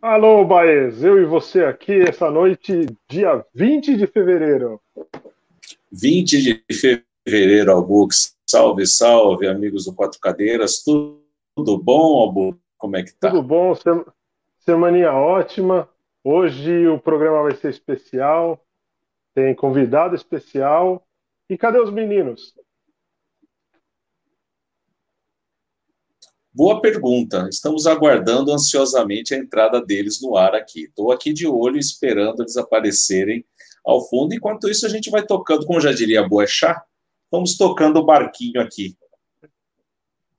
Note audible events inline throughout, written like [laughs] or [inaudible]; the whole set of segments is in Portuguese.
Alô, Baez, eu e você aqui essa noite, dia 20 de fevereiro. 20 de fevereiro, Albux. Salve, salve, amigos do Quatro Cadeiras. Tudo, tudo bom, Albux? Como é que tá? Tudo bom, semaninha ótima. Hoje o programa vai ser especial, tem convidado especial. E cadê os meninos? Boa pergunta. Estamos aguardando ansiosamente a entrada deles no ar aqui. Estou aqui de olho esperando eles aparecerem ao fundo. Enquanto isso, a gente vai tocando, como já diria a Boechat, vamos tocando o barquinho aqui,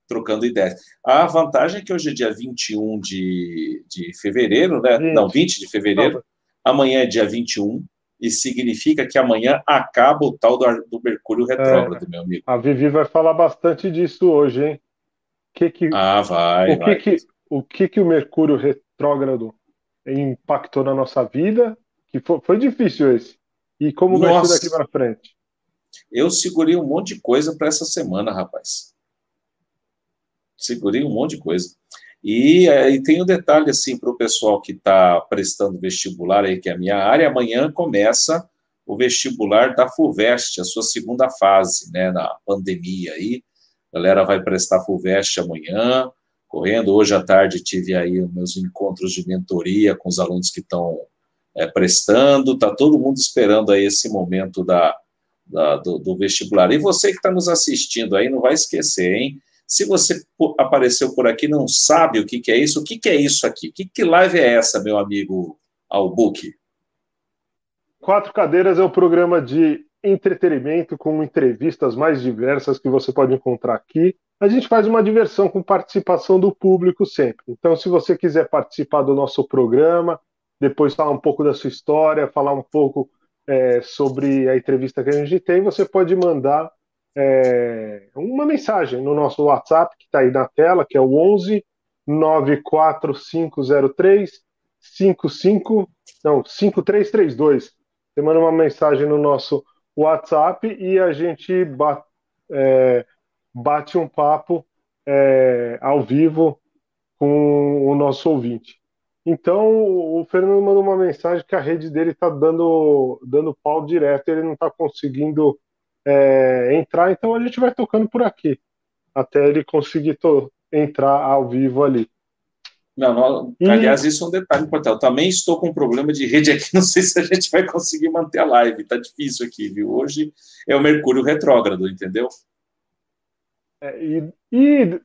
trocando ideias. A vantagem é que hoje é dia 21 de, de fevereiro, né? 20. Não, 20 de fevereiro. Amanhã é dia 21 e significa que amanhã acaba o tal do, do Mercúrio retrógrado, é, meu amigo. A Vivi vai falar bastante disso hoje, hein? Que que, ah, vai. O que, vai. que, o que, que o Mercúrio retrógrado impactou na nossa vida? Que foi, foi difícil esse. E como Nossa. vai ser daqui para frente? Eu segurei um monte de coisa para essa semana, rapaz. Segurei um monte de coisa. E, e tem um detalhe assim para o pessoal que está prestando vestibular aí, que é a minha área, amanhã começa o vestibular da FUVEST, a sua segunda fase, né, na pandemia aí. A galera vai prestar FUVEST amanhã, correndo. Hoje à tarde tive aí meus encontros de mentoria com os alunos que estão é, prestando, está todo mundo esperando aí esse momento da, da do, do, vestibular. E você que está nos assistindo aí, não vai esquecer, hein? Se você apareceu por aqui não sabe o que, que é isso, o que, que é isso aqui? Que, que live é essa, meu amigo Albuque? Quatro Cadeiras é o programa de entretenimento com entrevistas mais diversas que você pode encontrar aqui. A gente faz uma diversão com participação do público sempre. Então, se você quiser participar do nosso programa, depois falar um pouco da sua história, falar um pouco é, sobre a entrevista que a gente tem, você pode mandar é, uma mensagem no nosso WhatsApp, que está aí na tela, que é o 11 94503 55, não, 5332. Você manda uma mensagem no nosso WhatsApp e a gente bate, é, bate um papo é, ao vivo com o nosso ouvinte. Então o Fernando mandou uma mensagem que a rede dele está dando, dando pau direto, ele não está conseguindo é, entrar, então a gente vai tocando por aqui até ele conseguir entrar ao vivo ali. Não, não, aliás, isso é um detalhe importante. Eu também estou com um problema de rede aqui, [laughs] não sei se a gente vai conseguir manter a live. Está difícil aqui, viu? Hoje é o Mercúrio retrógrado, entendeu? É, e, e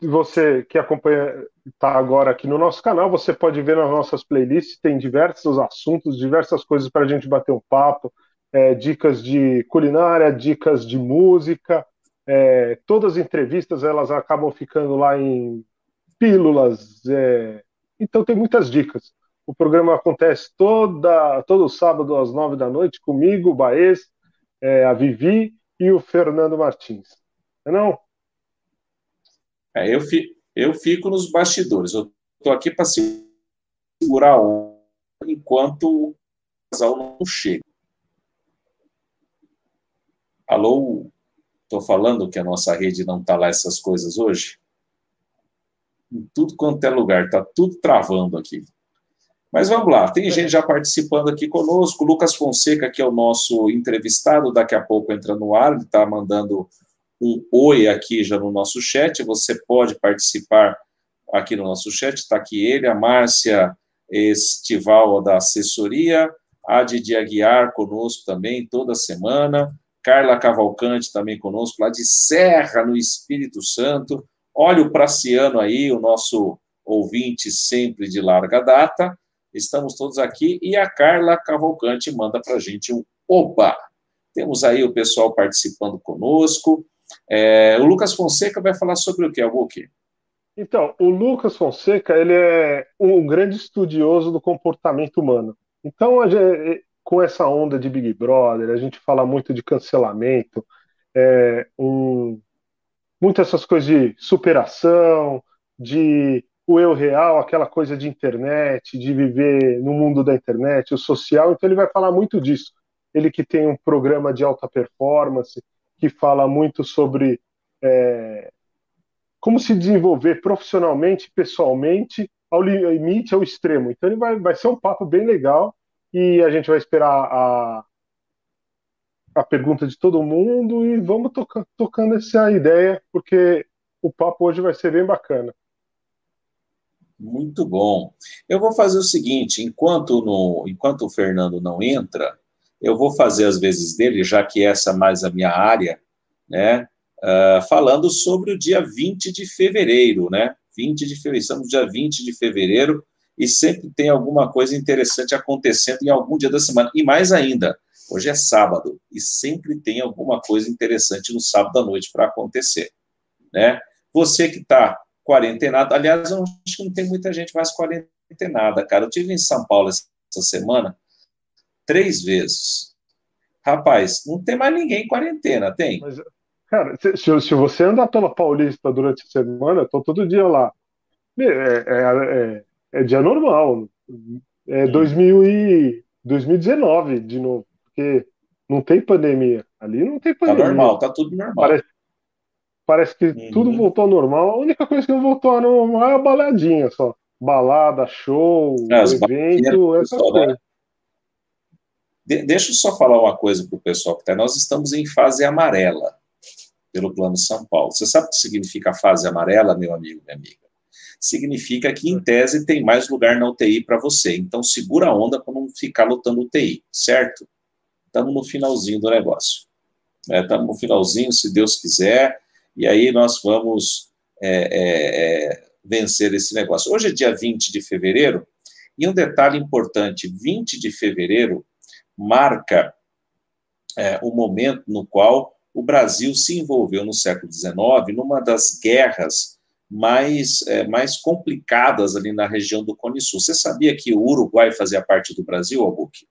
você que acompanha, está agora aqui no nosso canal, você pode ver nas nossas playlists, tem diversos assuntos, diversas coisas para a gente bater um papo, é, dicas de culinária, dicas de música, é, todas as entrevistas elas acabam ficando lá em pílulas. É... Então tem muitas dicas. O programa acontece toda, todo sábado às nove da noite comigo, o Baez, é, a Vivi e o Fernando Martins. Não? É não? É, eu, fi, eu fico nos bastidores. Eu estou aqui para segurar um enquanto o casal não chega. Alô? Estou falando que a nossa rede não está lá essas coisas hoje? Em tudo quanto é lugar, está tudo travando aqui. Mas vamos lá, tem gente já participando aqui conosco. Lucas Fonseca, que é o nosso entrevistado, daqui a pouco entra no ar, ele está mandando um oi aqui já no nosso chat. Você pode participar aqui no nosso chat, está aqui ele, a Márcia Estival da assessoria, a Didi Aguiar conosco também toda semana, Carla Cavalcante também conosco, lá de Serra, no Espírito Santo. Olha o Praciano aí, o nosso ouvinte sempre de larga data. Estamos todos aqui e a Carla Cavalcante manda para a gente um oba. Temos aí o pessoal participando conosco. É, o Lucas Fonseca vai falar sobre o que, Albuque? Então, o Lucas Fonseca ele é um grande estudioso do comportamento humano. Então, gente, com essa onda de Big Brother, a gente fala muito de cancelamento, é, um, muitas essas coisas de superação, de o eu real, aquela coisa de internet, de viver no mundo da internet, o social. Então ele vai falar muito disso. Ele que tem um programa de alta performance, que fala muito sobre é, como se desenvolver profissionalmente, pessoalmente ao limite, ao extremo. Então ele vai, vai ser um papo bem legal e a gente vai esperar a, a pergunta de todo mundo e vamos toca, tocando essa ideia, porque o papo hoje vai ser bem bacana. Muito bom. Eu vou fazer o seguinte: enquanto, no, enquanto o Fernando não entra, eu vou fazer as vezes dele, já que essa é mais a minha área, né? Uh, falando sobre o dia 20 de fevereiro, né? 20 de fevereiro, estamos dia 20 de fevereiro e sempre tem alguma coisa interessante acontecendo em algum dia da semana. E mais ainda, hoje é sábado e sempre tem alguma coisa interessante no sábado à noite para acontecer, né? Você que está quarentenado, aliás, eu acho que não tem muita gente mais quarentenada, cara. Eu tive em São Paulo essa semana três vezes. Rapaz, não tem mais ninguém em quarentena, tem? Mas, cara, se, se, você andar pela Paulista durante a semana, eu tô todo dia lá. É, é, é, é dia normal. É hum. 2000 e, 2019 de novo. Porque não tem pandemia. Ali não tem tá pandemia. Tá normal, tá tudo normal. Parece, parece que uhum. tudo voltou ao normal. A única coisa que não voltou ao normal é a baladinha só. Balada, show, é, evento, essa coisa. Né? De, deixa eu só falar uma coisa para o pessoal que está. Nós estamos em fase amarela pelo Plano São Paulo. Você sabe o que significa fase amarela, meu amigo, minha amiga? Significa que, em tese, tem mais lugar na UTI para você. Então, segura a onda para não ficar lotando UTI, certo? Estamos no finalzinho do negócio. Estamos é, no finalzinho, se Deus quiser, e aí nós vamos é, é, é vencer esse negócio. Hoje é dia 20 de fevereiro, e um detalhe importante: 20 de fevereiro marca é, o momento no qual o Brasil se envolveu no século XIX numa das guerras mais, é, mais complicadas ali na região do Cone Sul. Você sabia que o Uruguai fazia parte do Brasil, Albuque?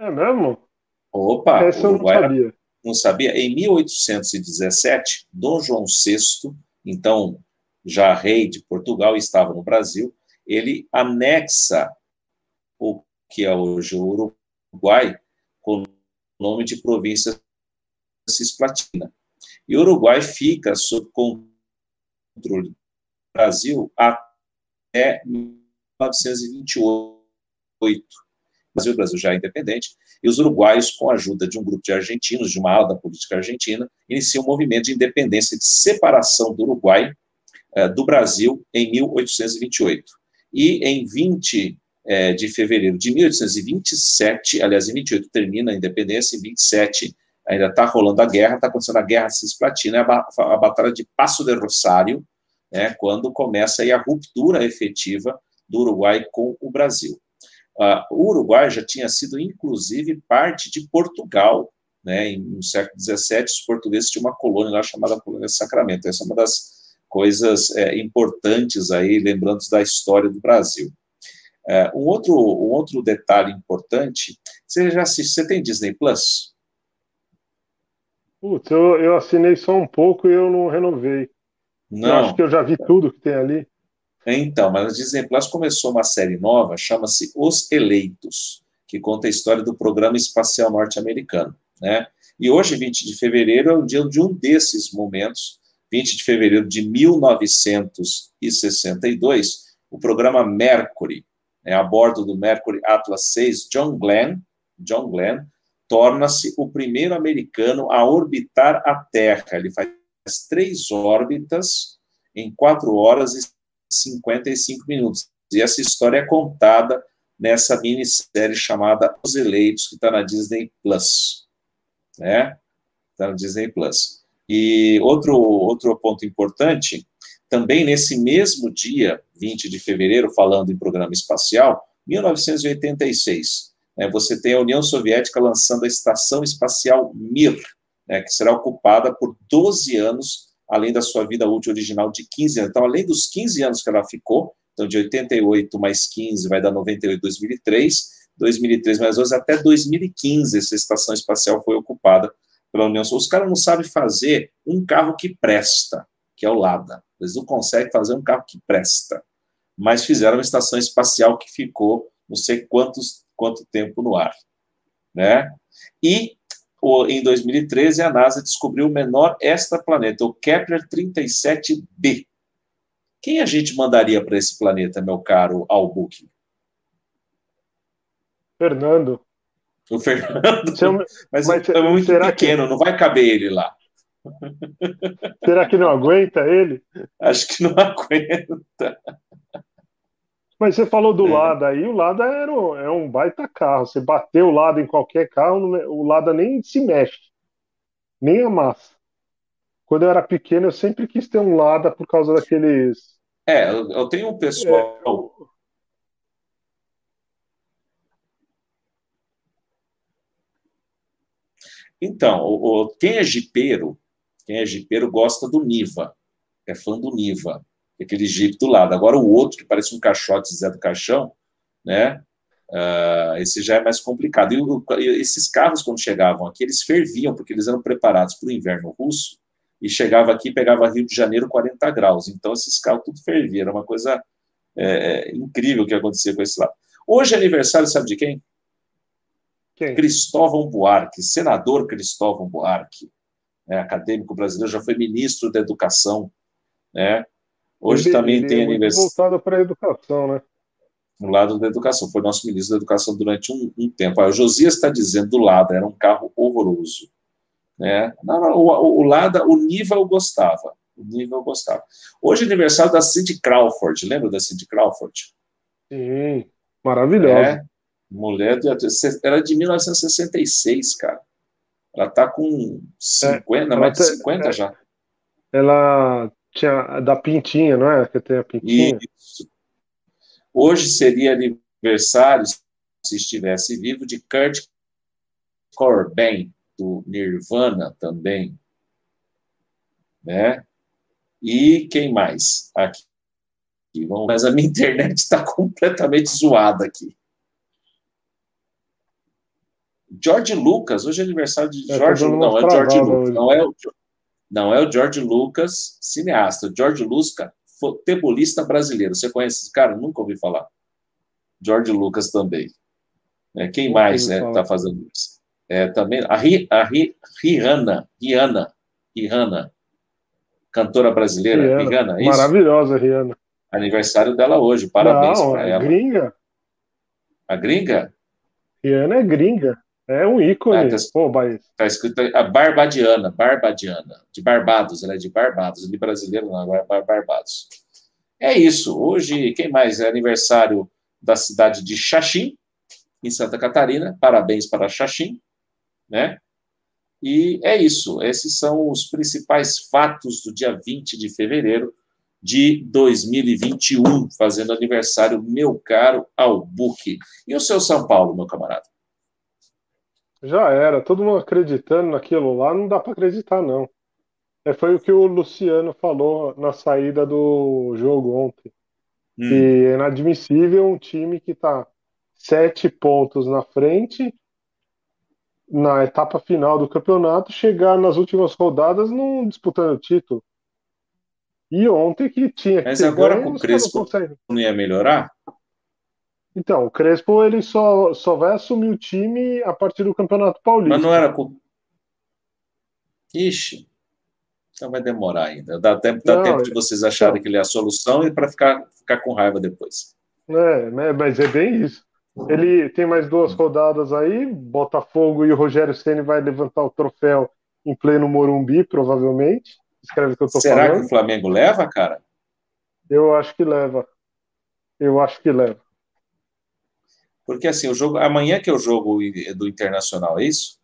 É mesmo? Opa, Essa Uruguai não sabia. não sabia. Em 1817, Dom João VI, então já rei de Portugal, estava no Brasil, ele anexa o que é hoje o Uruguai Uruguai com o nome de província cisplatina. E o Uruguai fica sob controle do Brasil até 1928. Brasil, o Brasil já é independente, e os uruguaios, com a ajuda de um grupo de argentinos, de uma ala da política argentina, iniciam um movimento de independência, de separação do Uruguai eh, do Brasil em 1828. E em 20 é, de fevereiro de 1827, aliás, em 28 termina a independência, em 27 ainda está rolando a guerra, está acontecendo a guerra cisplatina, a, batalha de Passo de Rosário, né, quando começa a ruptura efetiva do Uruguai com o Brasil. Uh, o Uruguai já tinha sido, inclusive, parte de Portugal, né, no século XVII, os portugueses tinham uma colônia lá chamada Colônia de Sacramento. Essa é uma das coisas é, importantes aí, lembrando da história do Brasil. É, um, outro, um outro detalhe importante, você já assiste, você tem Disney Plus? Putz, eu, eu assinei só um pouco e eu não renovei. Não. Eu acho que eu já vi tudo que tem ali. Então, mas Disney Plus começou uma série nova, chama-se Os Eleitos, que conta a história do programa espacial norte-americano, né? E hoje, 20 de fevereiro, é o dia de um desses momentos, 20 de fevereiro de 1962, o programa Mercury, é, a bordo do Mercury Atlas 6, John Glenn, John Glenn torna-se o primeiro americano a orbitar a Terra. Ele faz três órbitas em quatro horas e 55 minutos. E essa história é contada nessa minissérie chamada Os Eleitos, que está na Disney Plus. Né? Está na Disney Plus. E outro, outro ponto importante também nesse mesmo dia, 20 de fevereiro, falando em programa espacial, 1986, né, você tem a União Soviética lançando a Estação Espacial Mir, né, que será ocupada por 12 anos, além da sua vida útil original de 15 anos. Então, além dos 15 anos que ela ficou, então de 88 mais 15 vai dar 98, 2003, 2003 mais 12, até 2015 essa estação espacial foi ocupada pela União Soviética. Os caras não sabem fazer um carro que presta, que é o Lada. Eles não conseguem fazer um carro que presta. Mas fizeram uma estação espacial que ficou não sei quantos, quanto tempo no ar. Né? E em 2013, a NASA descobriu o menor extraplaneta, o Kepler 37b. Quem a gente mandaria para esse planeta, meu caro Albuque? Fernando. O Fernando. mas, mas é muito pequeno, que... não vai caber ele lá. Será que não aguenta ele? Acho que não [laughs] aguenta. Mas você falou do é. Lada aí, o Lada era um, é um baita carro. Você bateu o Lada em qualquer carro, o Lada nem se mexe, nem amassa. Quando eu era pequeno, eu sempre quis ter um Lada por causa daqueles. É, eu tenho um pessoal. É, eu... Então, o, o, quem é jipeiro, quem é jipeiro gosta do Niva, é fã do Niva aquele Jeep do lado. Agora o outro, que parece um caixote Zé do Caixão, né? Uh, esse já é mais complicado. E, o, esses carros, quando chegavam aqui, eles ferviam, porque eles eram preparados para o inverno russo, e chegava aqui pegava Rio de Janeiro 40 graus. Então, esses carros tudo fervia. Era uma coisa é, incrível que acontecia com esse lado. Hoje é aniversário, sabe de quem? Quem? Cristóvão Buarque, senador Cristóvão Buarque, né, acadêmico brasileiro, já foi ministro da Educação, né? Hoje ele, também ele tem é aniversário. voltado para a educação, né? No lado da educação. Foi nosso ministro da Educação durante um, um tempo. Aí, o Josias está dizendo do Lada, era um carro horroroso. Né? Não, o, o Lada, o Niva eu gostava. O gostava. Hoje é aniversário da Cindy Crawford. Lembra da Cindy Crawford? Sim, maravilhosa. É, mulher de, era de 1966, cara. Ela está com 50, é, mais de 50 é, já. Ela tinha da Pintinha, não é? Que tem a Pintinha. Isso. Hoje seria aniversário, se estivesse vivo, de Kurt Cobain, do Nirvana também. Né? E quem mais? Aqui. Mas a minha internet está [laughs] completamente zoada aqui. George Lucas, hoje é aniversário de é, George, não, é George Lucas, não é o não é o George Lucas, cineasta. O George Lucas, futebolista brasileiro. Você conhece esse cara? Nunca ouvi falar. George Lucas também. É, quem mais está né, tá fazendo isso? É, também a, Ri, a Ri, Rihanna, Rihanna, Rihanna, cantora brasileira, Rihanna, Rihanna é isso? Maravilhosa, Rihanna. Aniversário dela hoje, parabéns para ela. Gringa. A gringa? Rihanna é gringa. É um ícone. Ah, tá, Pô, tá escrito a Barbadiana, Barbadiana, de Barbados, ela é de Barbados, de brasileiro não, agora é Barbados. É isso. Hoje, quem mais? É aniversário da cidade de Xaxim, em Santa Catarina. Parabéns para Xaxim, né? E é isso. Esses são os principais fatos do dia 20 de fevereiro de 2021, fazendo aniversário, meu caro Albuque. E o seu São Paulo, meu camarada? Já era, todo mundo acreditando naquilo lá, não dá para acreditar, não. É, foi o que o Luciano falou na saída do jogo ontem. Hum. Que é inadmissível um time que está sete pontos na frente na etapa final do campeonato chegar nas últimas rodadas não disputando o título. E ontem que tinha que Mas agora ganho, com o Crespo não ia melhorar? Então, o Crespo ele só, só vai assumir o time a partir do Campeonato Paulista. Mas não era com. Ixi, então vai demorar ainda. Dá tempo, dá não, tempo de vocês acharem que ele é a solução e para ficar, ficar com raiva depois. É, né, mas é bem isso. Ele tem mais duas rodadas aí. Botafogo e o Rogério Ceni vai levantar o troféu em pleno Morumbi, provavelmente. Escreve o que eu tô Será falando. Será que o Flamengo leva, cara? Eu acho que leva. Eu acho que leva. Porque assim, o jogo amanhã que é o jogo do Internacional, é isso?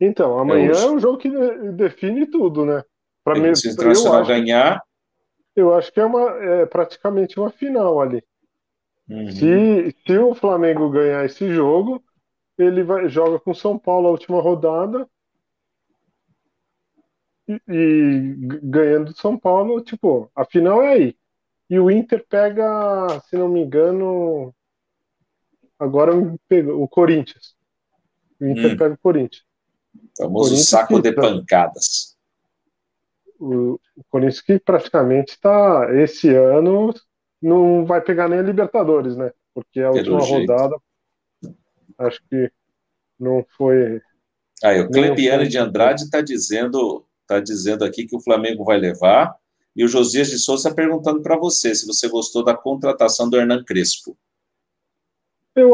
Então, amanhã é, é o jogo que define tudo, né? Para mim, se o Internacional eu ganhar, eu acho que é uma é praticamente uma final ali. Uhum. Se, se o Flamengo ganhar esse jogo, ele vai joga com São Paulo a última rodada e, e ganhando São Paulo, tipo, a final é aí. E o Inter pega, se não me engano, Agora pegou o Corinthians. O Inter hum. pega o Corinthians. O famoso Corinthians saco que, de pancadas. O, o Corinthians que praticamente está, esse ano, não vai pegar nem a Libertadores, né? Porque a Pelo última jeito. rodada, acho que não foi. Aí, o Clebiane de Andrade está dizendo, tá dizendo aqui que o Flamengo vai levar E o Josias de Souza está perguntando para você se você gostou da contratação do Hernan Crespo. Eu,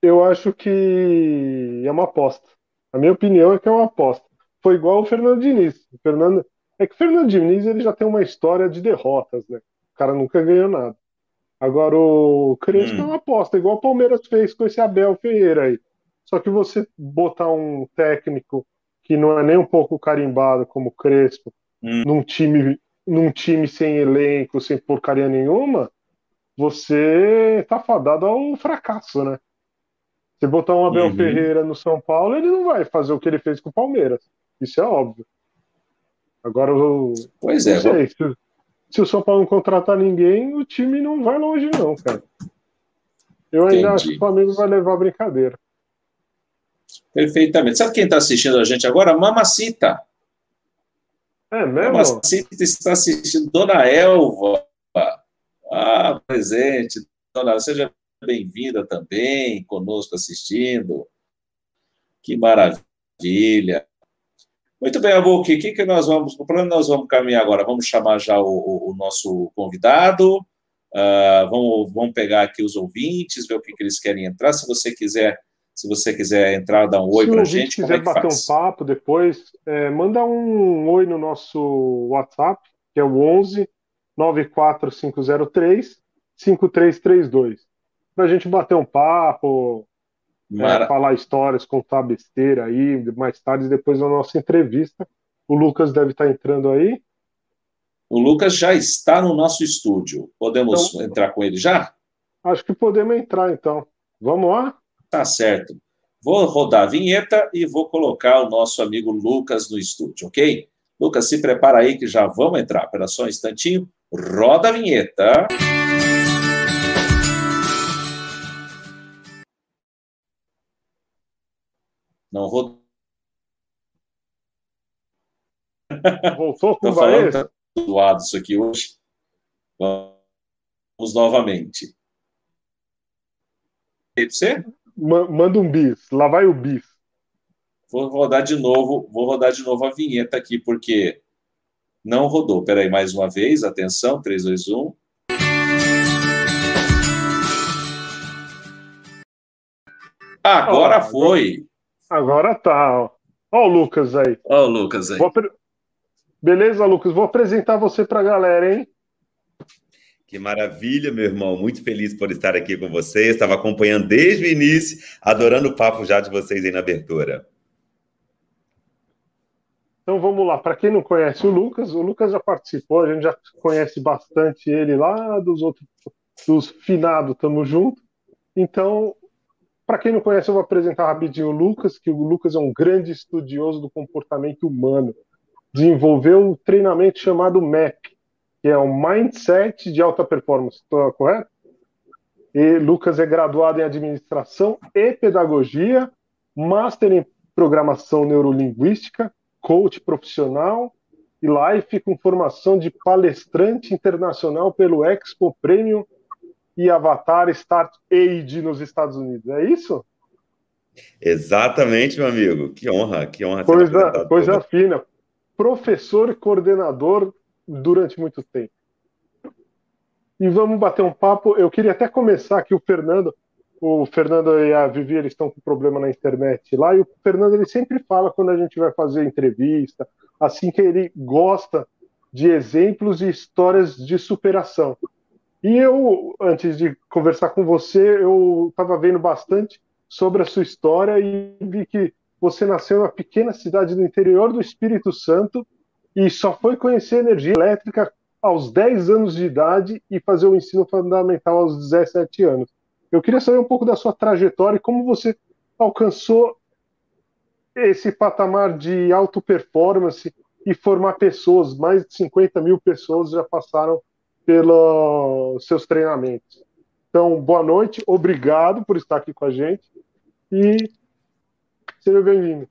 eu acho que é uma aposta. A minha opinião é que é uma aposta. Foi igual o Fernando Diniz. O Fernando, é que o Fernando Diniz ele já tem uma história de derrotas, né? O cara nunca ganhou nada. Agora o Crespo hum. é uma aposta, igual o Palmeiras fez com esse Abel Ferreira aí. Só que você botar um técnico que não é nem um pouco carimbado como o Crespo, hum. num time num time sem elenco, sem porcaria nenhuma, você tá fadado ao fracasso, né? Se botar um Abel uhum. Ferreira no São Paulo, ele não vai fazer o que ele fez com o Palmeiras. Isso é óbvio. Agora, eu, pois é. Sei, se, se, o São Paulo não contratar ninguém, o time não vai longe, não, cara. Eu ainda Entendi. acho que o Flamengo vai levar a brincadeira. Perfeitamente. Sabe quem está assistindo a gente agora? Mamacita. É mesmo? Mamacita está assistindo. Dona Elva. Presente. Dona, seja bem-vinda também, conosco assistindo. Que maravilha. Muito bem, Abuki, o que, que nós vamos, o plano nós vamos caminhar agora? Vamos chamar já o, o, o nosso convidado, uh, vamos, vamos pegar aqui os ouvintes, ver o que, que eles querem entrar. Se você quiser se você quiser entrar, dar um oi para a gente. Se quiser é bater faz? um papo depois, é, manda um oi no nosso WhatsApp, que é o 11 94503 5332. Para a gente bater um papo, é, falar histórias, contar besteira aí, mais tarde, depois da nossa entrevista. O Lucas deve estar entrando aí. O Lucas já está no nosso estúdio. Podemos então, entrar com ele já? Acho que podemos entrar, então. Vamos lá? Tá certo. Vou rodar a vinheta e vou colocar o nosso amigo Lucas no estúdio, ok? Lucas, se prepara aí que já vamos entrar. Espera só um instantinho. Roda a vinheta. Não rodou. Voltou com o falando, tá zoado isso aqui hoje. Vamos novamente. E você? manda um bis, lá vai o bis. Vou rodar de novo, vou rodar de novo a vinheta aqui, porque não rodou. Peraí, mais uma vez, atenção, 3, 2, 1. Agora foi. Agora tá. Ó o Lucas aí. Ó o Lucas aí. Beleza, Lucas? Vou apresentar você pra galera, hein? Que maravilha, meu irmão. Muito feliz por estar aqui com vocês. Estava acompanhando desde o início, adorando o papo já de vocês aí na abertura. Então vamos lá. Para quem não conhece o Lucas, o Lucas já participou, a gente já conhece bastante ele lá dos outros, dos finados, tamo junto. Então, para quem não conhece, eu vou apresentar rapidinho o Lucas, que o Lucas é um grande estudioso do comportamento humano. Desenvolveu um treinamento chamado MAP, que é um mindset de alta performance. Estou correto? E Lucas é graduado em administração e pedagogia, master em programação neurolinguística, coach profissional e life com formação de palestrante internacional pelo Expo Premium e Avatar Start Aid nos Estados Unidos. É isso? Exatamente, meu amigo. Que honra, que honra. Coisa, coisa fina. Professor e coordenador durante muito tempo. E vamos bater um papo. Eu queria até começar que o Fernando, o Fernando e a Vivi, eles estão com problema na internet lá, e o Fernando ele sempre fala quando a gente vai fazer entrevista, assim que ele gosta de exemplos e histórias de superação. E eu, antes de conversar com você, eu estava vendo bastante sobre a sua história e vi que você nasceu numa pequena cidade do interior do Espírito Santo e só foi conhecer energia elétrica aos 10 anos de idade e fazer o ensino fundamental aos 17 anos. Eu queria saber um pouco da sua trajetória e como você alcançou esse patamar de alta performance e formar pessoas, mais de 50 mil pessoas já passaram pelos seus treinamentos. Então, boa noite, obrigado por estar aqui com a gente e seja bem-vindo.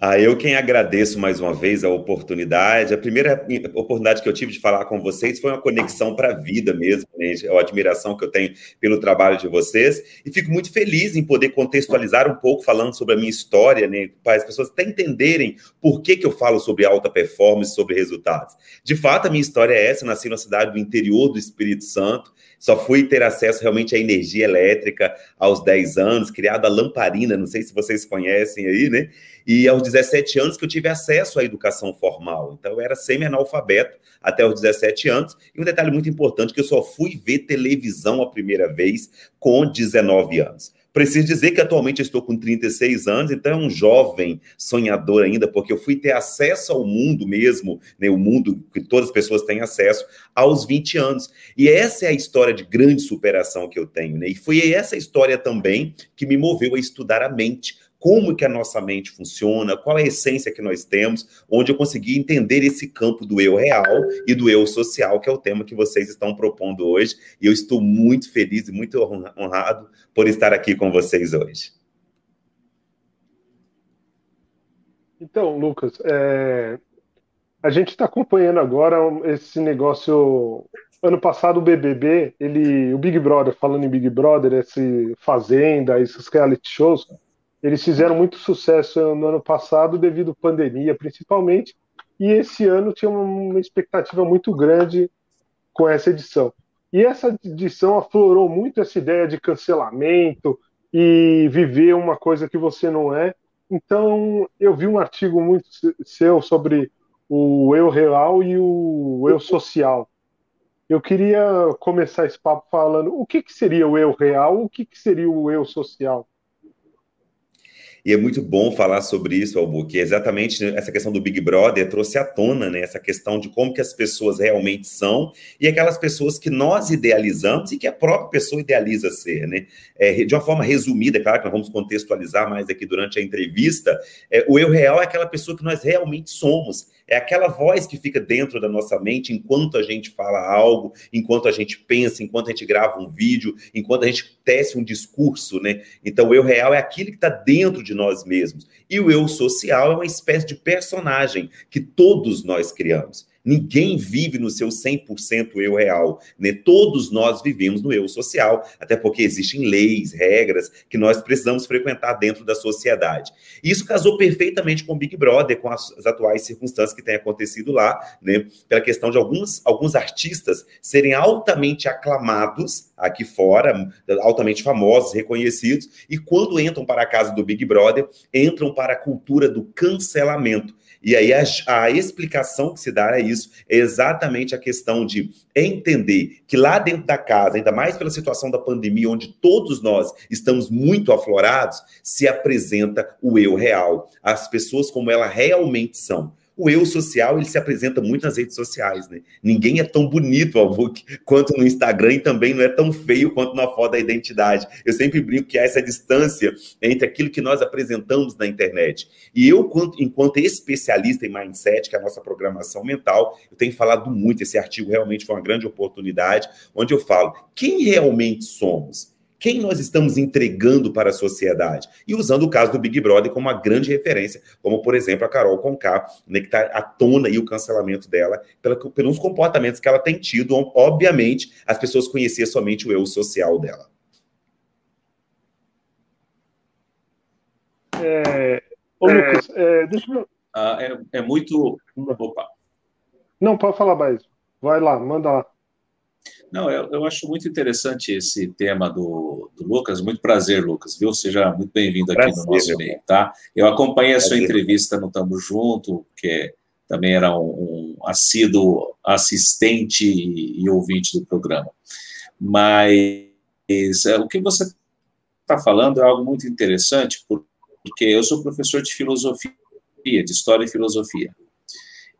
Ah, eu quem agradeço mais uma vez a oportunidade. A primeira oportunidade que eu tive de falar com vocês foi uma conexão para a vida mesmo, né? a admiração que eu tenho pelo trabalho de vocês. E fico muito feliz em poder contextualizar um pouco falando sobre a minha história, né? para as pessoas até entenderem por que, que eu falo sobre alta performance, sobre resultados. De fato, a minha história é essa. Eu nasci na cidade do interior do Espírito Santo, só fui ter acesso realmente à energia elétrica aos 10 anos, criada a lamparina, não sei se vocês conhecem aí, né? E aos 17 anos que eu tive acesso à educação formal. Então, eu era semi-analfabeto até os 17 anos. E um detalhe muito importante, que eu só fui ver televisão a primeira vez com 19 anos. Preciso dizer que atualmente estou com 36 anos, então é um jovem sonhador ainda, porque eu fui ter acesso ao mundo mesmo, né, o mundo que todas as pessoas têm acesso, aos 20 anos. E essa é a história de grande superação que eu tenho. Né? E foi essa história também que me moveu a estudar a mente, como que a nossa mente funciona, qual é a essência que nós temos, onde eu consegui entender esse campo do eu real e do eu social, que é o tema que vocês estão propondo hoje. E eu estou muito feliz e muito honrado por estar aqui com vocês hoje. Então, Lucas, é... a gente está acompanhando agora esse negócio. Ano passado o BBB, ele, o Big Brother, falando em Big Brother, esse Fazenda, esses reality shows, eles fizeram muito sucesso no ano passado devido à pandemia, principalmente, e esse ano tinha uma expectativa muito grande com essa edição. E essa edição aflorou muito essa ideia de cancelamento e viver uma coisa que você não é. Então, eu vi um artigo muito seu sobre o eu real e o eu social. Eu queria começar esse papo falando o que, que seria o eu real, o que, que seria o eu social. E é muito bom falar sobre isso, Albu, que exatamente essa questão do Big Brother trouxe à tona, né, essa questão de como que as pessoas realmente são e aquelas pessoas que nós idealizamos e que a própria pessoa idealiza ser, né? É, de uma forma resumida, claro que nós vamos contextualizar mais aqui durante a entrevista, é, o eu real é aquela pessoa que nós realmente somos, é aquela voz que fica dentro da nossa mente enquanto a gente fala algo, enquanto a gente pensa, enquanto a gente grava um vídeo, enquanto a gente tece um discurso, né? Então, o eu real é aquilo que está dentro de nós mesmos. E o eu social é uma espécie de personagem que todos nós criamos. Ninguém vive no seu 100% eu real, né? Todos nós vivemos no eu social, até porque existem leis, regras que nós precisamos frequentar dentro da sociedade. Isso casou perfeitamente com o Big Brother, com as, as atuais circunstâncias que têm acontecido lá, né? Pela questão de alguns, alguns artistas serem altamente aclamados aqui fora, altamente famosos, reconhecidos, e quando entram para a casa do Big Brother, entram para a cultura do cancelamento e aí a, a, explicação que se dá é isso, é exatamente a questão de entender que lá dentro da casa, ainda mais pela situação da pandemia, onde todos nós estamos muito aflorados, se apresenta o eu real, as pessoas como elas realmente são. O eu social, ele se apresenta muito nas redes sociais, né? Ninguém é tão bonito Alvuk, [laughs] quanto no Instagram e também não é tão feio quanto na foto da identidade. Eu sempre brinco que há essa distância entre aquilo que nós apresentamos na internet. E eu, enquanto especialista em mindset, que é a nossa programação mental, eu tenho falado muito, esse artigo realmente foi uma grande oportunidade, onde eu falo, quem realmente somos? Quem nós estamos entregando para a sociedade. E usando o caso do Big Brother como uma grande referência, como, por exemplo, a Carol Conká, né, que está à tona e o cancelamento dela pela, pelos comportamentos que ela tem tido. Obviamente, as pessoas conheciam somente o eu social dela. É, ô, Lucas, é, deixa eu... Ah, é, é muito... Opa. Não, pode falar mais. Vai lá, manda lá. Não, eu, eu, acho muito interessante esse tema do, do, Lucas. Muito prazer, Lucas, viu? Seja muito bem-vindo aqui prazer, no nosso meio, tá? Eu acompanhei a sua prazer. entrevista no Tamo Junto, que também era um, um assíduo assistente e, e, ouvinte do programa. Mas é, o que você está falando é algo muito interessante, porque eu sou professor de filosofia, de história e filosofia.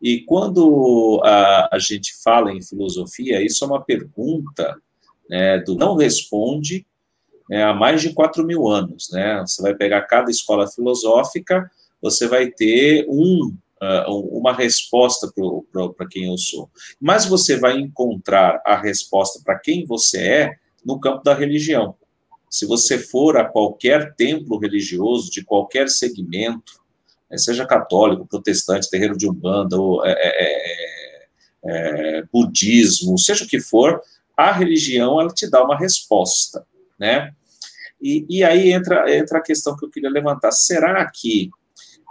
E quando a, a gente fala em filosofia, isso é uma pergunta né, do não responde né, há mais de 4 mil anos. Né? Você vai pegar cada escola filosófica, você vai ter um, uh, uma resposta para quem eu sou. Mas você vai encontrar a resposta para quem você é no campo da religião. Se você for a qualquer templo religioso, de qualquer segmento, seja católico, protestante, terreiro de umbanda, ou, é, é, é, budismo, seja o que for, a religião ela te dá uma resposta, né? E, e aí entra, entra a questão que eu queria levantar. Será que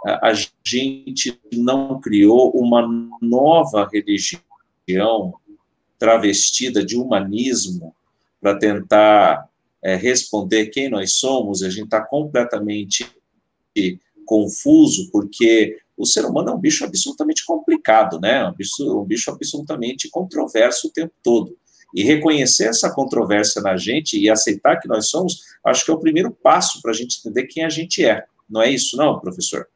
a, a gente não criou uma nova religião travestida de humanismo para tentar é, responder quem nós somos? A gente está completamente confuso, porque o ser humano é um bicho absolutamente complicado, né? Um bicho, um bicho absolutamente controverso o tempo todo. E reconhecer essa controvérsia na gente e aceitar que nós somos, acho que é o primeiro passo para a gente entender quem a gente é. Não é isso, não, professor?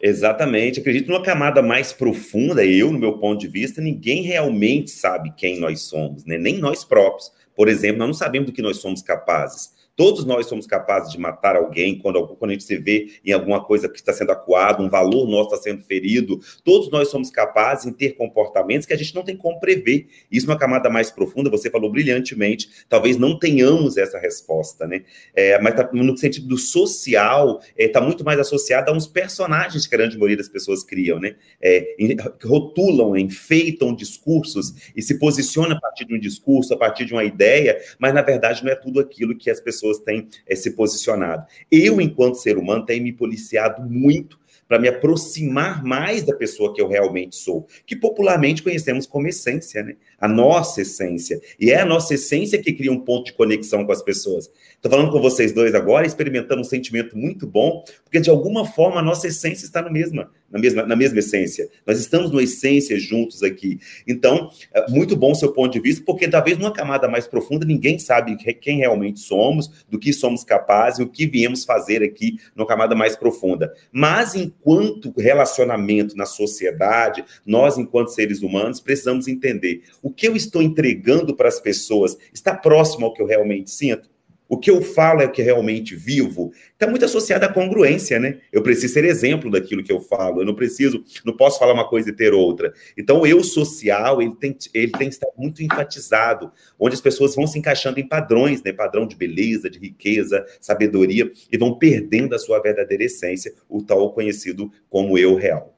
Exatamente. Acredito numa camada mais profunda, eu, no meu ponto de vista, ninguém realmente sabe quem nós somos, né? nem nós próprios. Por exemplo, nós não sabemos do que nós somos capazes. Todos nós somos capazes de matar alguém quando, quando a gente se vê em alguma coisa que está sendo acuado, um valor nosso está sendo ferido. Todos nós somos capazes em ter comportamentos que a gente não tem como prever. Isso é uma camada mais profunda, você falou brilhantemente. Talvez não tenhamos essa resposta, né? É, mas tá, no sentido do social, está é, tá muito mais associado a uns personagens que a grande maioria das pessoas criam, né? É, rotulam, enfeitam discursos e se posicionam a partir de um discurso, a partir de uma ideia, mas na verdade não é tudo aquilo que as pessoas pessoas têm é, se posicionado. Eu, enquanto ser humano, tenho me policiado muito para me aproximar mais da pessoa que eu realmente sou, que popularmente conhecemos como essência, né? A nossa essência. E é a nossa essência que cria um ponto de conexão com as pessoas. Estou falando com vocês dois agora, experimentando um sentimento muito bom, porque de alguma forma a nossa essência está no mesma, na, mesma, na mesma essência. Nós estamos numa essência juntos aqui. Então, é muito bom o seu ponto de vista, porque talvez numa camada mais profunda ninguém sabe quem realmente somos, do que somos capazes, o que viemos fazer aqui numa camada mais profunda. Mas, enquanto relacionamento na sociedade, nós, enquanto seres humanos, precisamos entender o que eu estou entregando para as pessoas está próximo ao que eu realmente sinto. O que eu falo é o que realmente vivo. Está muito associado à congruência, né? Eu preciso ser exemplo daquilo que eu falo. Eu não preciso, não posso falar uma coisa e ter outra. Então, o eu social, ele tem, ele tem que estar muito enfatizado, onde as pessoas vão se encaixando em padrões, né? Padrão de beleza, de riqueza, sabedoria, e vão perdendo a sua verdadeira essência, o tal conhecido como eu real.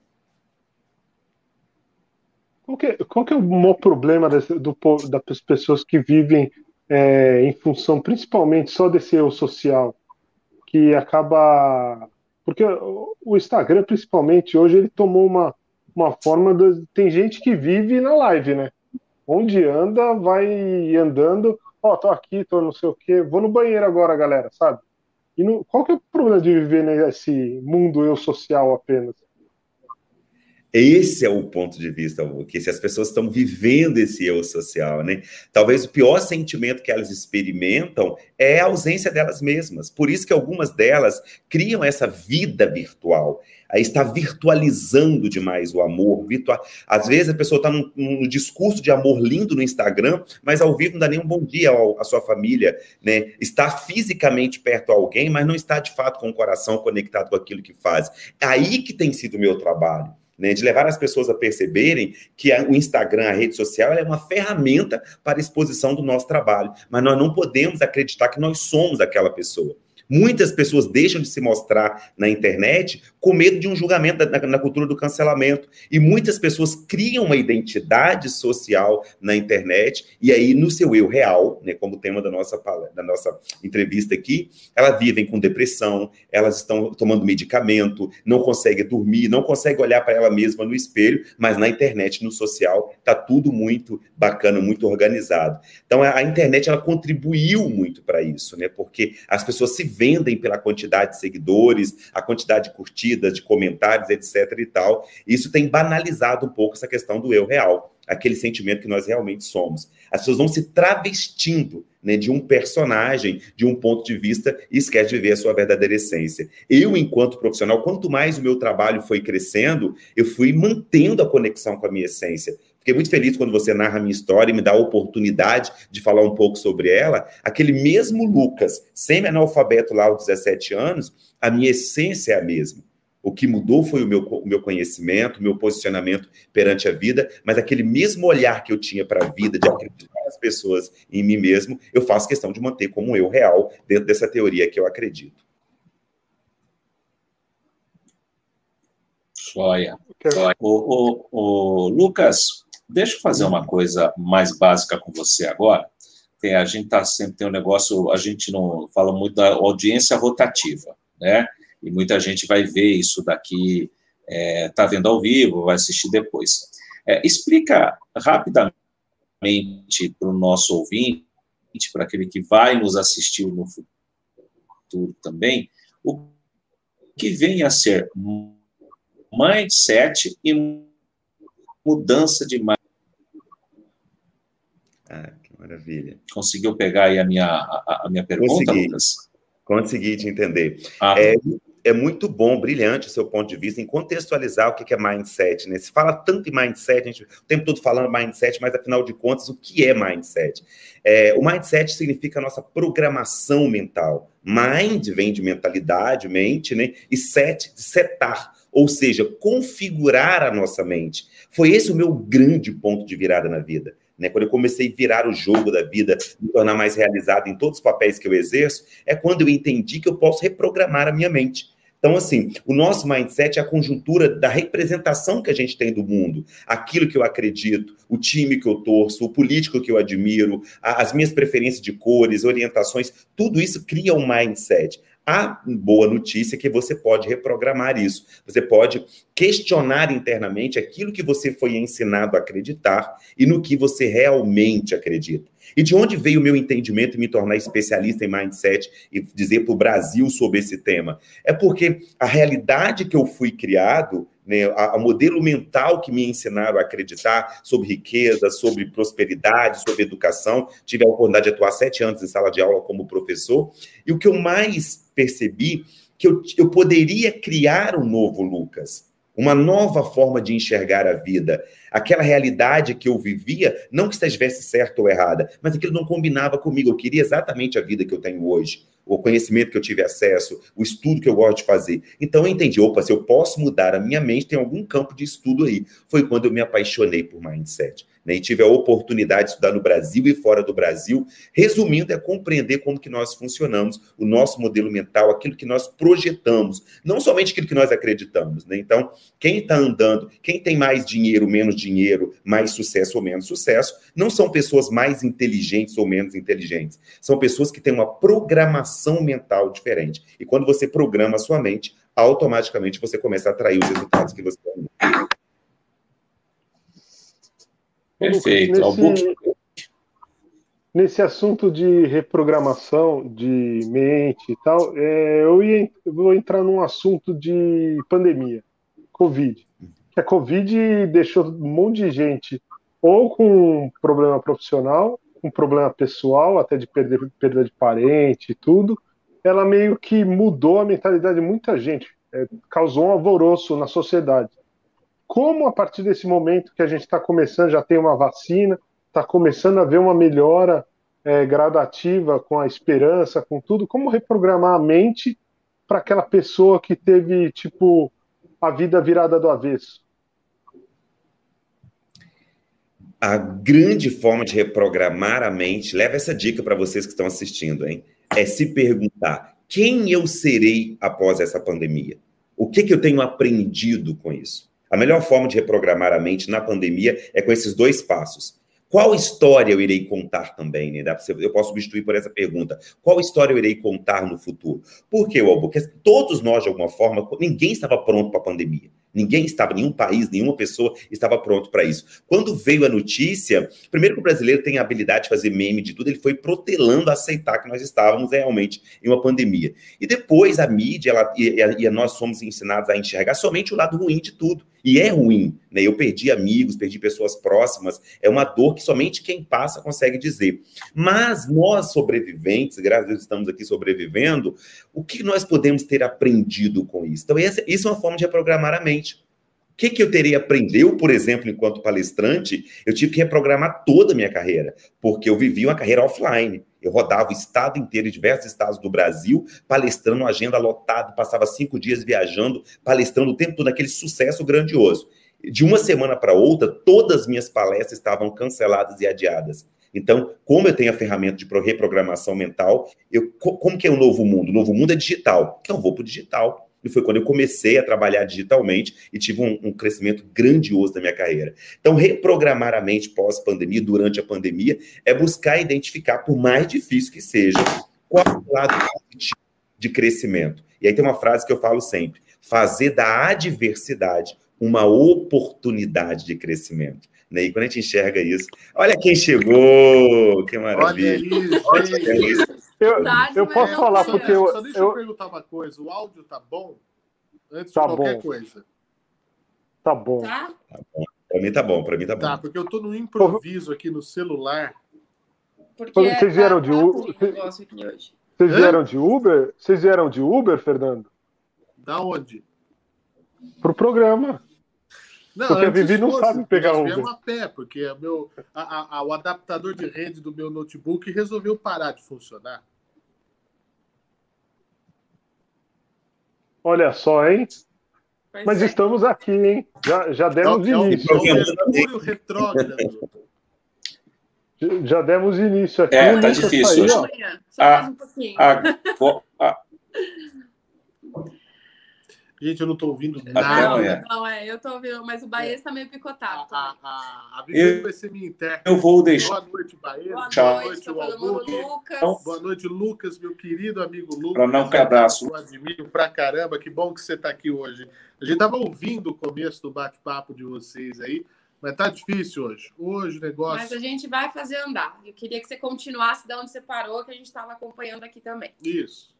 Qual que, é, qual que é o maior problema desse, do, das pessoas que vivem é, em função principalmente só desse eu social, que acaba. Porque o Instagram, principalmente, hoje ele tomou uma, uma forma. De... Tem gente que vive na live, né? Onde anda, vai andando. Ó, oh, tô aqui, tô não sei o quê. Vou no banheiro agora, galera, sabe? E no... qual que é o problema de viver nesse mundo eu social apenas? Esse é o ponto de vista, que se as pessoas estão vivendo esse eu social, né? Talvez o pior sentimento que elas experimentam é a ausência delas mesmas. Por isso que algumas delas criam essa vida virtual. Aí está virtualizando demais o amor. Virtual... Às vezes a pessoa está num, num, discurso de amor lindo no Instagram, mas ao vivo não dá nem um bom dia à sua família, né? Está fisicamente perto a alguém, mas não está de fato com o coração conectado com aquilo que faz. É aí que tem sido o meu trabalho né, de levar as pessoas a perceberem que a, o Instagram, a rede social, é uma ferramenta para exposição do nosso trabalho, mas nós não podemos acreditar que nós somos aquela pessoa. Muitas pessoas deixam de se mostrar na internet com medo de um julgamento na, na, cultura do cancelamento. E muitas pessoas criam uma identidade social na internet, e aí, no seu eu real, né, como tema da nossa, da nossa entrevista aqui, elas vivem com depressão, elas estão tomando medicamento, não conseguem dormir, não conseguem olhar para ela mesma no espelho, mas na internet, no social, está tudo muito bacana, muito organizado. Então, a, a internet ela contribuiu muito para isso, né? Porque as pessoas se vendem pela quantidade de seguidores, a quantidade de curtidas, de comentários, etc. e tal. Isso tem banalizado um pouco essa questão do eu real, aquele sentimento que nós realmente somos. As pessoas vão se travestindo né, de um personagem, de um ponto de vista, e esquece de viver a sua verdadeira essência. Eu, enquanto profissional, quanto mais o meu trabalho foi crescendo, eu fui mantendo a conexão com a minha essência. Fiquei muito feliz quando você narra a minha história e me dá a oportunidade de falar um pouco sobre ela. Aquele mesmo Lucas, semi-analfabeto lá aos 17 anos, a minha essência é a mesma. O que mudou foi o meu, o meu conhecimento, o meu posicionamento perante a vida, mas aquele mesmo olhar que eu tinha para a vida, de acreditar nas pessoas em mim mesmo, eu faço questão de manter como eu real dentro dessa teoria que eu acredito. Joia. O, o, o, Lucas, deixa eu fazer uma coisa mais básica com você agora. Tem, a gente tá sempre tem um negócio, a gente não fala muito da audiência rotativa, né? E muita gente vai ver isso daqui, é, tá vendo ao vivo, vai assistir depois. É, explica rapidamente para o nosso ouvinte, para aquele que vai nos assistir no futuro também, o que vem a ser mindset e mudança de mindset. Ah, que maravilha. Conseguiu pegar aí a minha, a, a minha pergunta, Consegui. Lucas? Consegui te entender. Ah. É, é muito bom, brilhante o seu ponto de vista em contextualizar o que é mindset. Né? Se fala tanto em mindset, a gente o tempo todo falando mindset, mas afinal de contas, o que é mindset? É, o mindset significa a nossa programação mental. Mind vem de mentalidade, mente, né? E set, de setar, ou seja, configurar a nossa mente. Foi esse o meu grande ponto de virada na vida. Né? Quando eu comecei a virar o jogo da vida, me tornar mais realizado em todos os papéis que eu exerço, é quando eu entendi que eu posso reprogramar a minha mente. Então, assim, o nosso mindset é a conjuntura da representação que a gente tem do mundo, aquilo que eu acredito, o time que eu torço, o político que eu admiro, as minhas preferências de cores, orientações, tudo isso cria um mindset. A boa notícia é que você pode reprogramar isso. Você pode questionar internamente aquilo que você foi ensinado a acreditar e no que você realmente acredita. E de onde veio o meu entendimento e me tornar especialista em mindset e dizer para o Brasil sobre esse tema? É porque a realidade que eu fui criado, né, a, a, modelo mental que me ensinaram a acreditar sobre riqueza, sobre prosperidade, sobre educação. Tive a oportunidade de atuar sete anos em sala de aula como professor. E o que eu mais percebi que eu, eu poderia criar um novo Lucas uma nova forma de enxergar a vida. Aquela realidade que eu vivia, não que estivesse certa ou errada, mas aquilo não combinava comigo. Eu queria exatamente a vida que eu tenho hoje, o conhecimento que eu tive acesso, o estudo que eu gosto de fazer. Então eu entendi, opa, se eu posso mudar a minha mente, tem algum campo de estudo aí. Foi quando eu me apaixonei por mindset né, e tive a oportunidade de estudar no Brasil e fora do Brasil. Resumindo, é compreender como que nós funcionamos, o nosso modelo mental, aquilo que nós projetamos, não somente aquilo que nós acreditamos. Né? Então, quem está andando, quem tem mais dinheiro, menos dinheiro, mais sucesso ou menos sucesso, não são pessoas mais inteligentes ou menos inteligentes. São pessoas que têm uma programação mental diferente. E quando você programa a sua mente, automaticamente você começa a atrair os resultados que você quer. Perfeito. Nesse, nesse assunto de reprogramação de mente e tal, é, eu, ia, eu vou entrar num assunto de pandemia, Covid. Que a Covid deixou um monte de gente ou com problema profissional, um problema pessoal, até de perder, perda de parente e tudo. Ela meio que mudou a mentalidade de muita gente, é, causou um alvoroço na sociedade como a partir desse momento que a gente está começando, já tem uma vacina, está começando a ver uma melhora é, gradativa com a esperança, com tudo, como reprogramar a mente para aquela pessoa que teve, tipo, a vida virada do avesso? A grande forma de reprogramar a mente, leva essa dica para vocês que estão assistindo, hein? É se perguntar: quem eu serei após essa pandemia? O que, que eu tenho aprendido com isso? A melhor forma de reprogramar a mente na pandemia é com esses dois passos. Qual história eu irei contar também? Né? Eu posso substituir por essa pergunta. Qual história eu irei contar no futuro? Por quê, Albo? Porque todos nós, de alguma forma, ninguém estava pronto para a pandemia. Ninguém estava, nenhum país, nenhuma pessoa estava pronto para isso. Quando veio a notícia, primeiro que o brasileiro tem a habilidade de fazer meme de tudo, ele foi protelando a aceitar que nós estávamos realmente em uma pandemia. E depois a mídia ela, e, e, nós somos ensinados a enxergar somente o lado ruim de tudo. E é ruim, né? Eu perdi amigos, perdi pessoas próximas, é uma dor que somente quem passa consegue dizer. Mas nós sobreviventes, graças a Deus estamos aqui sobrevivendo, o que nós podemos ter aprendido com isso? Então, essa, isso é uma forma de reprogramar a mente. O que, que eu teria aprendido, por exemplo, enquanto palestrante? Eu tive que reprogramar toda a minha carreira, porque eu vivi uma carreira offline. Eu rodava o estado inteiro, diversos estados do Brasil, palestrando, agenda lotada, passava cinco dias viajando, palestrando o tempo todo, aquele sucesso grandioso. De uma semana para outra, todas as minhas palestras estavam canceladas e adiadas. Então, como eu tenho a ferramenta de reprogramação mental, eu, como que é o novo mundo? O novo mundo é digital. Então, eu vou para o digital e foi quando eu comecei a trabalhar digitalmente e tive um, um crescimento grandioso na minha carreira. Então, reprogramar a mente pós-pandemia, durante a pandemia, é buscar identificar, por mais difícil que seja, qual é o lado de crescimento. E aí tem uma frase que eu falo sempre: fazer da adversidade uma oportunidade de crescimento. Né? E quando a gente enxerga isso, olha quem chegou! Que maravilha! Olha aí, eu, eu posso falar porque eu. Só deixa eu, eu perguntar uma coisa: o áudio tá bom? Antes tá de qualquer bom. coisa. Tá bom. Tá? tá bom. Para mim tá bom, para mim tá bom. Tá, porque eu tô no improviso aqui no celular. Porque vocês vieram de Uber? Vocês vieram de Uber? Vocês vieram de Uber, Fernando? Da onde? Pro programa. Não, porque a Vivi não fosse, sabe pegar Uber. a pé, porque meu, a, a, o adaptador de rede do meu notebook resolveu parar de funcionar. Olha só, hein? Pois Mas é. estamos aqui, hein? Já, já demos é, início. É Mercúrio retrógrado. Já demos início aqui. É, tá difícil. Aí, Só mais um pouquinho. A, a, Gente, eu não estou ouvindo nada. Não, não, é, eu estou ouvindo, mas o Baez está meio picotado. A, a, a eu, vai ser minha interna. Eu vou deixar. Boa noite, Baez. Boa Tchau. noite, Boa noite Lucas. Boa noite, Lucas, meu querido amigo Lucas. Para não pedaço. Eu admiro pra caramba, que bom que você está aqui hoje. A gente estava ouvindo o começo do bate-papo de vocês aí, mas tá difícil hoje. Hoje o negócio. Mas a gente vai fazer andar. Eu queria que você continuasse de onde você parou, que a gente estava acompanhando aqui também. Isso.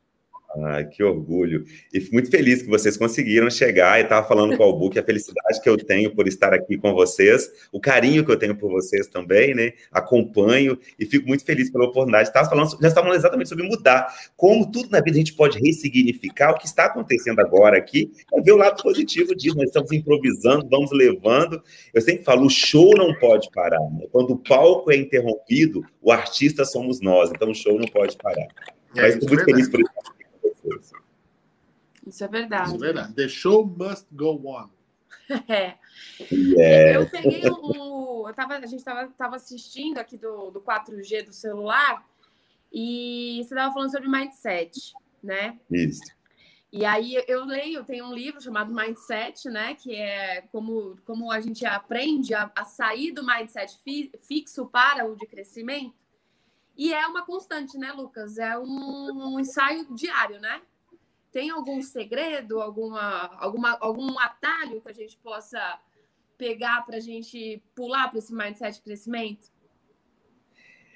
Ai, que orgulho. E fico muito feliz que vocês conseguiram chegar e estava falando com o Albuque a felicidade que eu tenho por estar aqui com vocês, o carinho que eu tenho por vocês também, né? Acompanho e fico muito feliz pela oportunidade. Estava falando, já estava falando exatamente sobre mudar. Como tudo na vida a gente pode ressignificar o que está acontecendo agora aqui, é ver o lado positivo disso. Nós estamos improvisando, vamos levando. Eu sempre falo, o show não pode parar. Né? Quando o palco é interrompido, o artista somos nós, então o show não pode parar. É, Mas estou muito feliz por isso isso é verdade. Isso é verdade. The show must go on. [laughs] é. Yeah. Eu peguei um. Eu tava, a gente estava tava assistindo aqui do, do 4G do celular e você estava falando sobre mindset, né? Isso. E aí eu leio, tem um livro chamado Mindset, né? Que é como, como a gente aprende a, a sair do mindset fi, fixo para o de crescimento. E é uma constante, né, Lucas? É um, um ensaio diário, né? Tem algum segredo, alguma, alguma, algum atalho que a gente possa pegar para a gente pular para esse mindset de crescimento?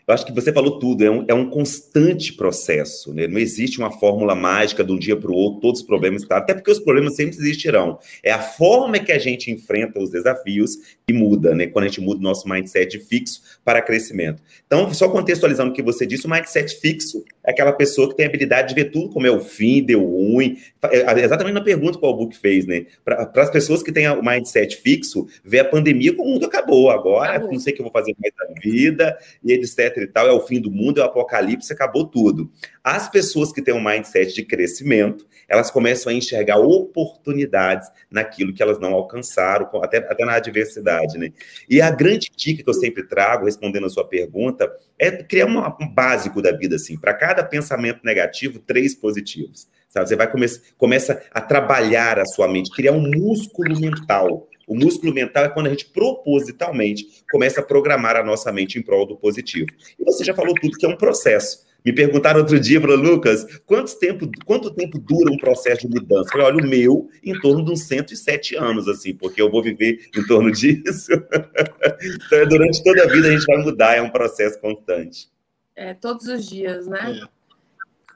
Eu acho que você falou tudo, é um, é um constante processo, né? Não existe uma fórmula mágica de um dia para o outro, todos os problemas estão, até porque os problemas sempre existirão. É a forma que a gente enfrenta os desafios que muda, né? Quando a gente muda o nosso mindset fixo para crescimento. Então, só contextualizando o que você disse, o mindset fixo é aquela pessoa que tem a habilidade de ver tudo como é o fim, deu ruim. É, exatamente na pergunta que o Albuque fez, né? Para as pessoas que têm o mindset fixo, ver a pandemia como o mundo acabou. Agora, acabou. não sei o que eu vou fazer mais da vida, e etc e tal, é o fim do mundo, é o apocalipse, acabou tudo. As pessoas que têm um mindset de crescimento, elas começam a enxergar oportunidades naquilo que elas não alcançaram, até, até na adversidade, né? E a grande dica que eu sempre trago, respondendo a sua pergunta, é criar uma, um básico da vida, assim, para cada pensamento negativo, três positivos. Sabe? Você vai começar começa a trabalhar a sua mente, criar um músculo mental o músculo mental é quando a gente propositalmente começa a programar a nossa mente em prol do positivo. E você já falou tudo que é um processo. Me perguntaram outro dia, falou, Lucas, quanto tempo, quanto tempo dura um processo de mudança? Eu falei, olha, o meu, em torno de uns 107 anos, assim, porque eu vou viver em torno [laughs] disso. então, durante toda a vida a gente vai mudar, é um processo constante. É, todos os dias, né? É.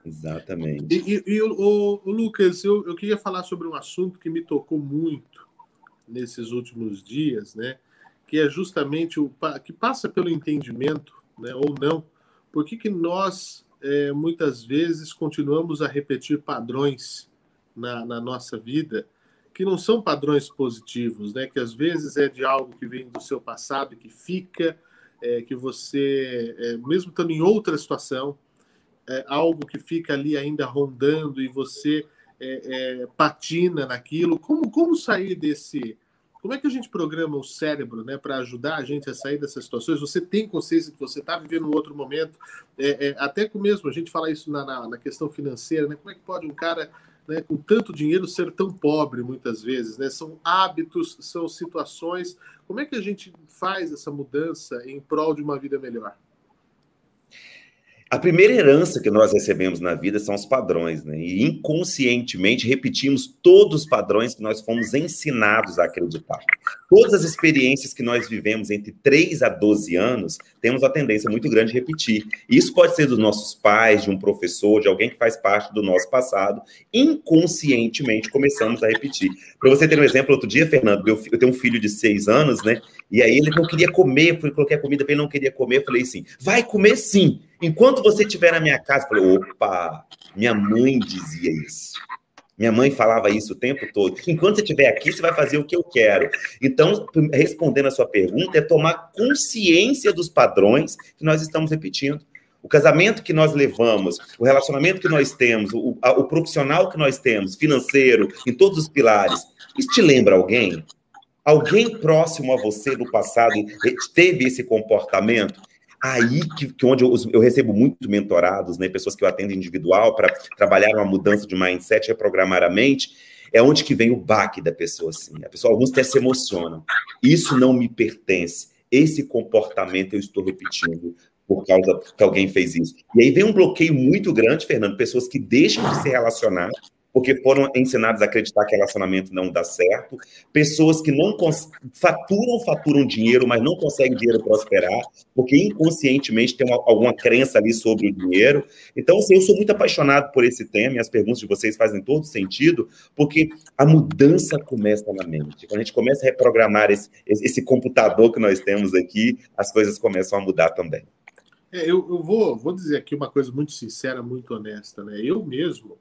Exatamente. E, e, e o, o, Lucas, eu, eu queria falar sobre um assunto que me tocou muito, nesses últimos dias, né? Que é justamente o que passa pelo entendimento, né? Ou não. Por que, que nós é, muitas vezes continuamos a repetir padrões na, na nossa vida que não são padrões positivos, né? Que às vezes é de algo que vem do seu passado que fica, é, que você, é, mesmo estando em outra situação, é algo que fica ali ainda rondando e você é, é, patina naquilo. Como, como sair desse. Como é que a gente programa o cérebro né, para ajudar a gente a sair dessas situações? Você tem consciência que você está vivendo um outro momento, é, é, até com mesmo a gente fala isso na, na, na, questão financeira, né? Como é que pode um cara né, com tanto dinheiro, ser tão pobre muitas vezes? Né? São hábitos, são situações. Como é que a gente faz essa mudança em prol de uma vida melhor? A primeira herança que nós recebemos na vida são os padrões, né? E inconscientemente repetimos todos os padrões que nós fomos ensinados a acreditar. Todas as experiências que nós vivemos entre 3 a 12 anos, temos a tendência muito grande de repetir. Isso pode ser dos nossos pais, de um professor, de alguém que faz parte do nosso passado. Inconscientemente começamos a repetir. Para você ter um exemplo, outro dia, Fernando, eu tenho um filho de 6 anos, né? E aí ele não queria comer, fui coloquei a comida ele, não queria comer. Eu falei assim: vai comer sim. Enquanto você estiver na minha casa, falei: opa, minha mãe dizia isso. Minha mãe falava isso o tempo todo. Enquanto você estiver aqui, você vai fazer o que eu quero. Então, respondendo a sua pergunta, é tomar consciência dos padrões que nós estamos repetindo. O casamento que nós levamos, o relacionamento que nós temos, o, a, o profissional que nós temos, financeiro, em todos os pilares, isso te lembra alguém? Alguém próximo a você do passado teve esse comportamento? Aí que, que onde eu, eu, recebo muito mentorados, né, pessoas que eu atendo individual para trabalhar uma mudança de mindset, reprogramar a mente, é onde que vem o baque da pessoa, assim. A pessoa, alguns até se emocionam. Isso não me pertence. Esse comportamento eu estou repetindo por causa que alguém fez isso. E aí vem um bloqueio muito grande, Fernando, pessoas que deixam de se relacionar porque foram ensinados a acreditar que relacionamento não dá certo, pessoas que não faturam, faturam dinheiro, mas não conseguem dinheiro prosperar, porque inconscientemente tem uma, alguma crença ali sobre o dinheiro. Então, assim, eu sou muito apaixonado por esse tema e as perguntas de vocês fazem todo sentido, porque a mudança começa na mente. Quando a gente começa a reprogramar esse, esse computador que nós temos aqui, as coisas começam a mudar também. É, eu, eu vou, vou dizer aqui uma coisa muito sincera, muito honesta, né? Eu mesmo,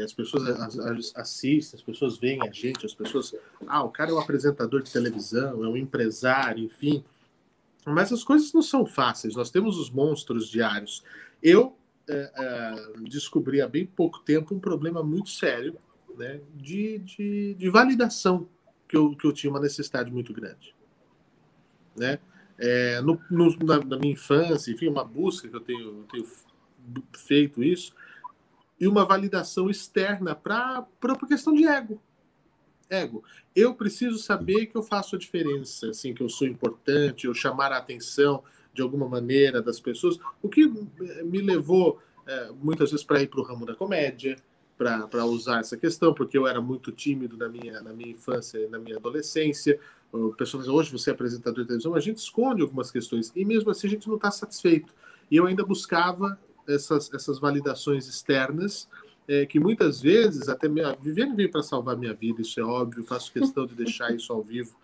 as pessoas assistem, as pessoas veem a gente, as pessoas. Ah, o cara é um apresentador de televisão, é um empresário, enfim. Mas as coisas não são fáceis, nós temos os monstros diários. Eu é, é, descobri há bem pouco tempo um problema muito sério né, de, de, de validação que eu, que eu tinha uma necessidade muito grande. Né? É, no, no, na, na, minha infância, enfim, uma busca que eu tenho, eu tenho feito isso, e uma validação externa para a questão de ego. Ego. Eu preciso saber que eu faço a diferença, assim, que eu sou importante, eu chamar a atenção de alguma maneira das pessoas, o que me levou é, muitas vezes para ir para o ramo da comédia, para usar essa questão, porque eu era muito tímido na minha, na minha infância na minha adolescência. O pessoal diz, hoje você é apresentador de televisão, a gente esconde algumas questões, e mesmo assim a gente não está satisfeito. E eu ainda buscava essas, essas validações externas, é, que muitas vezes, até minha, Viviane veio para salvar minha vida, isso é óbvio, faço questão de deixar isso ao vivo.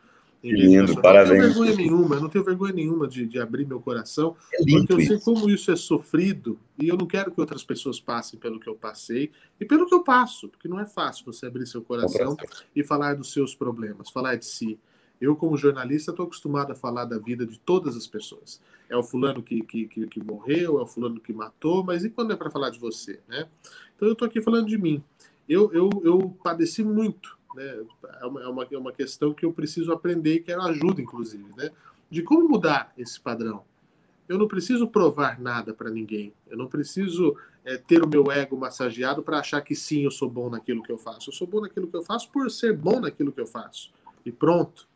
Lindo, parabéns. Não tenho vergonha nenhuma, não tenho vergonha nenhuma de, de abrir meu coração, é porque eu sei como isso é sofrido e eu não quero que outras pessoas passem pelo que eu passei e pelo que eu passo, porque não é fácil você abrir seu coração e falar dos seus problemas, falar de si. Eu, como jornalista, estou acostumado a falar da vida de todas as pessoas. É o fulano que, que, que, que morreu, é o fulano que matou, mas e quando é para falar de você? Né? Então, eu estou aqui falando de mim. Eu, eu, eu padeci muito. Né? É, uma, é, uma, é uma questão que eu preciso aprender e quero ajuda, inclusive, né? de como mudar esse padrão. Eu não preciso provar nada para ninguém. Eu não preciso é, ter o meu ego massageado para achar que sim, eu sou bom naquilo que eu faço. Eu sou bom naquilo que eu faço por ser bom naquilo que eu faço. E pronto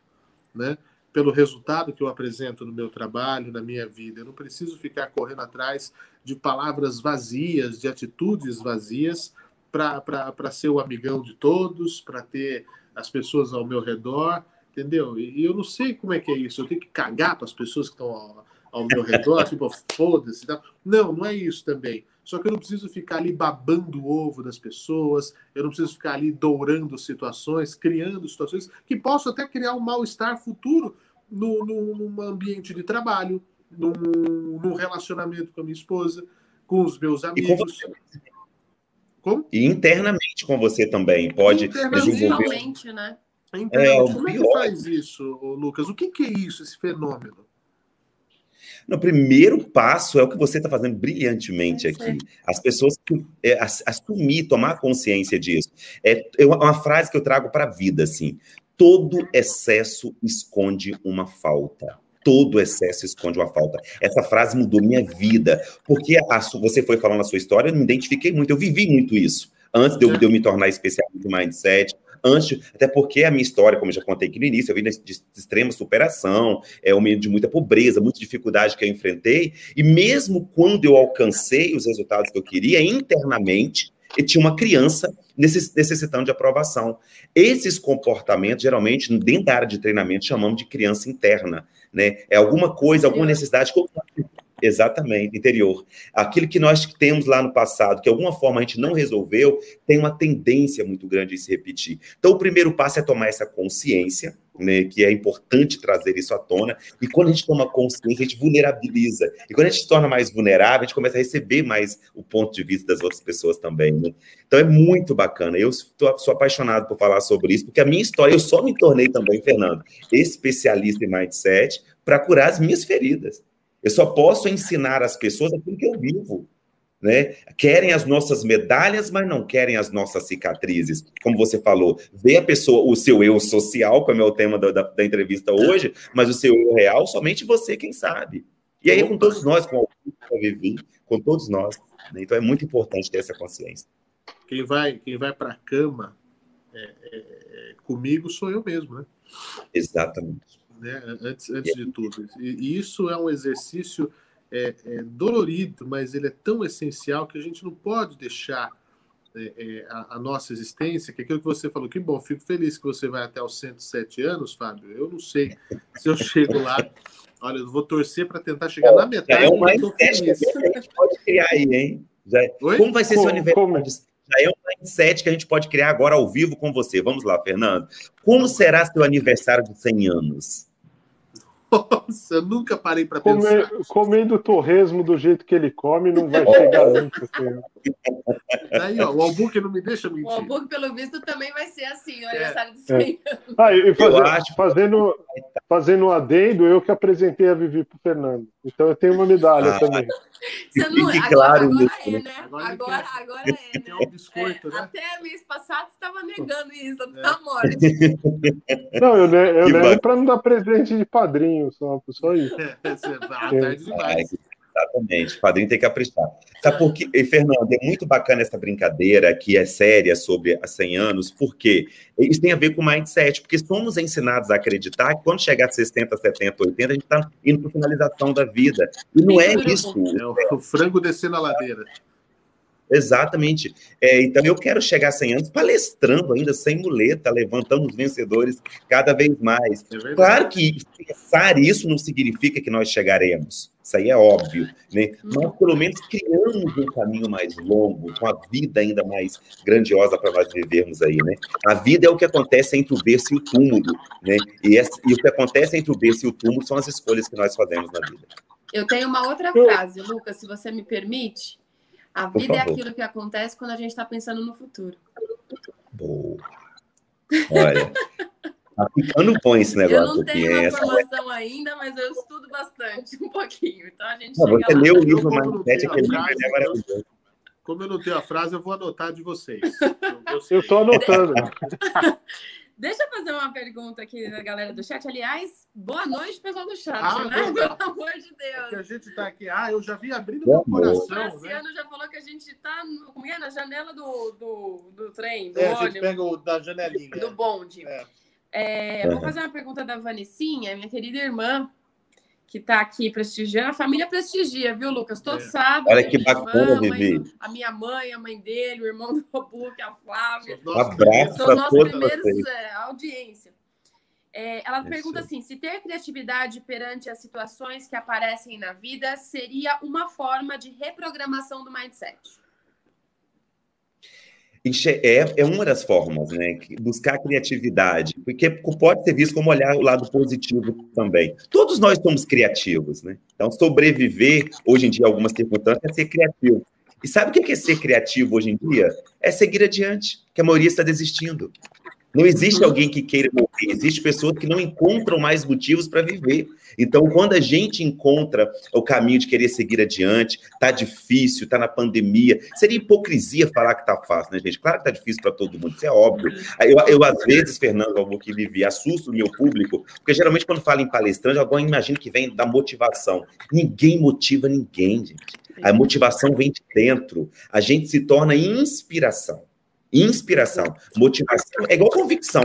né? pelo resultado que eu apresento no meu trabalho, na minha vida. Eu não preciso ficar correndo atrás de palavras vazias, de atitudes vazias, para ser o amigão de todos, para ter as pessoas ao meu redor, entendeu? E, e, eu não sei como é que é isso. Eu tenho que cagar para as pessoas que estão ao, ao meu redor, [laughs] tipo, foda-se. Não, não é isso também. Só que eu não preciso ficar ali babando o ovo das pessoas, eu não preciso ficar ali dourando situações, criando situações que possam até criar um mal-estar futuro no, no, num ambiente de trabalho, num, num, relacionamento com a minha esposa, com os meus amigos. E, Como? e internamente com você também pode desenvolver. Né? É, Como é que faz isso, Lucas? O que, que é isso, esse fenômeno? No primeiro passo é o que você está fazendo brilhantemente aqui. As pessoas é, assumir, tomar consciência disso. É, é uma frase que eu trago para a vida, assim. Todo excesso esconde uma falta todo excesso esconde uma falta. Essa frase mudou minha vida, porque a, você foi falando a sua história, eu me identifiquei muito, eu vivi muito isso. antes de eu, de eu me tornar especialista em mindset, antes, até porque a minha história, como eu já contei aqui no início, eu vim de, de extrema superação, é um meio de muita pobreza, muita dificuldade que eu enfrentei, e mesmo quando eu alcancei os resultados que eu queria, internamente, e tinha uma criança necessitando de aprovação. Esses comportamentos, geralmente, dentro da área de treinamento, chamamos de criança interna, né? É alguma coisa, alguma necessidade que eu Exatamente, interior. Aquilo que nós temos lá no passado, que de alguma forma a gente não resolveu, tem uma tendência muito grande de se repetir. Então, o primeiro passo é tomar essa consciência, né, que é importante trazer isso à tona. E quando a gente toma consciência, a gente vulnerabiliza. E quando a gente se torna mais vulnerável, a gente começa a receber mais o ponto de vista das outras pessoas também. Né? Então, é muito bacana. Eu tô, sou apaixonado por falar sobre isso, porque a minha história, eu só me tornei também, Fernando, especialista em mindset para curar as minhas feridas. Eu só posso ensinar as pessoas aquilo que eu vivo. Né? Querem as nossas medalhas, mas não querem as nossas cicatrizes. Como você falou, vê a pessoa, o seu eu social, como é o tema da, da, da entrevista hoje, mas o seu eu real, somente você quem sabe. E aí, com todos nós, com o Vivi, com todos nós. Né? Então, é muito importante ter essa consciência. Quem vai, quem vai para a cama é, é, é, comigo sou eu mesmo, né? Exatamente né? antes, antes de tudo. E, isso é um exercício é, é, dolorido, mas ele é tão essencial que a gente não pode deixar é, é, a, a, nossa existência, que é aquilo que você falou, que bom, fico feliz que você vai até os 107 anos, Fábio. Eu não sei se eu chego lá. Olha, eu vou torcer para tentar chegar na metade. É uma feliz. que a gente pode criar aí, hein? Já... É. Como vai ser como, seu aniversário? Como? Já é um mindset que a gente pode criar agora ao vivo com você. Vamos lá, Fernando. Como será seu aniversário de 100 anos? Nossa, eu nunca parei para pensar. Comendo torresmo do jeito que ele come, não vai [laughs] chegar nunca. Assim. Daí, ó, o Albuque não me deixa mentir. O Albuque, pelo visto, também vai ser assim, o aniversário de 100 é. Ah, e fazendo, fazendo, fazendo um adendo, eu que apresentei a Vivi pro Fernando. Então eu tenho uma medalha ah, também. Você não, agora, claro agora é, né? Agora, agora, agora é, né? É um biscoito, é, né? Até mês passado você estava negando isso, é. tá morte. [laughs] Não, eu, eu nego para não dar presente de padrinho, só, só isso. [laughs] É, você vai é. demais. Exatamente, o padrinho tem que caprichar. Sabe por quê? E, Fernando, é muito bacana essa brincadeira que é séria sobre há 100 anos, porque isso tem a ver com mindset, porque somos ensinados a acreditar que quando chegar a 60, 70, 80, a gente está indo para a finalização da vida. E não é isso. É o frango descendo a ladeira. Exatamente. É, então, eu quero chegar a 100 anos palestrando ainda, sem muleta, levantando os vencedores cada vez mais. É claro que pensar isso não significa que nós chegaremos. Isso aí é óbvio, né? Mas pelo menos criamos um caminho mais longo, com a vida ainda mais grandiosa para nós vivermos aí, né? A vida é o que acontece entre o berço e o túmulo, né? E, esse, e o que acontece entre o berço e o túmulo são as escolhas que nós fazemos na vida. Eu tenho uma outra frase, Lucas, se você me permite. A vida é aquilo que acontece quando a gente está pensando no futuro. Boa. Olha, tá ficando bom esse negócio. Eu não tenho aqui, uma formação ainda, mas eu estudo bastante, um pouquinho. Então a gente não, Você leu o livro Mindset, aquele livro é maravilhoso. Como eu não tenho a frase, eu vou anotar de vocês. [laughs] Eu estou anotando. [laughs] [laughs] Deixa eu fazer uma pergunta aqui da galera do chat. Aliás, boa noite, pessoal do chat, ah, né? [laughs] Pelo amor de Deus. É que a gente está aqui. Ah, eu já vi abrindo meu coração. O Marciano né? já falou que a gente está no, é, na janela do, do, do trem, do é, ônibus. A gente pega o da janelinha. Do bonde. É. É, vou fazer uma pergunta da Vanessinha, minha querida irmã que está aqui prestigiando. A família prestigia, viu, Lucas? Todo é. sábado. Olha que bacana, Vivi. A minha mãe, a mãe dele, o irmão [laughs] do Robu, que é a Flávia. Um abraço São nossos primeiros é, audiência. É, ela Isso. pergunta assim: se ter criatividade perante as situações que aparecem na vida seria uma forma de reprogramação do mindset? É, é uma das formas, né? Buscar criatividade, porque pode ser visto como olhar o lado positivo também. Todos nós somos criativos, né? Então, sobreviver hoje em dia, algumas circunstâncias, é ser criativo. E sabe o que é ser criativo hoje em dia? É seguir adiante, que a maioria está desistindo. Não existe alguém que queira morrer, existe pessoas que não encontram mais motivos para viver. Então, quando a gente encontra o caminho de querer seguir adiante, tá difícil, tá na pandemia, seria hipocrisia falar que tá fácil, né, gente? Claro que tá difícil para todo mundo, isso é óbvio. Eu, eu às vezes, Fernando, algo que vivi, assusto o meu público, porque geralmente quando falo em palestrante, alguém imagina que vem da motivação. Ninguém motiva ninguém, gente. A motivação vem de dentro. A gente se torna inspiração. Inspiração, motivação, é igual convicção.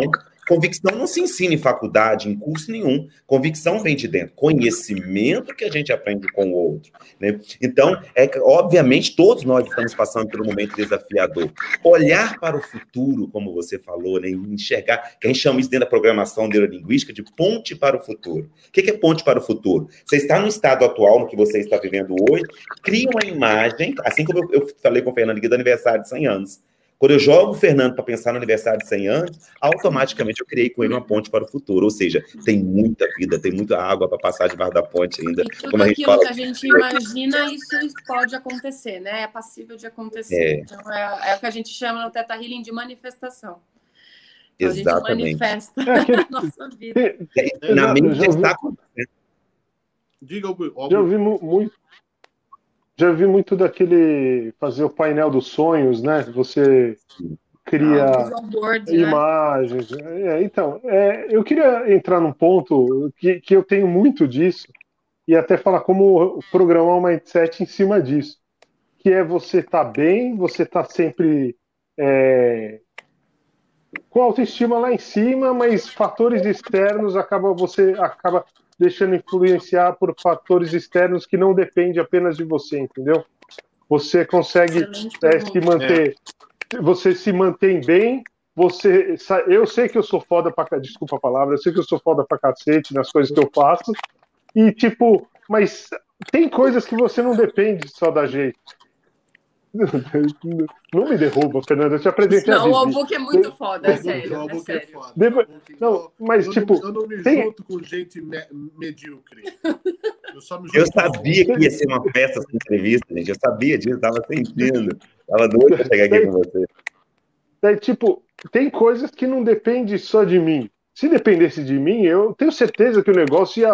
Convicção não se ensina em faculdade, em curso nenhum. Convicção vem de dentro. Conhecimento que a gente aprende com o outro. Né? Então, é obviamente, todos nós estamos passando por um momento desafiador. Olhar para o futuro, como você falou, né? enxergar, que a gente chama isso dentro da programação neurolinguística de ponte para o futuro. O que é ponte para o futuro? Você está no estado atual, no que você está vivendo hoje, cria uma imagem, assim como eu, falei com o Fernando aqui do aniversário de 100 anos. Quando eu jogo o Fernando para pensar no aniversário de 100 anos, automaticamente eu criei com ele uma ponte para o futuro. Ou seja, tem muita vida, tem muita água para passar debaixo da ponte ainda. E tudo aquilo fala... que a gente imagina, isso pode acontecer, né? É passível de acontecer. É. Então, é, é, o que a gente chama no Teta Healing de manifestação. Exatamente. A gente manifesta é, [laughs] a nossa vida. Na mente está acontecendo. Diga, Já ouvi muito já vi muito daquele fazer o painel dos sonhos, né? Você cria ah, board, né? imagens. Né? É, então, é, eu queria entrar num ponto que, que eu tenho muito disso e até falar como programar um mindset em cima disso, que é você estar tá bem, você tá sempre é, com autoestima lá em cima, mas fatores externos acaba você acaba deixando influenciar por fatores externos que não dependem apenas de você, entendeu? Você consegue é, se manter, é. você se mantém bem, você, eu sei que eu sou foda pra, desculpa a palavra, eu sei que eu sou foda pra cacete nas coisas que eu faço, e tipo, mas tem coisas que você não depende só da gente. Não me derruba, Fernanda. Eu te apresentei Não, o Albuque é muito foda, é sério. O Albuque é, foda. Devo... Não, mas eu tipo. eu não me tem... junto com gente me medíocre. Eu, só me eu sabia que ia ser uma festa essa entrevista, gente. Eu sabia disso, tava sentindo. Tava doido pra chegar aqui com você. É, tipo, tem coisas que não dependem só de mim. Se dependesse de mim, eu tenho certeza que o negócio ia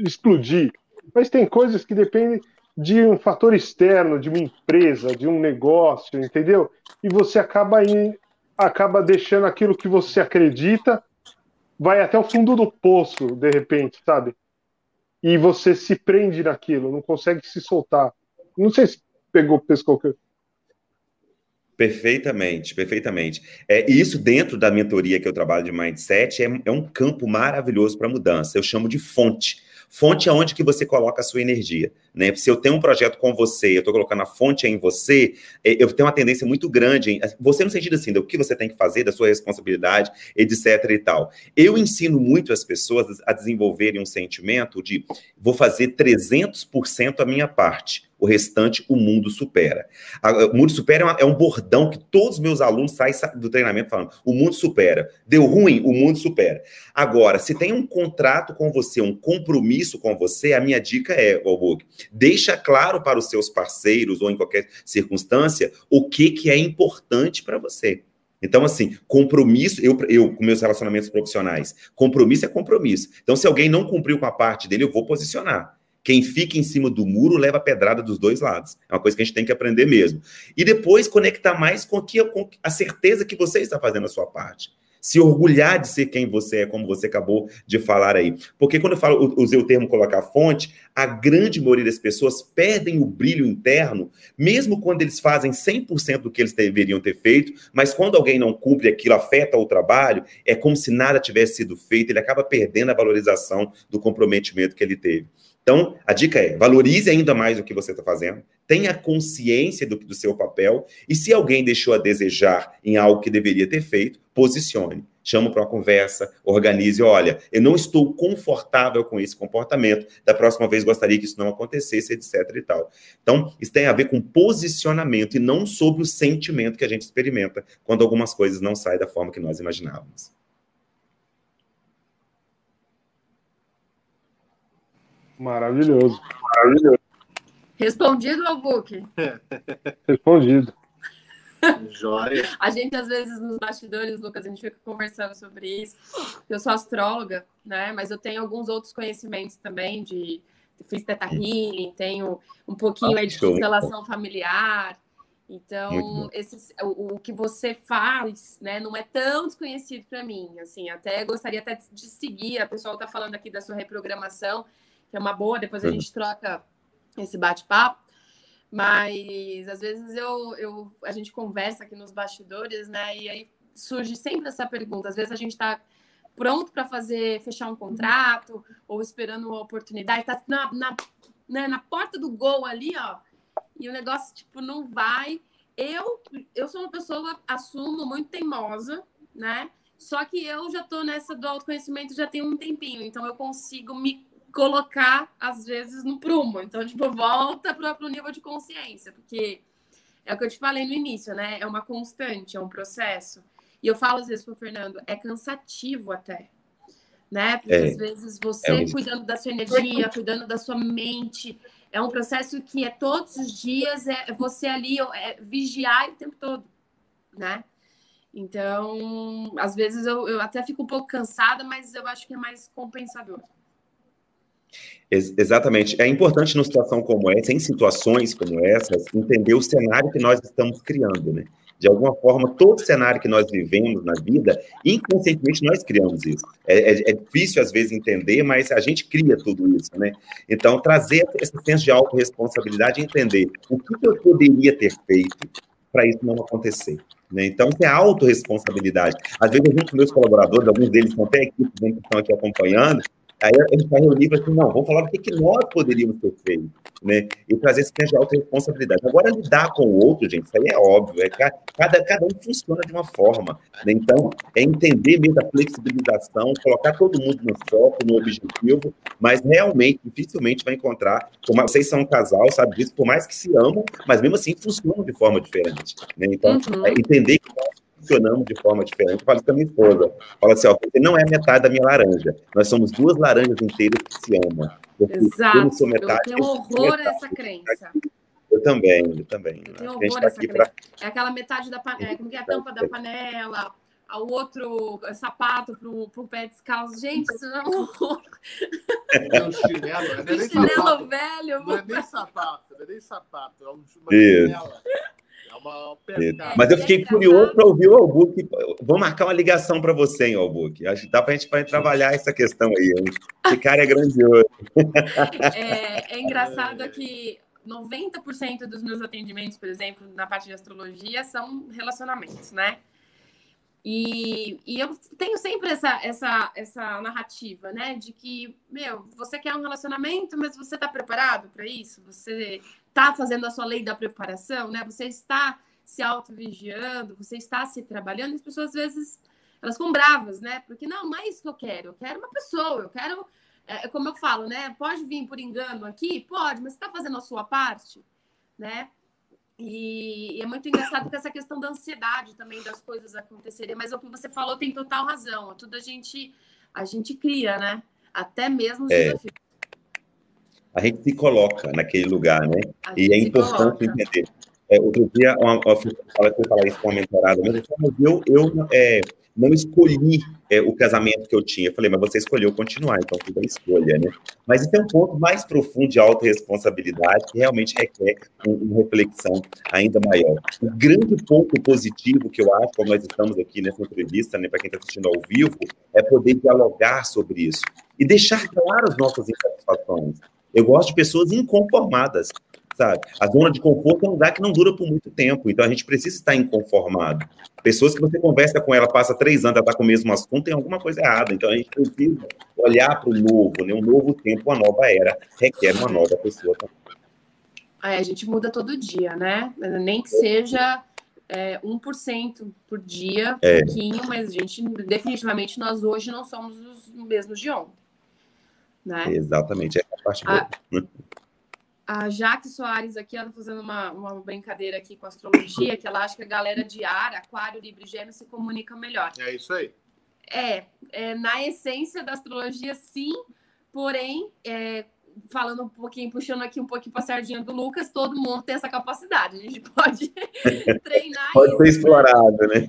explodir. Mas tem coisas que dependem de um fator externo, de uma empresa, de um negócio, entendeu? E você acaba em, acaba deixando aquilo que você acredita, vai até o fundo do poço, de repente, sabe? E você se prende naquilo, não consegue se soltar. Não sei se pegou pescou Perfeitamente, perfeitamente. É, isso dentro da mentoria que eu trabalho de mindset é, é um campo maravilhoso para mudança. Eu chamo de fonte. Fonte é onde que você coloca a sua energia. Né? Se eu tenho um projeto com você, eu estou colocando a fonte em você, é, eu tenho uma tendência muito grande em você no sentido assim, do que você tem que fazer, da sua responsabilidade, etc e tal. Eu ensino muito as pessoas a desenvolverem um sentimento de vou fazer 300% a minha parte o restante o mundo supera. O mundo supera é, é um bordão que todos os meus alunos saem do treinamento falando: o mundo supera. Deu ruim, o mundo supera. Agora, se tem um contrato com você, um compromisso com você, a minha dica é, Walburg, deixa claro para os seus parceiros ou em qualquer circunstância o que, que é importante para você. Então, assim, compromisso, eu, eu com meus relacionamentos profissionais, compromisso é compromisso. Então, se alguém não cumpriu com a parte dele, eu vou posicionar. Quem fica em cima do muro leva pedrada dos dois lados. É uma coisa que a gente tem que aprender mesmo. E depois conectar mais com, que, com a certeza que você está fazendo a sua parte. Se orgulhar de ser quem você é, como você acabou de falar aí. Porque quando eu falo, usei o termo colocar fonte, a grande maioria das pessoas perdem o brilho interno, mesmo quando eles fazem 100% do que eles deveriam ter feito, mas quando alguém não cumpre aquilo, afeta o trabalho, é como se nada tivesse sido feito, ele acaba perdendo a valorização do comprometimento que ele teve. Então, a dica é: valorize ainda mais o que você está fazendo, tenha consciência do, do seu papel, e se alguém deixou a desejar em algo que deveria ter feito, posicione. Chama para uma conversa, organize. Olha, eu não estou confortável com esse comportamento. Da próxima vez gostaria que isso não acontecesse, etc. e tal. Então, isso tem a ver com posicionamento e não sobre o sentimento que a gente experimenta quando algumas coisas não saem da forma que nós imaginávamos. Maravilhoso. Maravilhoso. Respondido, Albuque? [laughs] Respondido. Joia. A gente, às vezes, nos bastidores, Lucas, a gente fica conversando sobre isso. Eu sou astróloga, né? Mas eu tenho alguns outros conhecimentos também de. Fiz teta healing, tenho um pouquinho aí de constelação familiar. Então, esse, o, o, que você faz, né, não é tão desconhecido para mim. Assim, até gostaria até de seguir. A pessoa está falando aqui da sua reprogramação que é uma boa, depois a gente troca esse bate-papo. Mas às vezes eu, eu, a gente conversa aqui nos bastidores, né? E aí surge sempre essa pergunta. Às vezes a gente está pronto para fazer fechar um contrato ou esperando uma oportunidade, está na, na, né, na porta do gol ali, ó, e o negócio tipo não vai. Eu eu sou uma pessoa assumo muito teimosa, né? Só que eu já estou nessa do autoconhecimento já tem um tempinho, então eu consigo me colocar às vezes no prumo. Então, tipo, volta para o nível de consciência, porque é o que eu te falei no início, né? É uma constante, é um processo. E eu falo às vezes para o Fernando, é cansativo até. Né? Porque é, às vezes você é cuidando da sua energia, cuidando da sua mente, é um processo que é todos os dias, é você ali é, vigiar o tempo todo, né? Então, às vezes eu, eu até fico um pouco cansada, mas eu acho que é mais compensador. Ex exatamente. É importante, numa situação como essa, em situações como essas, entender o cenário que nós estamos criando, né? De alguma forma, todo cenário que nós vivemos na vida, inconscientemente nós criamos isso. É, é, é difícil, às vezes, entender, mas a gente cria tudo isso, né? Então, trazer esse senso de autorresponsabilidade e entender o que eu poderia ter feito para isso não acontecer. Né? Então, isso é autorresponsabilidade. Às vezes, eu junto com meus colaboradores, alguns deles estão até aqui, que estão aqui acompanhando, Aí a gente vai e vai assim, não, vamos falar o que, que nós poderíamos ter feito, né? E trazer esse senso de auto-responsabilidade. Agora, lidar com o outro, gente, isso aí é óbvio, é cada, cada um funciona de uma forma, né? Então, é entender mesmo a flexibilização, colocar todo mundo no foco, no objetivo, mas realmente, dificilmente vai encontrar, como vocês são um casal, sabe disso, por mais que se amam, mas mesmo assim funcionam de forma diferente, né? Então, uhum. é entender que nós funcionamos de forma diferente. Eu falo isso com a minha esposa. Fala assim, ó, você não é metade da minha laranja. Nós somos duas laranjas inteiras que se amam. Exato. Eu não sou metade. Eu tenho horror a essa crença. Eu também, eu também. Eu tenho horror a tá essa crença. Pra... É aquela metade da panela, como que é a tampa da panela, ao outro sapato pro, pro pé descalço. Gente, isso não é um horror. É um chinelo, é um [laughs] chinelo velho. Não é nem sapato, não é nem sapato, é uma chinela. É Mas eu fiquei curioso para ouvir o Albuque. Vou marcar uma ligação para você, hein, Albuque. Acho que dá para a gente vai trabalhar essa questão aí. Hein? Esse cara é grandioso. [laughs] É, é engraçado que 90% dos meus atendimentos, por exemplo, na parte de astrologia, são relacionamentos, né? E, e eu tenho sempre essa, essa, essa narrativa, né? De que, meu, você quer um relacionamento, mas você está preparado para isso? Você está fazendo a sua lei da preparação, né? Você está se auto-vigiando, você está se trabalhando, e as pessoas às vezes elas ficam bravas, né? Porque não, não é isso que eu quero, eu quero uma pessoa, eu quero, é, como eu falo, né? Pode vir por engano aqui? Pode, mas você está fazendo a sua parte, né? E, e, é muito engraçado com essa questão da ansiedade também das coisas acontecerem, mas o que você falou tem total razão, tudo a gente, a gente cria, né? Até mesmo os é. desafios a gente se coloca naquele lugar, né? e é importante coloca. entender. É, outro dia, uma, uma, eu falar isso com uma mentorada, mas eu, eu é, não escolhi é, o casamento que eu tinha. Eu falei, mas você escolheu continuar, então tudo é escolha, né? Mas isso é um ponto mais profundo de autorresponsabilidade que realmente requer uma reflexão ainda maior. O grande ponto positivo que eu acho, como nós estamos aqui nessa entrevista, né, para quem está assistindo ao vivo, é poder dialogar sobre isso e deixar claras as nossas insatisfações. Eu gosto de pessoas inconformadas, sabe? A zona de conforto é um lugar que não dura por muito tempo, então a gente precisa estar inconformado. Pessoas que você conversa com ela, passa três anos, ela está com o mesmo assunto, tem alguma coisa errada. Então a gente precisa olhar para o novo, né? Um novo tempo, uma nova era, requer uma nova pessoa também. É, a gente muda todo dia, né? Nem que seja é, 1% por dia, um é. pouquinho, mas a gente, definitivamente, nós hoje não somos os mesmos de ontem. Né? Exatamente, é a parte a, a Jaque Soares aqui, ela tá fazendo uma, uma brincadeira aqui com astrologia, que ela acha que a galera de ar, aquário, livre gêmeo se comunica melhor. É isso aí. É, é na essência da astrologia, sim, porém, é, falando um pouquinho, puxando aqui um pouquinho para a sardinha do Lucas, todo mundo tem essa capacidade. A gente [laughs] pode treinar Pode isso, ser explorado, né?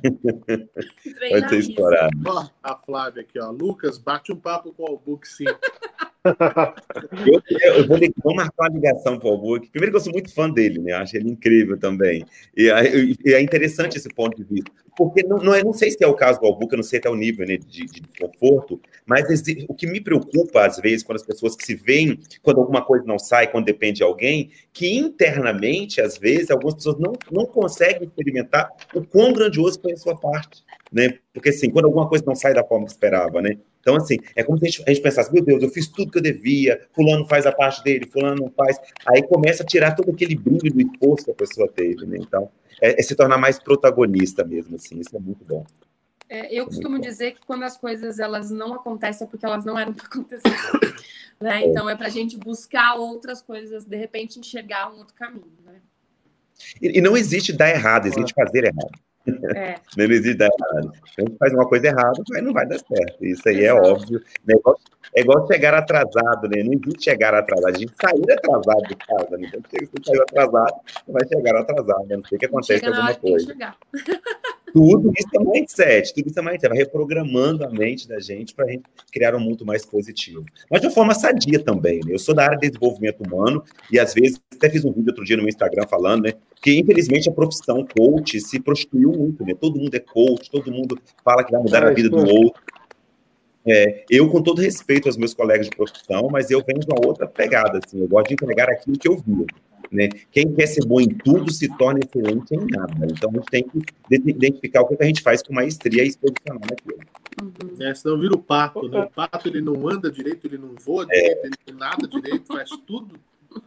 Treinar pode ser explorado. Ó, a Flávia aqui, ó. Lucas, bate um papo com o Albuque, sim. [laughs] eu, eu vou, vou, marcar uma ligação para o Albuque. Primeiro que eu sou muito fã dele, né? Eu acho ele incrível também. E, e é interessante esse ponto de vista. porque não, não, é, não sei se é o caso do Albuca, não sei até o nível né, de, de desconforto, mas o que me preocupa, às vezes, quando as pessoas que se veem, quando alguma coisa não sai, quando depende de alguém, que internamente, às vezes, algumas pessoas não, não conseguem experimentar o quão grandioso foi a sua parte, né? Porque, assim, quando alguma coisa não sai da forma que esperava, né? Então, assim, é como se a gente, a gente, pensasse, meu Deus, eu fiz tudo que eu devia, fulano faz a parte dele, fulano não faz. Aí começa a tirar todo aquele brilho do esforço que a pessoa teve, né? Então, é, é se tornar mais protagonista mesmo, assim, isso é muito bom. É, eu costumo dizer que quando as coisas elas não acontecem é porque elas não eram [laughs] para acontecer. Né? É. Então, é para a gente buscar outras coisas, de repente enxergar um outro caminho. Né? E, e não existe dar errado, existe fazer errado. É. [laughs] Não existe dar errado. A gente faz uma coisa errada, mas não vai dar certo. Isso aí é Exato. é óbvio. É igual, chegar atrasado, né? Não existe chegar atrasado. A gente sair atrasado de casa, né? Então, se você saiu atrasado, você vai chegar atrasado. Né? Não sei o que acontece alguma coisa. [laughs] Tudo isso é mindset, tudo isso é mindset. Vai reprogramando a mente da gente para a gente criar um mundo mais positivo. Mas de uma forma sadia também, né? Eu sou da área de desenvolvimento humano e às vezes, até fiz um vídeo outro dia no meu Instagram falando, né? Que infelizmente a profissão coach se prostituiu muito, né? Todo mundo é coach, todo mundo fala que vai mudar é, a vida do outro. É, eu, com todo respeito aos meus colegas de profissão, mas eu venho de uma outra pegada, assim, eu gosto de entregar aquilo que eu vi. Né? Quem quer ser bom em tudo se torna excelente em nada. Então, a gente tem que identificar o que a gente faz com maestria e se posicionar naquilo. Uhum. É, senão vira o pato, né? O pato, ele não anda direito, ele não voa é. direito, ele não nada direito, faz tudo. [laughs]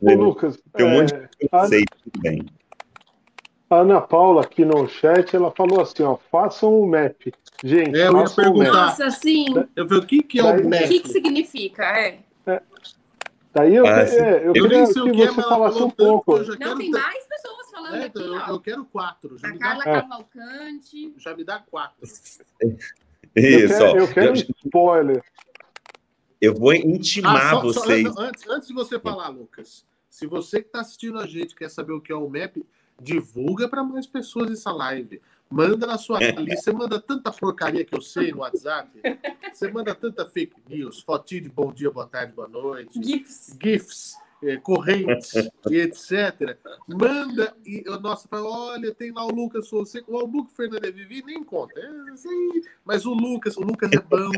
Ô, Lucas, tem um monte de é, conceito, tudo bem. A Ana Paula aqui no chat, ela falou assim, ó, façam o map. Gente, é, eu ia perguntar. Nossa, sim. Eu vi o que, que é o map. O que, que significa? É. é. Daí eu, ah, é, eu, eu queria que, que você falasse um pouco. Não, tem mais pessoas falando é, aqui, eu, eu, quero quatro. Já a Carla dá... Cavalcante. Já me dá quatro. Isso, eu quero, eu quero spoiler. Eu vou intimar ah, só, vocês. Só, antes, antes de você falar, Lucas, se você que está assistindo a gente quer saber o que é o MAP, divulga para mais pessoas essa live. Manda na sua lista. Você manda tanta porcaria que eu sei no WhatsApp. Você manda tanta fake news, fotinho de bom dia, boa tarde, boa noite. GIFs. GIFs. É, correntes e etc. Manda e nossa, fala, olha, tem lá o Lucas Fonseca, o Albuquerque Fernandes Vivi nem conta. É, mas o Lucas, o Lucas é bom.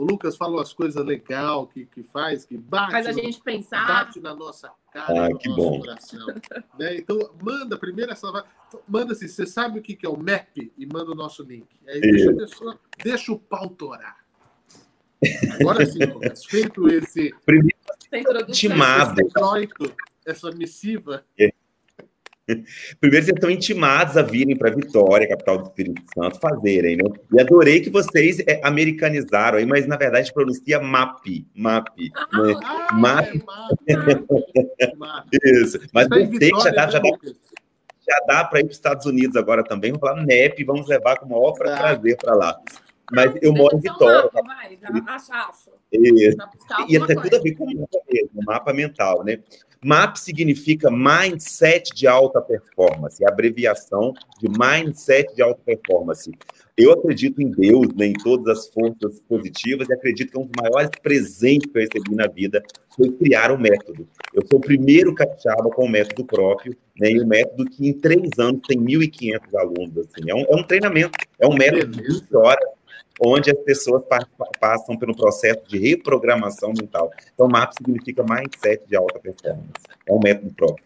O Lucas fala umas coisas legais que, que faz, que bate. Faz a gente pensar. Bate na nossa cara, ah, no que nosso bom. coração. Né? Então, manda primeiro essa. Manda assim, você sabe o que é o MAP? E manda o nosso link. Aí deixa, a pessoa, deixa o pau torar. Agora sim, Lucas, feito esse. Primeiro, intimado. essa missiva. É. [laughs] Primeiro, vocês estão intimados a virem para Vitória, capital do Espírito Santo, fazerem, né? E adorei que vocês é, americanizaram aí, mas na verdade pronuncia MAP. MAP. Né? Ah, MAP. É, MAP. Isso. Mas gostei, já dá, já dá, já dá para ir para os Estados Unidos agora também. Vamos falar NEP, vamos levar com o maior tá. prazer para lá. Mas eu moro em Vitória. Mapa, vai, acho. Isso. E até tudo a ver com o mapa mesmo, mapa mental, né? MAP significa Mindset de Alta Performance, é a abreviação de Mindset de Alta Performance. Eu acredito em Deus, né, em todas as forças positivas, e acredito que um dos maiores presentes que eu recebi na vida foi criar um método. Eu sou o primeiro capixaba com um método próprio, né, e um método que em três anos tem 1.500 alunos. Assim. É, um, é um treinamento, é um método de 20 horas onde as pessoas passam pelo processo de reprogramação mental. Então, MAP significa Mindset de Alta Performance. É um método próprio.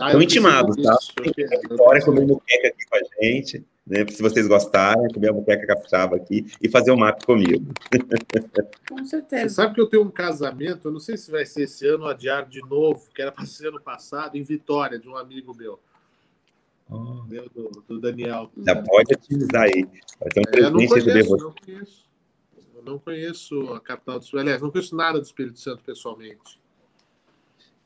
Ah, Estão intimados, tá? Vitória comer muqueca aqui com a gente, né? Se vocês gostarem, comer a muqueca capixaba aqui e fazer o um MAP comigo. [laughs] Com certeza. Você sabe que eu tenho um casamento, eu não sei se vai ser esse ano ou adiar de novo, que era para ser ano passado, em Vitória, de um amigo meu. Oh. Meu, do, do, Daniel. Já pode utilizar aí. Vai ter um é, presente receber você. Não conheço, eu não conheço a capital do Espírito Aliás, não conheço nada do Espírito Santo pessoalmente.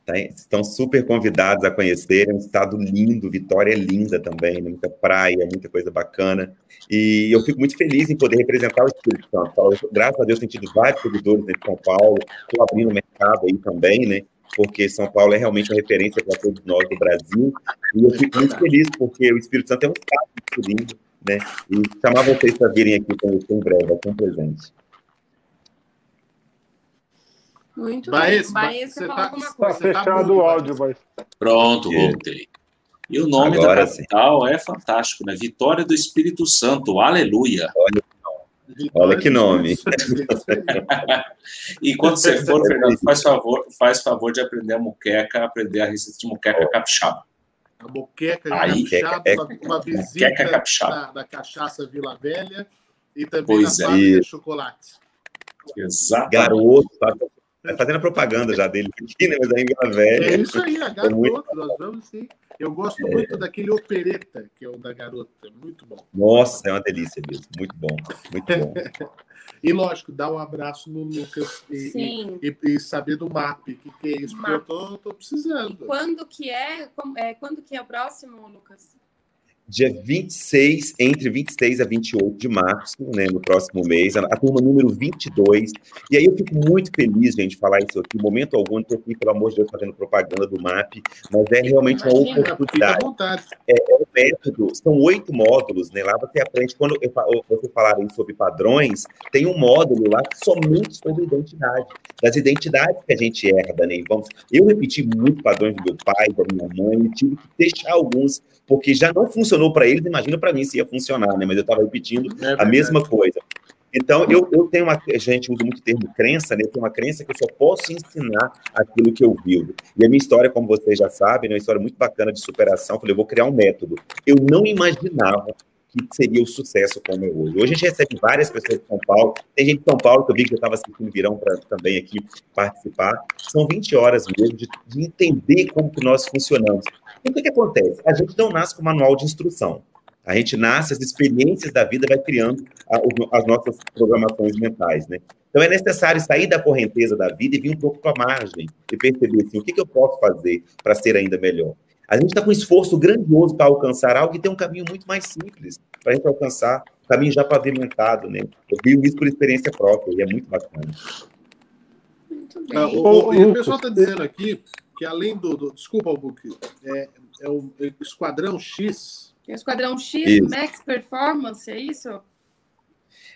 Tá, estão super convidados a conhecer. É um estado lindo, Vitória é linda também, né? muita praia, muita coisa bacana. E eu fico muito feliz em poder representar o Espírito Santo. Graças a Deus, tenho tido vários seguidores em São Paulo, estou abrindo mercado aí também, né? Porque São Paulo é realmente uma referência para todos nós do Brasil. E eu fico muito feliz, porque o Espírito Santo é um estado muito lindo, né? E chamar vocês para virem aqui conhecer em breve, ser um presente. Muito Baez, bem. Baez, você tá, tá fechado o áudio, mas... Pronto, voltei. E o nome Agora, da capital sim. é fantástico, né? Vitória do Espírito Santo, aleluia. Olha, Olha que nome. [laughs] e quando você for, [laughs] Fernando, faz favor, faz favor de aprender a muqueca, aprender a receita de muqueca capixaba. A muqueca Aí, capixaba, é, uma, uma visita da, da, cachaça Vila Velha e também pois da é. de chocolate. Exato. Garoto, tá fazendo propaganda já dele aqui, né? Mas Vila Velha. É isso aí, a garoto, é muito... nós vamos sim. Eu gosto é. muito daquele opereta, que é o da garota. Muito bom. Nossa, é uma delícia mesmo. Muito bom. Muito bom. [laughs] e lógico, dar um abraço no Lucas e, e, e, e saber do MAP, o que, que é isso, porque eu tô, tô precisando. E quando que é, é? Quando que é o próximo, Lucas? Dia 26, entre 26 a 28 de março, né, no próximo mês, a, a turma número 22. E aí eu fico muito feliz, gente, de falar isso aqui. Momento algum, estou aqui, pelo amor de Deus, fazendo propaganda do MAP, mas é realmente uma oportunidade. É, é um método, são oito módulos, né? Lá você aprende, quando eu, você falarem sobre padrões, tem um módulo lá somente sobre identidade, das identidades que a gente herda, né? Vamos, eu repeti muito padrões do meu pai, da minha mãe, tive que deixar alguns porque já não funcionou para eles, imagina para mim se ia funcionar, né? Mas eu estava repetindo é a mesma coisa. Então, eu, eu tenho uma. A gente usa muito o termo crença, né? Eu tenho uma crença que eu só posso ensinar aquilo que eu vivo. E a minha história, como vocês já sabem, é uma história muito bacana de superação. Eu falei, eu vou criar um método. Eu não imaginava que seria o sucesso como é hoje. Hoje a gente recebe várias pessoas de São Paulo. Tem gente de São Paulo que eu vi que eu estava assistindo Virão para também aqui participar. São 20 horas mesmo de, de entender como que nós funcionamos. E o que, que acontece? A gente não nasce com manual de instrução. A gente nasce, as experiências da vida vai criando a, as nossas programações mentais, né? Então é necessário sair da correnteza da vida e vir um pouco para a margem e perceber assim, o que, que eu posso fazer para ser ainda melhor. A gente está com um esforço grandioso para alcançar algo que tem um caminho muito mais simples para a gente alcançar, um caminho já pavimentado, né? Eu vi isso por experiência própria e é muito bacana. Muito bem. Ah, o, o, e o pessoal está dizendo aqui que além do. do desculpa, Albuque, é, é o é Esquadrão X. Tem o Esquadrão X, isso. Max Performance, é isso?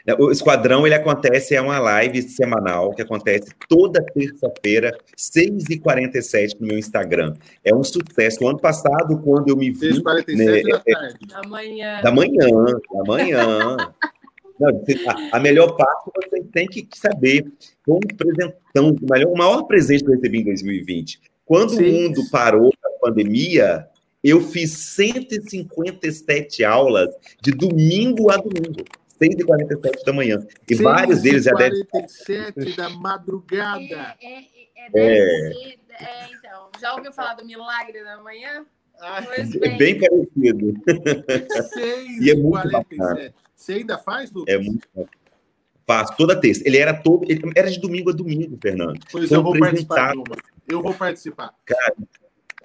É, o Esquadrão, ele acontece, é uma live semanal que acontece toda terça-feira, 6h47 no meu Instagram. É um sucesso. O ano passado, quando eu me vi... 6h47 né, da é, tarde. Da manhã. Da manhã, da manhã. [laughs] Não, a, a, melhor parte você tem que saber como presentão, o maior presente que eu recebi em 2020 quando Sim. o mundo parou a pandemia, eu fiz 157 aulas de domingo a domingo. 6h47 da manhã. E vários deles já devem. 47 da madrugada. É, é, é, é, é, então. Já ouviu falar do milagre da manhã? É bem parecido. 6 e é muito 47. Você ainda faz, Lucas? É muito bom. Faço toda terça. Ele era todo. Ele era de domingo a domingo, Fernando. Pois eu vou participar. Eu vou participar. Cara,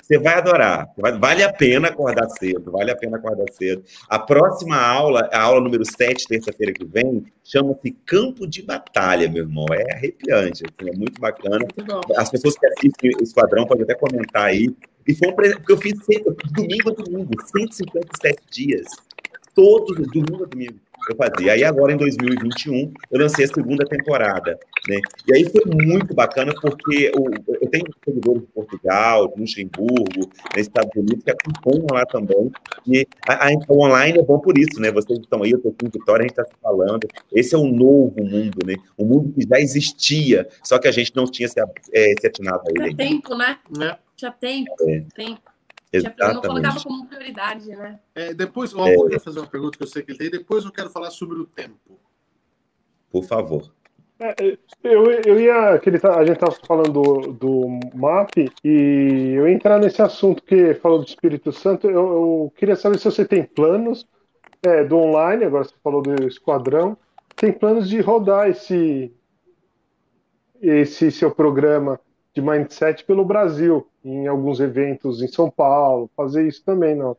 você vai adorar. Vale a pena acordar cedo, vale a pena acordar cedo. A próxima aula, a aula número 7, terça-feira que vem, chama-se Campo de Batalha, meu irmão. É arrepiante, assim, é muito bacana. Muito As pessoas que assistem o Esquadrão podem até comentar aí. E foi um presente, porque eu fiz, eu fiz domingo a domingo, 157 dias. Todos, domingo a domingo eu fazia. Aí agora, em 2021, eu lancei a segunda temporada, né? E aí foi muito bacana, porque o, eu tenho seguidores de Portugal, de Luxemburgo, nos Estados Unidos, que acompanham lá também. E a, a, o online é bom por isso, né? Vocês estão aí, eu estou aqui em Vitória, a gente está se falando. Esse é um novo mundo, né? Um mundo que já existia, só que a gente não tinha se, é, se atinado a ele. Tinha tempo, né? É. Tinha tempo, é. tempo. Exatamente. Eu não colocava como prioridade, né? É, depois, ó, é. eu quero fazer uma pergunta que eu sei que ele tem, depois eu quero falar sobre o tempo. Por favor. É, eu, eu ia. Que ele tá, a gente estava falando do, do MAP e eu ia entrar nesse assunto que falou do Espírito Santo. Eu, eu queria saber se você tem planos é, do online, agora você falou do Esquadrão, tem planos de rodar esse, esse seu programa de mindset pelo Brasil, em alguns eventos em São Paulo, fazer isso também, não.